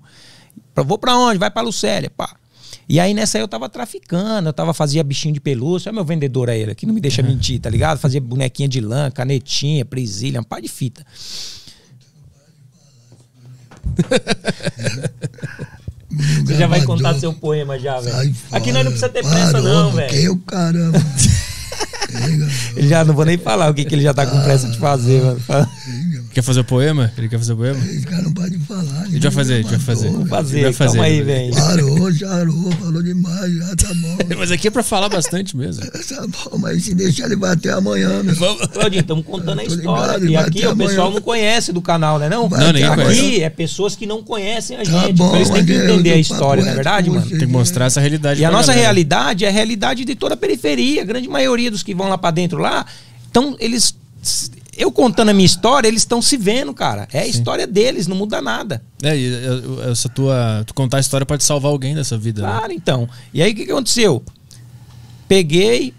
Pra- Vou pra onde? Vai pra Lucélia, pá. E aí nessa aí eu tava traficando, eu tava fazia bichinho de pelúcia, é meu vendedor aí, ele que não me deixa mentir, tá ligado? Fazia bonequinha de lã, canetinha, presilha, um par de fita. Você já vai contar seu poema já, velho. Aqui nós não precisa ter pressa não,
Que
velho.
eu, caramba.
Ele já não vou nem falar o que, que ele já tá com pressa de fazer, mano.
Quer fazer o poema? Ele quer fazer o poema?
esse cara não pode falar.
A gente vai fazer, a gente vai fazer.
Vamos
Ele
fazer,
vai fazer,
calma aí,
ele
velho.
Parou, charou, falou demais, já tá bom.
Mas aqui é pra falar bastante mesmo.
Tá bom, mas se deixar ele vai até amanhã, meu.
Claudinho, estamos contando a história.
ligado,
e aqui o pessoal
amanhã.
não conhece do canal, né? Não,
Não, ninguém
aqui
conhece.
é pessoas que não conhecem a
Tá
gente.
bom,
então eles têm que
eu-
entender a história, não é
reto
verdade, mano?
Tem que mostrar essa realidade
E a nossa
galera.
realidade é a realidade de toda a periferia. A grande maioria dos que vão lá pra dentro lá, então eles. Eu contando a minha história, eles estão se vendo, cara. É a história deles, não muda nada.
É, e essa tua. Tu contar a história pode salvar alguém dessa vida. né?
Claro, então. E aí o que, que aconteceu? Peguei,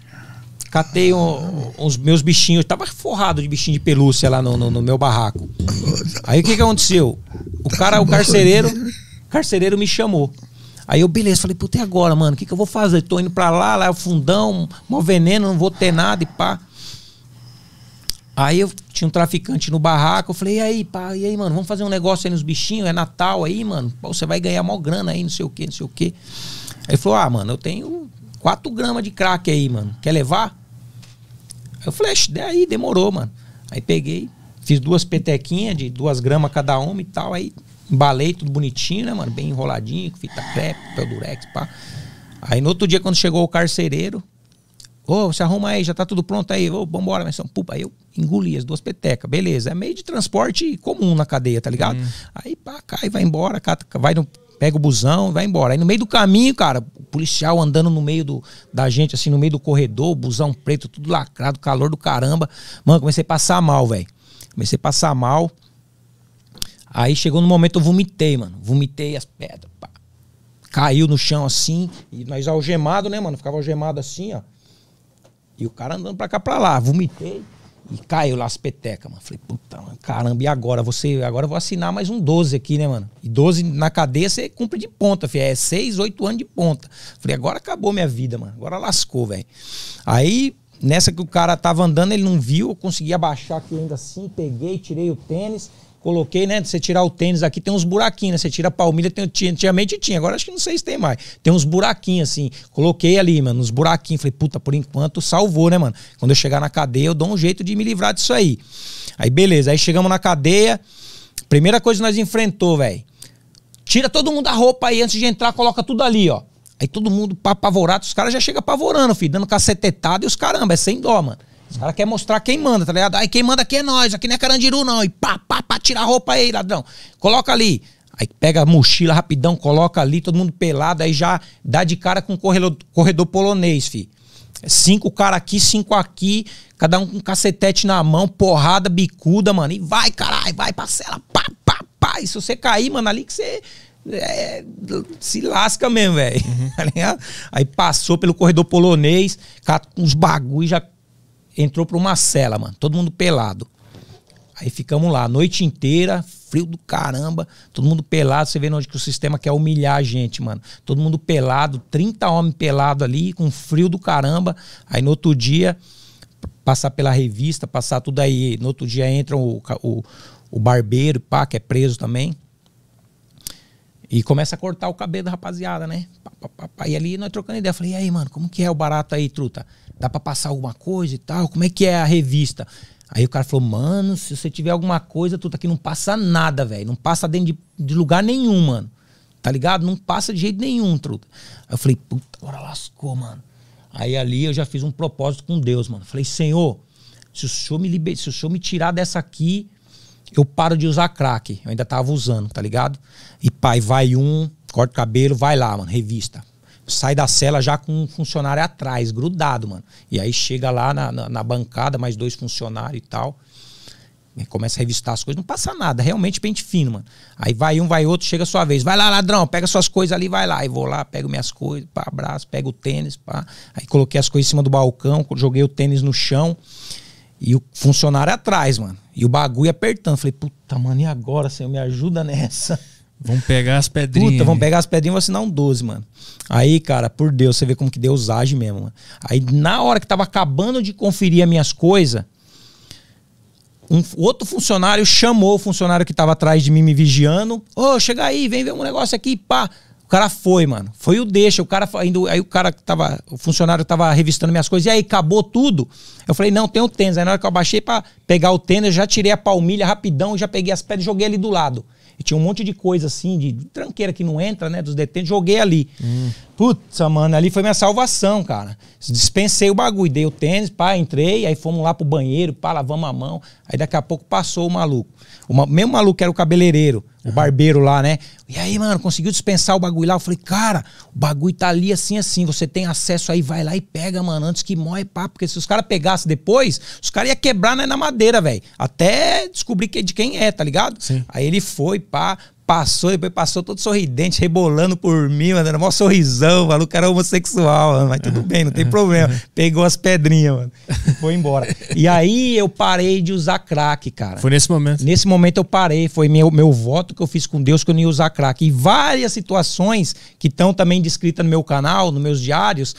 catei um- uns meus bichinhos, tava forrado de bichinho de pelúcia lá no, no- no meu barraco. Aí o que, que aconteceu? O cara, o carcereiro, o carcereiro me chamou. Aí eu, beleza, falei, puta, e agora, mano? O que, que eu vou fazer? Tô indo pra lá, lá é o fundão, mó veneno, não vou ter nada e pá. Aí eu tinha um traficante no barraco, eu falei, e aí, pá, e aí, mano, vamos fazer um negócio aí nos bichinhos, é Natal aí, mano, Pô, você vai ganhar mó grana aí, não sei o que, não sei o que. Aí ele falou, ah, mano, eu tenho 4 gramas de crack aí, mano, quer levar? Aí eu falei, "Ixi, daí demorou, mano. Aí peguei, fiz duas petequinhas de duas gramas cada uma e tal, aí embalei tudo bonitinho, né, mano, bem enroladinho, com fita crepe, papel durex, pá. Aí no outro dia, quando chegou o carcereiro, Ô, você arruma aí, já tá tudo pronto aí. Ô, vambora, mas são pupa. Aí eu engoli as duas petecas, beleza. É meio de transporte comum na cadeia, tá ligado? Aí pá, cai, vai embora, cata, vai no, pega o busão, vai embora. Aí no meio do caminho, cara, o policial andando no meio do, da gente, assim, no meio do corredor, busão preto, tudo lacrado, calor do caramba. Mano, comecei a passar mal, velho. Comecei a passar mal. Aí chegou no momento eu vomitei, mano. Vomitei as pedras, pá. Caiu no chão assim, e nós algemado, né, mano? Ficava algemado assim, ó. E o cara andando pra cá pra lá, vomitei e caiu lá as petecas, mano. Falei, puta, mano, caramba, e agora? Você, agora eu vou assinar mais um 12 aqui, né, mano? E 12 na cadeia você cumpre de ponta, filho. É 6, 8 anos de ponta. Falei, agora acabou minha vida, mano. Agora lascou, velho. Aí, nessa que o cara tava andando, ele não viu, eu consegui abaixar aqui ainda assim, peguei, tirei o tênis. Coloquei, né? Você tirar o tênis aqui, tem uns buraquinhos, né? Você tira a palmilha, tem, tinha, antigamente tinha, agora acho que não sei se tem mais. Tem uns buraquinhos assim. Coloquei ali, mano, uns buraquinhos. Falei, puta, por enquanto salvou, né, mano? Quando eu chegar na cadeia, eu dou um jeito de me livrar disso aí. Aí, beleza. Aí chegamos na cadeia. Primeira coisa que nós enfrentou, velho. Tira todo mundo a roupa aí antes de entrar, coloca tudo ali, ó. Aí todo mundo apavorado, os caras já chegam apavorando, filho, dando cacetetada e os caramba, é sem dó, mano. Os caras querem mostrar quem manda, tá ligado? Aí quem manda aqui é nós, aqui não é Carandiru, não. E pá, pá, pá, tira a roupa aí, ladrão. Coloca ali. Aí pega a mochila rapidão, coloca ali, todo mundo pelado, aí já dá de cara com o corredor, corredor polonês, fi. Cinco cara aqui, cinco aqui, cada um com cacetete na mão, porrada, bicuda, mano. E vai, caralho, vai, parcela, pá, pá, pá. E se você cair, mano, ali que você é, se lasca mesmo, velho. Ligado? Aí passou pelo corredor polonês, cara, com uns bagulho, já entrou pra uma cela, mano. Todo mundo pelado. Aí ficamos lá a noite inteira, frio do caramba, todo mundo pelado. Você vê onde que o sistema quer humilhar a gente, mano. Todo mundo pelado, 30 homens pelados ali, com frio do caramba. Aí no outro dia, passar pela revista, passar tudo aí. No outro dia entra o, o, o barbeiro, pá, que é preso também. E começa a cortar o cabelo da rapaziada, né? E ali nós trocando ideia. Falei, e aí, mano, como que é o barato aí, truta? Dá pra passar alguma coisa e tal? Como é que é a revista? Aí o cara falou, mano, se você tiver alguma coisa, truta, aqui não passa nada, velho. Não passa dentro de, de, lugar nenhum, mano. Tá ligado? Não passa de jeito nenhum, truta. Aí eu falei, puta, agora lascou, mano. Aí ali eu já fiz um propósito com Deus, mano. Falei, Senhor, se o senhor me liber... se o senhor me tirar dessa aqui, eu paro de usar crack. Eu ainda tava usando, tá ligado? E pai, vai um, corta o cabelo, vai lá, mano, revista. Sai da cela já com um funcionário atrás, grudado, mano. E aí chega lá na, na, na bancada, mais dois funcionários e tal. E começa a revistar as coisas, não passa nada, realmente pente fino, mano. Aí vai um, vai outro, chega a sua vez. Vai lá, ladrão, pega suas coisas ali, vai lá. Aí vou lá, pego minhas coisas, pá, abraço, pego o tênis, pá. Aí coloquei as coisas em cima do balcão, joguei o tênis no chão. E o funcionário atrás, mano. E o bagulho apertando. Falei, puta, mano, e agora, senhor? Me ajuda nessa.
Vamos pegar as pedrinhas.
Puta, vamos pegar as pedrinhas e vou assinar um 12, mano. Aí, cara, por Deus, você vê como que Deus age mesmo, mano. Aí, na hora que tava acabando de conferir as minhas coisas, um outro funcionário chamou o funcionário que tava atrás de mim me vigiando. Ô, oh, chega aí, vem ver um negócio aqui, pá. O cara foi, mano. Foi o deixa. O cara indo, aí o cara que tava, o funcionário tava revistando minhas coisas. E aí, acabou tudo? Eu falei, não, tem o tênis. Aí na hora que eu abaixei pra pegar o tênis, eu já tirei a palmilha rapidão, já peguei as pedras e joguei ali do lado. E tinha um monte de coisa assim, de tranqueira que não entra, né? Dos detentos, joguei ali. Hum. Putz, mano, ali foi minha salvação, cara. Dispensei o bagulho, dei o tênis, pá, entrei, aí fomos lá pro banheiro, pá, lavamos a mão. Aí daqui a pouco passou o maluco. O mesmo maluco que era o cabeleireiro. O barbeiro lá, né? E aí, mano, conseguiu dispensar o bagulho lá. Eu falei, cara, o bagulho tá ali assim, assim. Você tem acesso aí, vai lá e pega, mano, antes que morre, pá. Porque se os caras pegassem depois, os caras iam quebrar né, na madeira, velho. Até descobrir que, de quem é, tá ligado? Sim. Aí ele foi, pá, Passou, depois passou todo sorridente, rebolando por mim, mandando mó sorrisão. O maluco era homossexual, mano, mas tudo bem, não tem problema. Pegou as pedrinhas, mano, e foi embora. E aí eu parei de usar crack, cara.
Foi nesse momento?
Nesse momento eu parei, foi meu, meu voto que eu fiz com Deus que eu não ia usar crack. E várias situações que estão também descritas no meu canal, nos meus diários,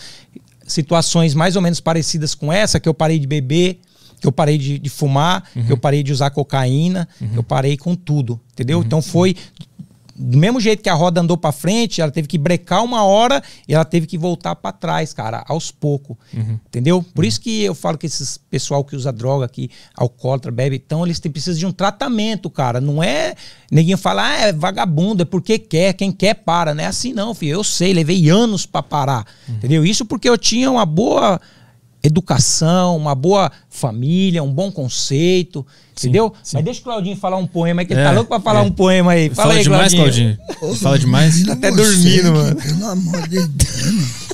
situações mais ou menos parecidas com essa, que eu parei de beber, que eu parei de, de fumar, uhum. que eu parei de usar cocaína, uhum. eu parei com tudo, entendeu? Uhum. Então foi do mesmo jeito que a roda andou para frente, ela teve que brecar uma hora e ela teve que voltar para trás, cara, aos poucos. Uhum. Entendeu? Por uhum. isso que eu falo que esses pessoal que usa droga aqui, alcoólatra, bebe, então eles têm, precisam de um tratamento, cara. Não é. Ninguém fala, ah, é vagabundo, é porque quer, quem quer para. Não é assim, não, filho. Eu sei, levei anos para parar. Uhum. Entendeu? Isso porque eu tinha uma boa educação, uma boa família, um bom conceito, sim, entendeu? Sim. Mas deixa o Claudinho falar um poema aí, que é, ele tá louco pra falar é. um poema aí. Fala,
Fala
aí,
demais, Claudinho. Claudinho. Fala demais.
Tá até dormindo, mano.
Pelo amor de Deus.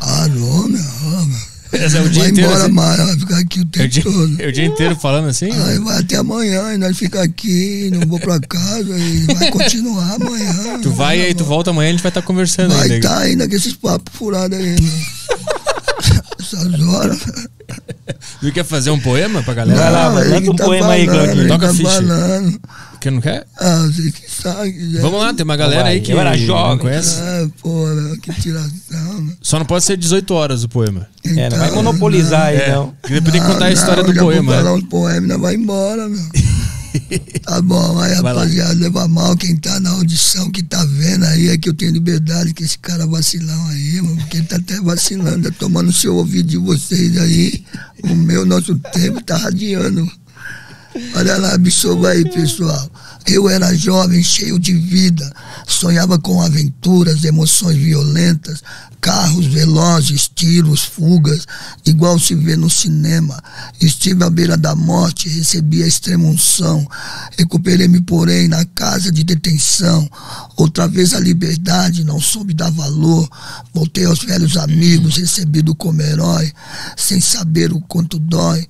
Alô, meu amor.
Esse é o dia
vai
inteiro.
embora
assim.
mais, vai ficar aqui o tempo
é o dia,
todo.
É o dia inteiro falando assim?
Aí vai até amanhã, e nós fica aqui, não vou pra casa, e vai continuar amanhã.
Tu vai e aí tu volta amanhã, a gente vai estar tá conversando
vai
ainda.
Vai estar tá ainda com esses papos furados aí, né? Essas horas.
Tu quer fazer um poema pra galera?
Vai lá, manda um
tá
poema
falando,
aí, Claudinho.
Toca
tá
ficha.
Falando.
Que não quer?
Ah, você que sabe. Já.
Vamos lá, tem uma galera
Vai,
aí que
eu era jovem.
não conhece.
Ah, porra, que tiração. né?
Só não pode ser 18 horas o poema.
É, não vai monopolizar aí,
É.
não.
E depois tem que contar a história
não,
do
vou
poema.
falar uns poemas, não vai embora, meu. Tá bom, aí
Vai lá.
rapaziada, leva mal quem tá na audição, que tá vendo aí, é que eu tenho liberdade com esse cara vacilão aí, mano, porque ele tá até vacilando, tá tomando o seu ouvido de vocês aí. O meu, nosso tempo tá radiando. Olha lá, absorva aí, pessoal. Eu era jovem, cheio de vida, sonhava com aventuras, emoções violentas, carros velozes, tiros, fugas, igual se vê no cinema. Estive à beira da morte, recebi a extrema unção. Recuperei-me, porém, na casa de detenção. Outra vez a liberdade, não soube dar valor. Voltei aos velhos amigos, recebido como herói, sem saber o quanto dói.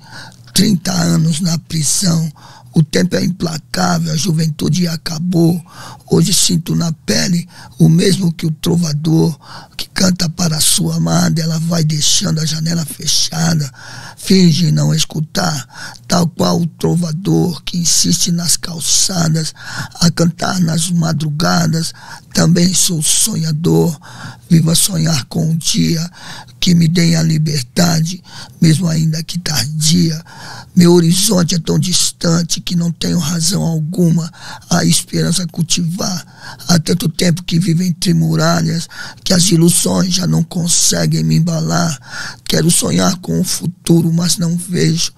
30 anos na prisão, O tempo é implacável, a juventude acabou. Hoje sinto na pele o mesmo que o trovador que canta para a sua amada. Ela vai deixando a janela fechada, finge não escutar, tal qual o trovador que insiste nas calçadas a cantar nas madrugadas. Também sou sonhador, viva sonhar com o dia que me deem a liberdade, mesmo ainda que tardia. Meu horizonte é tão distante que não tenho razão alguma a esperança cultivar. Há tanto tempo que vivo entre muralhas que as ilusões já não conseguem me embalar. Quero sonhar com o futuro, mas não vejo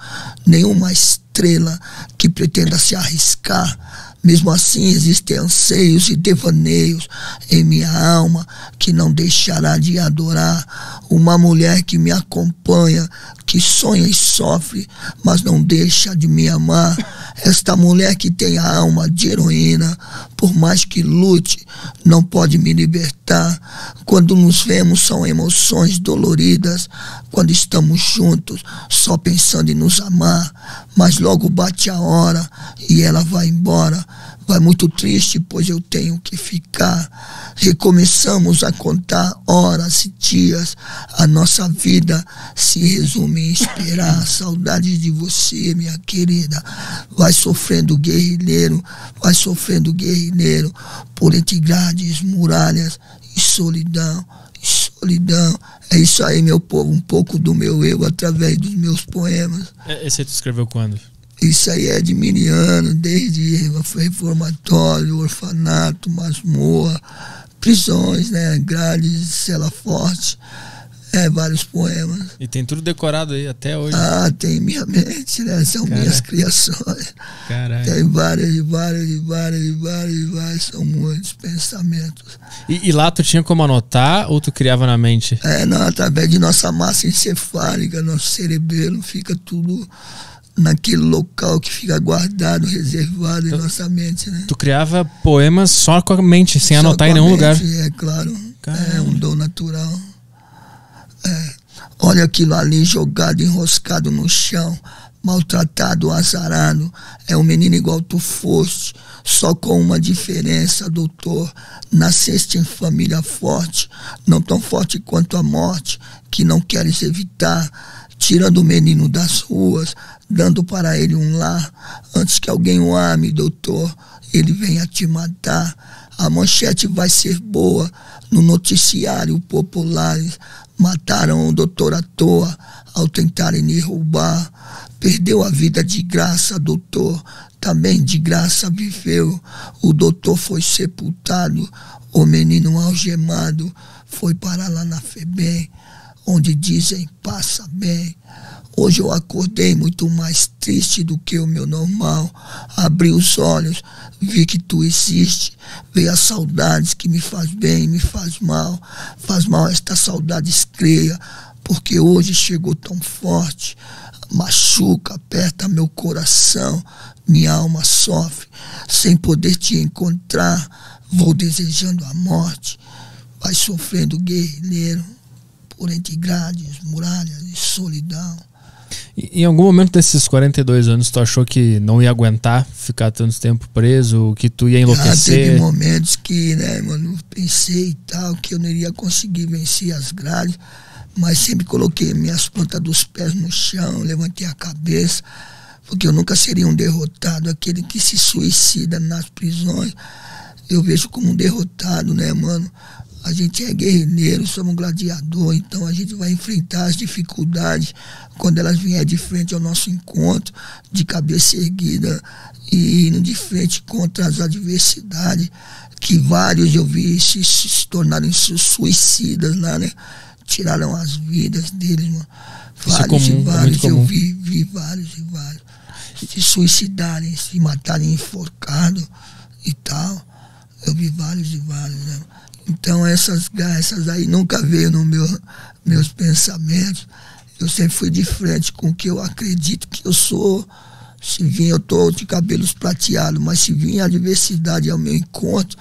nenhuma estrela que pretenda se arriscar mesmo assim, existem anseios e devaneios em minha alma que não deixará de adorar. Uma mulher que me acompanha, que sonha e sofre, mas não deixa de me amar. Esta mulher que tem a alma de heroína, por mais que lute, não pode me libertar. Quando nos vemos, são emoções doloridas. Quando estamos juntos, só pensando em nos amar. Mas logo bate a hora e ela vai embora Vai muito triste, pois eu tenho que ficar. Recomeçamos a contar horas e dias. A nossa vida se resume em esperar. Saudade de você, minha querida. Vai sofrendo guerrilheiro, vai sofrendo guerrilheiro por entre grades, muralhas e solidão. E solidão. É isso aí, meu povo. Um pouco do meu eu através dos meus poemas.
É, esse tu escreveu quando?
Isso aí é de Miriano, desde reformatório, orfanato, masmorra, prisões, né? Grades, cela forte. É, vários poemas.
E tem tudo decorado aí até hoje.
Ah, tem minha mente, né? São Caralho. minhas criações.
Caralho.
Tem várias, e várias, e várias, e várias, e várias. São muitos pensamentos.
E, e, lá tu tinha como anotar ou tu criava na mente?
É, não, através de nossa massa encefálica, nosso cerebelo, fica tudo naquele local que fica guardado, reservado em nossa mente, né?
Tu criava poemas só com a mente, sem só anotar em nenhum mente, lugar.
É claro. Caramba. É um dom natural. É. Olha aquilo ali jogado, enroscado no chão, maltratado, azarado. É um menino igual tu foste, só com uma diferença, doutor. Nasceste em família forte, não tão forte quanto a morte, que não queres evitar tirando o menino das ruas, dando para ele um lar, antes que alguém o ame, doutor, ele venha te matar. A manchete vai ser boa no noticiário popular. Mataram o doutor à toa ao tentarem me roubar. Perdeu a vida de graça, doutor. Também de graça viveu. O doutor foi sepultado. O menino algemado foi para lá na FEBEM onde dizem passa bem. Hoje eu acordei muito mais triste do que o meu normal. Abri os olhos, vi que tu existe. Veio as saudades que me faz bem, me faz mal. Faz mal esta saudade escreia, porque hoje chegou tão forte. Machuca, aperta meu coração, minha alma sofre. Sem poder te encontrar, vou desejando a morte. Vai sofrendo guerrilheiro por entre grades, muralhas e solidão.
E, em algum momento desses 42 anos, tu achou que não ia aguentar ficar tanto tempo preso, que tu ia enlouquecer?
Ah, teve momentos que, né, mano, pensei e tal, que eu não iria conseguir vencer as grades, mas sempre coloquei minhas pontas dos pés no chão, levantei a cabeça, porque eu nunca seria um derrotado, aquele que se suicida nas prisões. Eu vejo como um derrotado, né, mano? A gente é guerreiro, somos um gladiador, então a gente vai enfrentar as dificuldades quando elas vierem de frente ao nosso encontro, de cabeça erguida e indo de frente contra as adversidades, que vários eu vi se, se tornarem suicidas lá, né? Tiraram as vidas deles, mano. É vários é comum, e vários, é eu vi, vi vários e vários. Se suicidarem, se matarem enforcado e tal. Eu vi vários e vários, né? Então essas essas aí nunca veio no meu meus pensamentos. Eu sempre fui de frente com o que eu acredito que eu sou. Se vir, eu tô de cabelos prateados, mas se vir a adversidade ao meu encontro,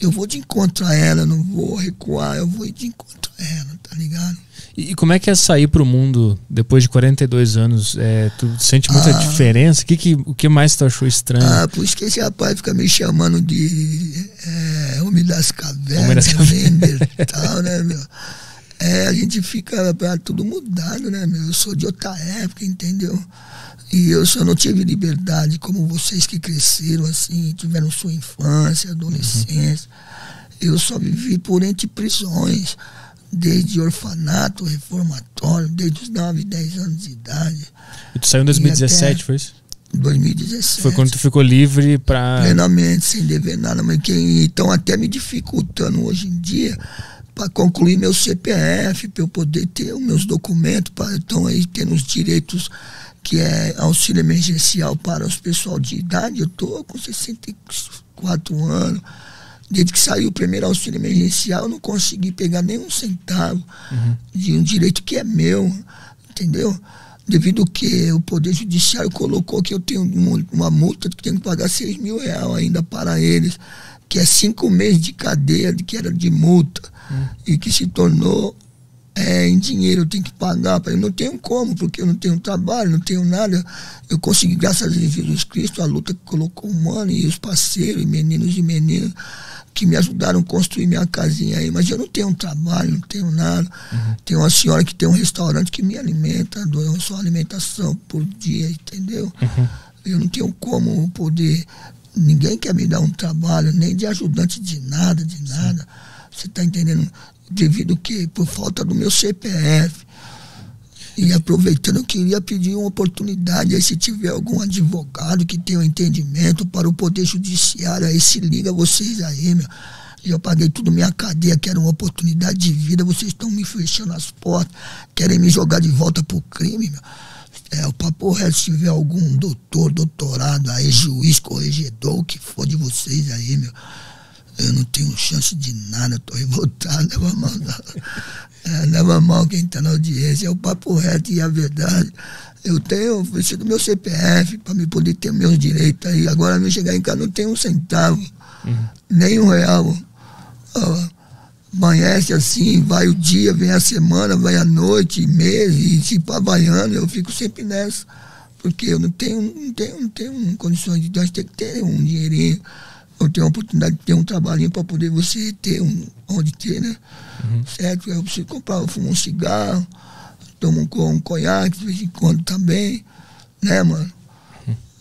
eu vou de encontro a ela, não vou recuar, eu vou de encontro a ela, tá ligado?
E como é que é sair pro mundo depois de 42 anos? É, tu sente muita
Ah.
diferença? O que, que, o que mais tu achou estranho?
Ah, por isso que esse rapaz fica me chamando de é, Homem das Cavernas,
Homem das Cavernas.
Neandertal, né, meu? É, a gente fica pra tudo mudado, né, meu? Eu sou de outra época, entendeu? E eu só não tive liberdade como vocês que cresceram assim, tiveram sua infância, adolescência. Eu só vivi por entre prisões, desde orfanato, reformatório, desde os 9, 10 anos de idade.
E tu saiu em 2017,
até-
foi isso?
2017.
Foi quando tu ficou livre pra.
plenamente, sem dever nada, mas que estão até me dificultando hoje em dia para concluir meu CPF, para eu poder ter os meus documentos, para então aí tendo os direitos que é auxílio emergencial para os pessoal de idade. Eu estou com 64 anos. Desde que saiu o primeiro auxílio emergencial, eu não consegui pegar nenhum centavo de um direito que é meu, entendeu? Devido que o Poder Judiciário colocou que eu tenho uma- multa que tenho que pagar 6 mil reais ainda para eles, que é cinco meses de cadeia, de que era de multa, e que se tornou é, em dinheiro, eu tenho que pagar. Eu não tenho como, porque eu não tenho trabalho, não tenho nada. Eu consegui, graças a Jesus Cristo, a luta que colocou o mano e os parceiros, meninos e meninas, que me ajudaram a construir minha casinha aí. Mas eu não tenho trabalho, não tenho nada. Tem uma senhora que tem um restaurante que me alimenta, dou só alimentação por dia, entendeu? Eu não tenho como poder. Ninguém quer me dar um trabalho, nem de ajudante de nada, de nada. Você está entendendo? Devido que por falta do meu CPF. E aproveitando, eu queria pedir uma oportunidade aí, se tiver algum advogado que tenha um entendimento para o Poder Judiciário, aí se liga vocês aí, meu. Já paguei tudo minha cadeia, que era uma oportunidade de vida, vocês estão me fechando as portas, querem me jogar de volta pro crime, meu. É, o papo reto, se tiver algum doutor, doutorado aí, juiz, corregedor, o que for de vocês aí, meu. Eu não tenho chance de nada, tô revoltado, leva mal. não. É, leva mal quem tá na audiência, é o papo reto e a verdade. Eu tenho, preciso do meu CPF para me poder ter meus direitos aí. Agora, me chegar em casa, não tenho um centavo, nem um real. Ó, amanhece assim, vai o dia, vem a semana, vai a noite, mês, e se pá baiano, eu fico sempre nessa. Porque eu não tenho, não tenho, não tenho condições de nós ter que ter um dinheirinho. Eu tenho a oportunidade de ter um trabalhinho para poder você ter um onde ter, né? Certo? Eu preciso comprar, eu fumo um cigarro, tomo um, um conhaque de vez em quando também, né, mano?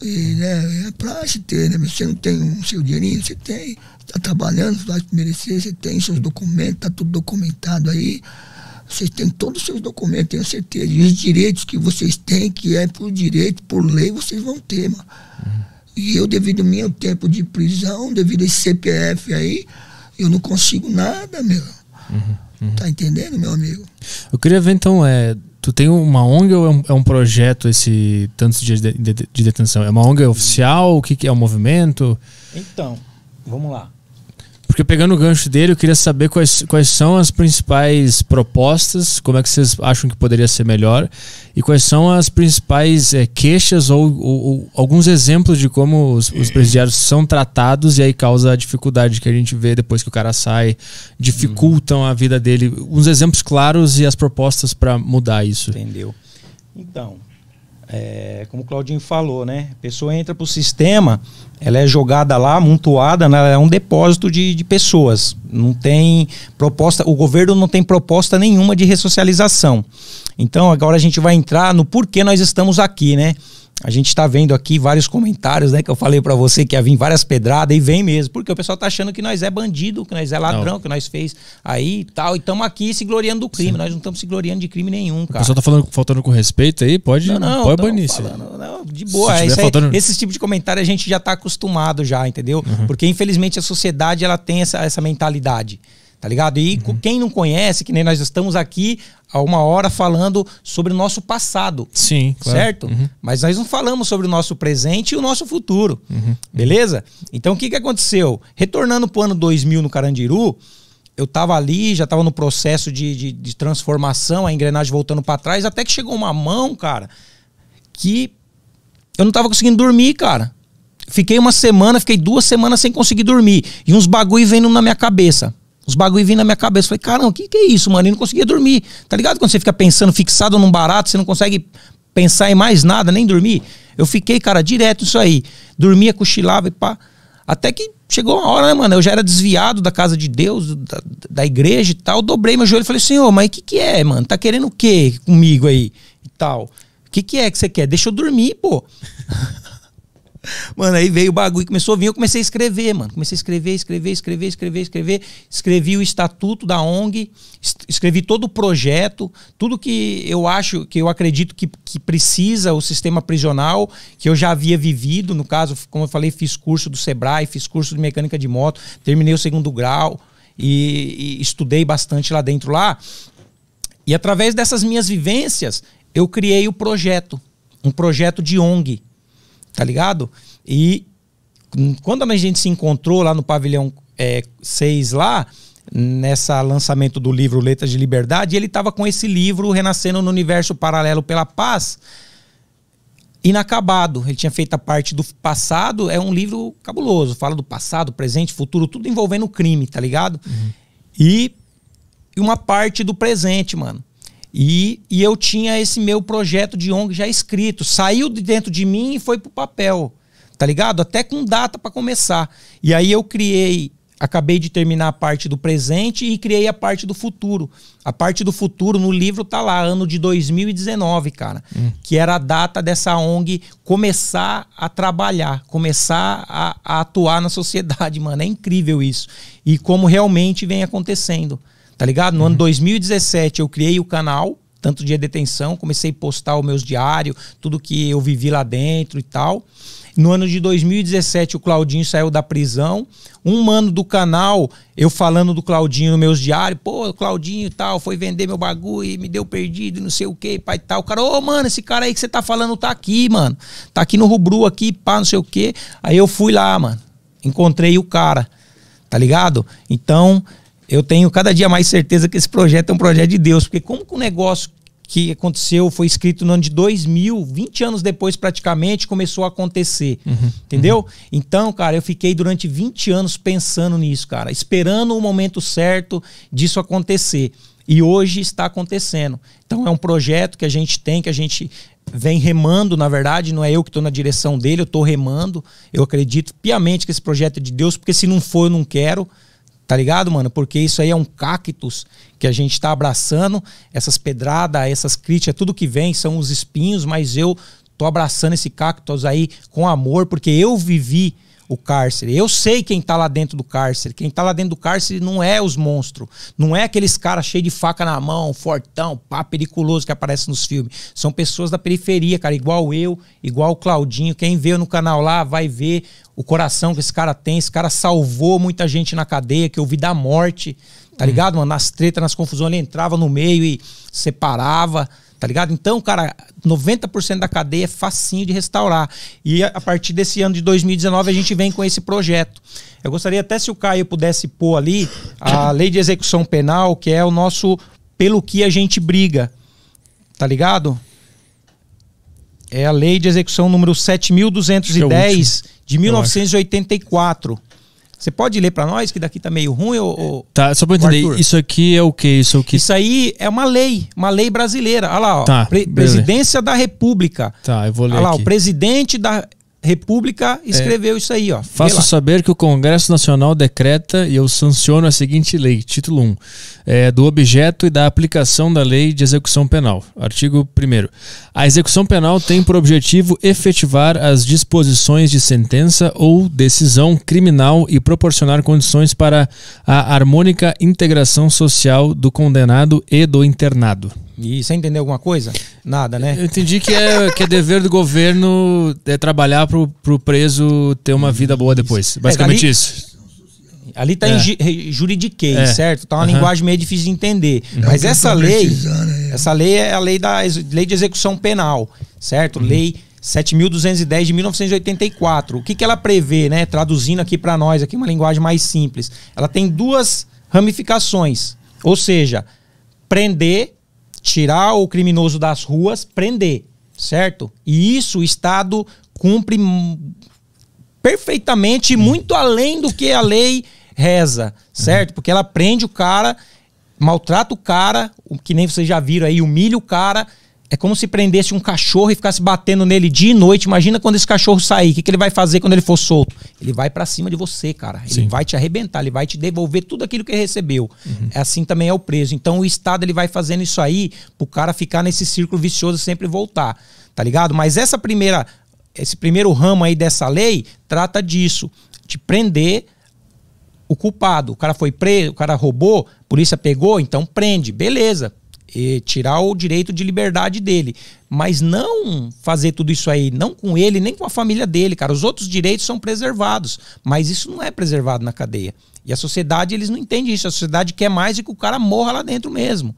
E, né, é pra se ter, né? Você não tem o seu dinheirinho, você tem, está trabalhando, vai merecer, você tem seus documentos, está tudo documentado aí. Vocês têm todos os seus documentos, tenho certeza. E os direitos que vocês têm, que é por direito, por lei, vocês vão ter, mano. E eu, devido ao meu tempo de prisão, devido a esse CPF aí, eu não consigo nada, meu. Tá entendendo, meu amigo?
Eu queria ver então, é, tu tem uma ONG ou é um, é um projeto esse tantos dias de, de- de detenção? É uma ONG oficial? O que, que é o movimento?
Então, vamos lá.
Porque pegando o gancho dele, eu queria saber quais, quais são as principais propostas, como é que vocês acham que poderia ser melhor, e quais são as principais eh, queixas ou, ou- ou alguns exemplos de como os, os presidiários são tratados e aí causa a dificuldade que a gente vê depois que o cara sai, dificultam a vida dele. Uns exemplos claros e as propostas para mudar isso.
Entendeu? Então, é, como o Claudinho falou, né? A pessoa entra pro sistema, ela é jogada lá, amontoada, né? é um depósito de, de pessoas. Não tem proposta, o governo não tem proposta nenhuma de ressocialização. Então, agora a gente vai entrar no porquê nós estamos aqui, né? A gente está vendo aqui vários comentários, né? Que eu falei para você que ia vir várias pedradas e vem mesmo, porque o pessoal tá achando que nós é bandido, que nós é ladrão, que nós fez aí e tal. E estamos aqui se gloriando do crime. Nós não estamos se gloriando de crime nenhum,
O
cara.
pessoal tá falando, faltando com respeito aí, pode,
Não, não,
pode banir isso.
falando, não, de boa. é
faltando-
Esse tipo de comentário a gente já tá acostumado já, entendeu?
Uhum.
Porque infelizmente a sociedade ela tem essa, essa mentalidade. Tá ligado? E
Uhum.
quem não conhece, que nem nós estamos aqui há uma hora falando sobre o nosso passado.
Sim, claro.
Certo?
Uhum.
Mas nós não falamos sobre o nosso presente e o nosso futuro. Beleza? Então o que, que aconteceu? Retornando pro ano 2000 no Carandiru, eu tava ali, já tava no processo de, de, de transformação, a engrenagem voltando para trás, até que chegou uma mão, cara, que eu não tava conseguindo dormir, cara. Fiquei uma semana, fiquei duas semanas sem conseguir dormir. E uns bagulho vendo na minha cabeça. Os bagulho vindo na minha cabeça. Falei, caramba, o que, que é isso, mano? E não conseguia dormir. Tá ligado? Quando você fica pensando, fixado num barato, você não consegue pensar em mais nada, nem dormir. Eu fiquei, cara, direto isso aí. Dormia, cochilava e pá. Até que chegou uma hora, né, mano? Eu já era desviado da casa de Deus, da, da igreja e tal. Dobrei meu joelho e falei, senhor, mas o que, que é, mano? Tá querendo o quê comigo aí e tal? O que, que é que você quer? Deixa eu dormir, pô. Mano, aí veio o bagulho, começou a vir, eu comecei a escrever, mano. Comecei a escrever, escrever, escrever, escrever, escrever. Escrevi o estatuto da ONG, escrevi todo o projeto, tudo que eu acho, que eu acredito que, que precisa o sistema prisional, que eu já havia vivido. No caso, como eu falei, fiz curso do Sebrae, fiz curso de mecânica de moto, terminei o segundo grau e, e estudei bastante lá dentro lá. E através dessas minhas vivências, eu criei o projeto, um projeto de ONG tá ligado? E quando a gente se encontrou lá no pavilhão 6 é, lá, nessa lançamento do livro Letras de Liberdade, ele estava com esse livro Renascendo no Universo Paralelo pela Paz, inacabado. Ele tinha feito a parte do passado, é um livro cabuloso, fala do passado, presente, futuro, tudo envolvendo crime, tá ligado? Uhum. E uma parte do presente, mano. E, e eu tinha esse meu projeto de ONG já escrito. Saiu de dentro de mim e foi pro papel. Tá ligado? Até com data para começar. E aí eu criei, acabei de terminar a parte do presente e criei a parte do futuro. A parte do futuro no livro tá lá, ano de 2019, cara. Hum. Que era a data dessa ONG começar a trabalhar, começar a, a atuar na sociedade, mano. É incrível isso. E como realmente vem acontecendo tá ligado? No uhum. ano 2017 eu criei o canal, tanto de detenção, comecei a postar os meus diários, tudo que eu vivi lá dentro e tal. No ano de 2017 o Claudinho saiu da prisão. Um ano do canal, eu falando do Claudinho nos meus diários, pô, Claudinho e tal, foi vender meu bagulho e me deu perdido, não sei o que, pai e tal. O cara, ô, oh, mano, esse cara aí que você tá falando tá aqui, mano. Tá aqui no Rubru aqui, pá, não sei o que. Aí eu fui lá, mano. Encontrei o cara, tá ligado? Então, eu tenho cada dia mais certeza que esse projeto é um projeto de Deus, porque como que o um negócio que aconteceu foi escrito no ano de 2000, 20 anos depois praticamente, começou a acontecer. Uhum, entendeu? Uhum. Então, cara, eu fiquei durante 20 anos pensando nisso, cara, esperando o momento certo disso acontecer. E hoje está acontecendo. Então, é um projeto que a gente tem, que a gente vem remando, na verdade, não é eu que estou na direção dele, eu estou remando. Eu acredito piamente que esse projeto é de Deus, porque se não for, eu não quero. Tá ligado, mano? Porque isso aí é um cactus que a gente tá abraçando. Essas pedradas, essas críticas, tudo que vem são os espinhos, mas eu tô abraçando esse cactus aí com amor, porque eu vivi o cárcere. Eu sei quem tá lá dentro do cárcere. Quem tá lá dentro do cárcere não é os monstros. Não é aqueles caras cheios de faca na mão, fortão, pá, periculoso que aparece nos filmes. São pessoas da periferia, cara, igual eu, igual o Claudinho. Quem vê no canal lá vai ver o coração que esse cara tem. Esse cara salvou muita gente na cadeia, que eu vi da morte, tá hum. ligado, mano? Nas tretas, nas confusões, ele entrava no meio e separava. Tá ligado? Então, cara, 90% da cadeia é facinho de restaurar. E a partir desse ano de 2019 a gente vem com esse projeto. Eu gostaria até se o Caio pudesse pôr ali a lei de execução penal, que é o nosso pelo que a gente briga. Tá ligado? É a lei de execução número 7210 é de 1984. Você pode ler para nós que daqui tá meio ruim ou,
Tá, só para entender, Arthur? isso aqui é o que isso é o que
Isso aí é uma lei, uma lei brasileira. Olha lá, ó, tá, Pre Presidência da República.
Tá, eu vou ler
Olha lá,
aqui.
o presidente da República escreveu é, isso aí, ó.
Faço saber que o Congresso Nacional decreta e eu sanciono a seguinte lei, título 1, é, do objeto e da aplicação da lei de execução penal. Artigo 1 A execução penal tem por objetivo efetivar as disposições de sentença ou decisão criminal e proporcionar condições para a harmônica integração social do condenado e do internado.
E você entendeu alguma coisa? Nada, né?
Eu entendi que é, que é dever do governo é trabalhar para o preso ter uma vida boa depois. Basicamente é, ali, isso.
Ali está é. em juridiquês, é. certo? Tá uma uhum. linguagem meio difícil de entender. É Mas essa lei, né? essa lei é a lei da lei de execução penal, certo? Uhum. Lei 7.210 de 1984. O que, que ela prevê, né? Traduzindo aqui para nós, aqui uma linguagem mais simples. Ela tem duas ramificações. Ou seja, prender tirar o criminoso das ruas, prender, certo? E isso o Estado cumpre perfeitamente, muito além do que a lei reza, certo? Porque ela prende o cara, maltrata o cara, o que nem vocês já viram aí, humilha o cara. É como se prendesse um cachorro e ficasse batendo nele dia e noite. Imagina quando esse cachorro sair. O que, que ele vai fazer quando ele for solto? Ele vai pra cima de você, cara. Ele
Sim.
vai te arrebentar, ele vai te devolver tudo aquilo que recebeu. É assim também é o preso. Então o Estado ele vai fazendo isso aí pro cara ficar nesse círculo vicioso e sempre voltar. Tá ligado? Mas essa primeira, esse primeiro ramo aí dessa lei trata disso. De prender o culpado. O cara foi preso, o cara roubou, a polícia pegou, então prende, beleza. E tirar o direito de liberdade dele. Mas não fazer tudo isso aí, não com ele, nem com a família dele, cara. Os outros direitos são preservados, mas isso não é preservado na cadeia. E a sociedade, eles não entendem isso. A sociedade quer mais e que o cara morra lá dentro mesmo.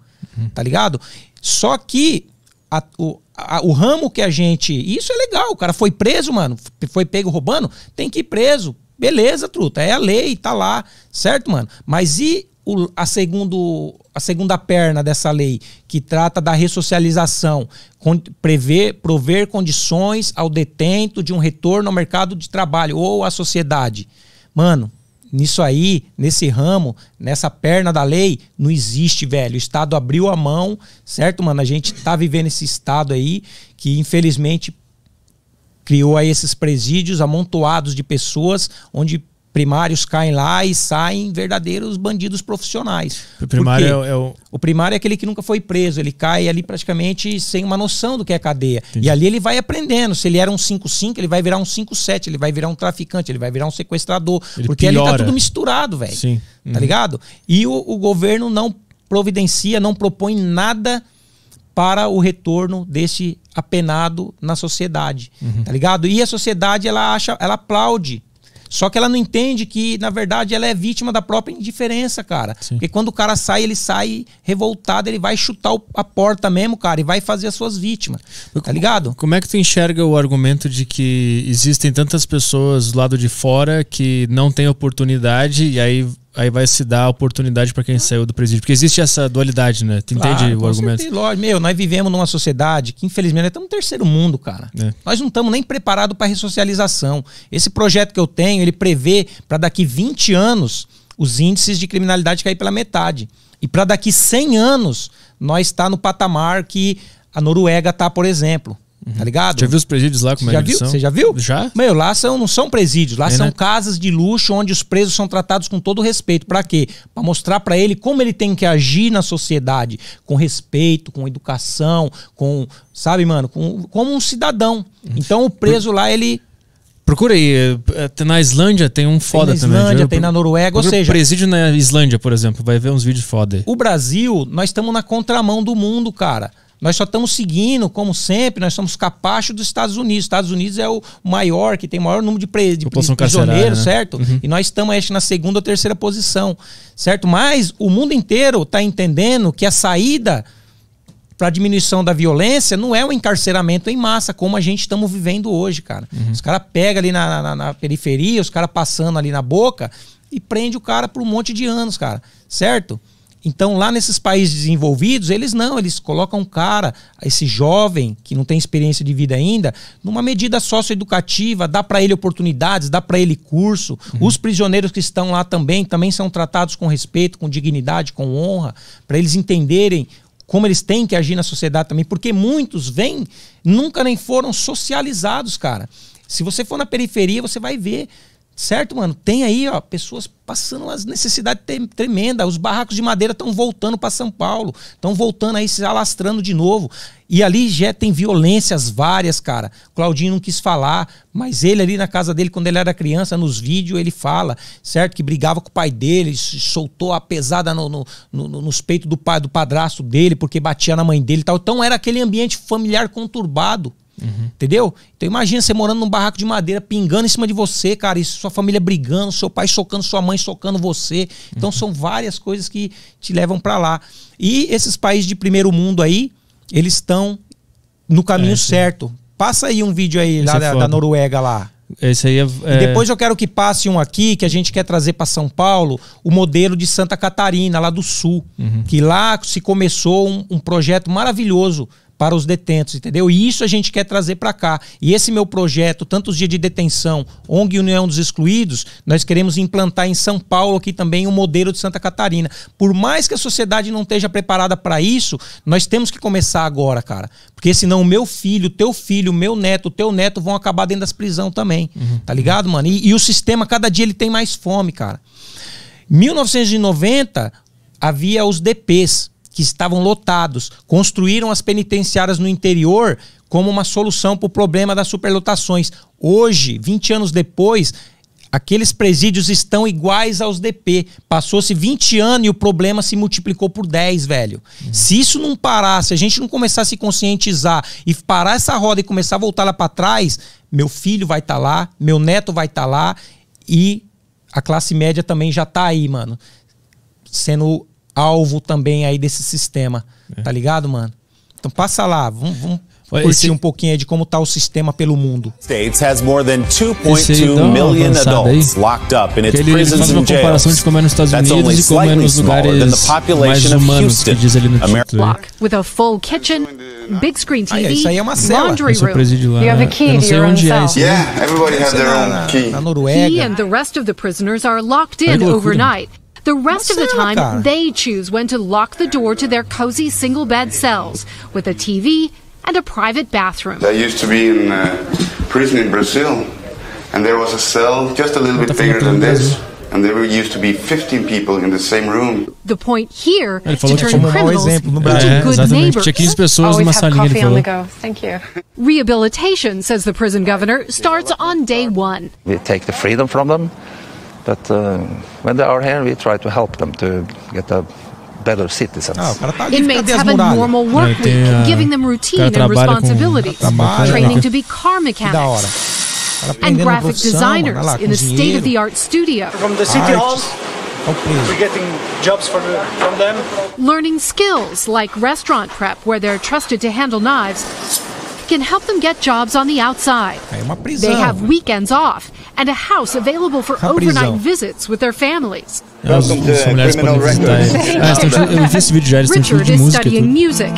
Tá ligado? Só que a- o, a- o ramo que a gente. Isso é legal. O cara foi preso, mano. Foi pego roubando, tem que ir preso. Beleza, truta. É a lei, tá lá. Certo, mano? Mas e o- a, segundo, a segunda perna dessa lei, que trata da ressocialização, con- prever, prover condições ao detento de um retorno ao mercado de trabalho ou à sociedade? Mano, Nisso aí, nesse ramo, nessa perna da lei, não existe, velho. O Estado abriu a mão, certo, mano? A gente tá vivendo esse Estado aí que, infelizmente, criou aí esses presídios amontoados de pessoas onde primários caem lá e saem verdadeiros bandidos profissionais.
O primário
Por quê?
é, é o.
O primário é aquele que nunca foi preso, ele cai ali praticamente sem uma noção do que é cadeia. E ali ele vai aprendendo. Se ele era um 5-5, ele vai virar um 5-7, ele vai virar um traficante, ele vai virar um sequestrador.
Ele
porque ali tá
piora.
tudo misturado, velho.
Sim.
Tá ligado? E o, o governo não providencia, não propõe nada para o retorno desse apenado na sociedade,
Uhum.
tá ligado? E a sociedade ela acha, ela aplaude. Só que ela não entende que, na verdade, ela é vítima da própria indiferença, cara.
Sim.
Porque quando o cara sai, ele sai revoltado, ele vai chutar a porta mesmo, cara, e vai fazer as suas vítimas. Tá ligado?
Como é que tu enxerga o argumento de que existem tantas pessoas do lado de fora que não têm oportunidade e aí, aí vai se dar a oportunidade para quem saiu do presídio? Porque existe essa dualidade, né? Tu entende
Claro,
o
com
argumento?
certeza, lógico. Meu, nós vivemos numa sociedade que, infelizmente, nós estamos no terceiro mundo, cara.
É.
Nós não estamos nem preparados para ressocialização. Esse projeto que eu tenho, ele prevê para daqui 20 anos os índices de criminalidade cair pela metade. E para daqui 100 anos, nós está no patamar que a Noruega tá, por exemplo. Tá ligado?
Já viu os presídios lá como é que?
Você já viu?
Já?
Meu, lá são, não são presídios, lá
É,
são
né?
casas de luxo onde os presos são tratados com todo respeito. Pra quê? Pra mostrar pra ele como ele tem que agir na sociedade, com respeito, com educação, com, sabe, mano, com, como um cidadão.
Uhum.
Então o preso lá, ele
Procura aí. é, Na Islândia tem um foda
na
também.
Islândia,
Já-
tem na Noruega, ou seja-
Presídio na Islândia, por exemplo. Vai ver uns vídeos foda
o Brasil, nós estamos na contramão do mundo, cara. Nós só estamos seguindo, como sempre, nós somos capachos dos Estados Unidos. Estados Unidos é o maior, que tem o maior número de, pre, de prisioneiros,
né?
certo? E nós estamos, acho, na segunda ou terceira posição, certo? Mas o mundo inteiro está entendendo que a saída para diminuição da violência não é o encarceramento em massa, como a gente estamos vivendo hoje, cara. Os caras pegam ali na, na- na periferia, os caras passando ali na boca e prende o cara por um monte de anos, cara. Certo? Então, lá nesses países desenvolvidos, eles não, eles colocam o cara, esse jovem que não tem experiência de vida ainda, numa medida socioeducativa, dá para ele oportunidades, dá para ele curso. Os prisioneiros que estão lá também, também são tratados com respeito, com dignidade, com honra, para eles entenderem como eles têm que agir na sociedade também, porque muitos vêm, nunca nem foram socializados, cara. Se você for na periferia, você vai ver, certo, mano? Tem aí, ó, pessoas passando umas necessidades tremendas. Os barracos de madeira estão voltando para São Paulo, estão voltando aí, se alastrando de novo. E ali já tem violências várias, cara. Claudinho não quis falar, mas ele ali na casa dele, quando ele era criança, nos vídeos, ele fala, certo? Que brigava com o pai dele, soltou a pesada no, no- no- nos peitos do pai, do padrasto dele, porque batia na mãe dele e tal. Então era aquele ambiente familiar conturbado. Entendeu? Então imagina você morando num barraco de madeira, pingando em cima de você, cara, e sua família brigando, seu pai socando sua mãe, socando você. Então são várias coisas que te levam pra lá. E esses países de primeiro mundo aí, eles estão no caminho
É,
certo. Passa aí um vídeo aí
Esse
lá
é
da, da Noruega lá.
Esse aí é.
E
é-
depois eu quero que passe um aqui que a gente quer trazer para São Paulo, o modelo de Santa Catarina, lá do Sul.
Uhum.
Que lá se começou um, um projeto maravilhoso para os detentos, entendeu? E isso a gente quer trazer para cá. E esse meu projeto, tantos dias de detenção, ONG União dos Excluídos, nós queremos implantar em São Paulo aqui também o um modelo de Santa Catarina. Por mais que a sociedade não esteja preparada para isso, nós temos que começar agora, cara. Porque senão o meu filho, teu filho, meu neto, o teu neto vão acabar dentro das prisões também. Uhum. Tá ligado, mano? E, e o sistema, cada dia, ele tem mais fome, cara. 1990 havia os DPs que estavam lotados, construíram as penitenciárias no interior como uma solução para o problema das superlotações. Hoje, 20 anos depois, aqueles presídios estão iguais aos DP. Passou-se 20 anos e o problema se multiplicou por 10, velho. Uhum. Se isso não parar, se a gente não começar a se conscientizar e parar essa roda e começar a voltar lá para trás, meu filho vai estar tá lá, meu neto vai estar tá lá e a classe média também já tá aí, mano. Sendo alvo também aí desse sistema. É. Tá ligado, mano? Então passa lá, vamos, vamos curtir esse... um pouquinho aí de como tá o sistema pelo mundo.
States has more than 2.2 million adults locked up in its
ele,
prisons
ele faz uma comparação de como é nos Estados Unidos e como é nos lugares mais humanos que diz ali no título.
With a full kitchen, big screen TV,
ah, isso aí é uma cela.
laundry
room. Presídio lá.
You have a key
Eu não sei onde é isso.
Yeah, everybody has their own key.
Na Noruega.
He and the rest of the prisoners are locked in overnight. The rest of the time, they choose when to lock the door to their cozy single bed cells with a TV and a private bathroom.
I used to be in a prison in Brazil, and there was a cell just a little bit bigger than this. And there used to be 15 people in the same room.
The point here
Ele
to turn um criminals
exemplo no
into
é,
good neighbors.
Tinha 15 pessoas numa salinha, ele falou.
Thank you. Rehabilitation, says the prison governor, starts on day one.
We take the freedom from them But uh, when they are here, we try to help them to get a better citizens.
Ah, tá
Inmates have a normal work week, giving them routine and responsibilities, training to be car mechanics, and graphic designers in a state-of-the-art studio.
From the city halls, we're getting jobs from, from them.
Learning skills like restaurant prep, where they're trusted to handle knives, can help them get jobs on the outside. They have weekends off and a house available for overnight visits with their families.
Richard
is studying music.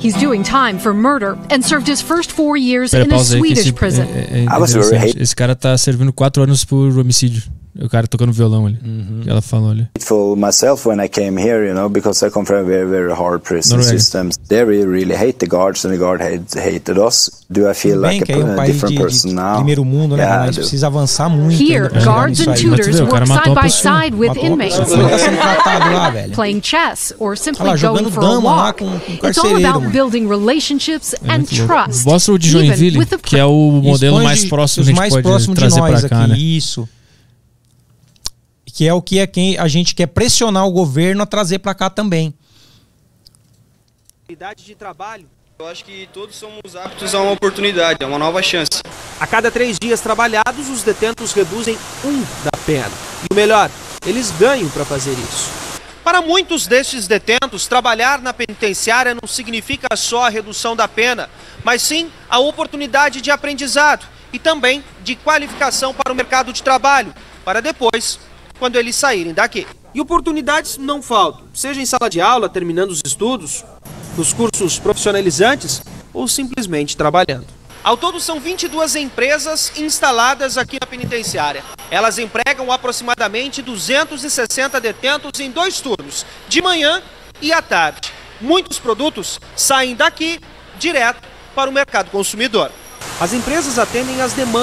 He's doing time for murder and served his first four years in a Swedish prison.
Esse cara tá servindo quatro anos por homicídio. O cara tocando violão ali. Uhum. Que ela falou ali.
For myself when I came here, you know, because I come from a very very hard prison Noruega. system. They really, really hate the guards and the guard hate, hated us. Do I feel
Bem,
like a,
é um
a different
de,
person
de
now?
Primeiro mundo, né? Yeah, gente precisa avançar muito.
Here, guards and tutors work side by side with inmates. Playing chess or simply
lá,
going for a walk.
Com, com
It's all about building relationships and trust.
Mostra o de Joinville, que é o modelo mais próximo que a gente pode trazer para cá, né?
Isso que é o que é quem a gente quer pressionar o governo a trazer para cá também.
de trabalho. Eu acho que todos somos aptos a uma oportunidade, a uma nova chance.
A cada três dias trabalhados, os detentos reduzem um da pena. E o melhor, eles ganham para fazer isso.
Para muitos destes detentos, trabalhar na penitenciária não significa só a redução da pena, mas sim a oportunidade de aprendizado e também de qualificação para o mercado de trabalho, para depois quando eles saírem daqui.
E oportunidades não faltam, seja em sala de aula, terminando os estudos, nos cursos profissionalizantes ou simplesmente trabalhando.
Ao todo, são 22 empresas instaladas aqui na penitenciária. Elas empregam aproximadamente 260 detentos em dois turnos, de manhã e à tarde. Muitos produtos saem daqui direto para o mercado consumidor.
As empresas atendem às demandas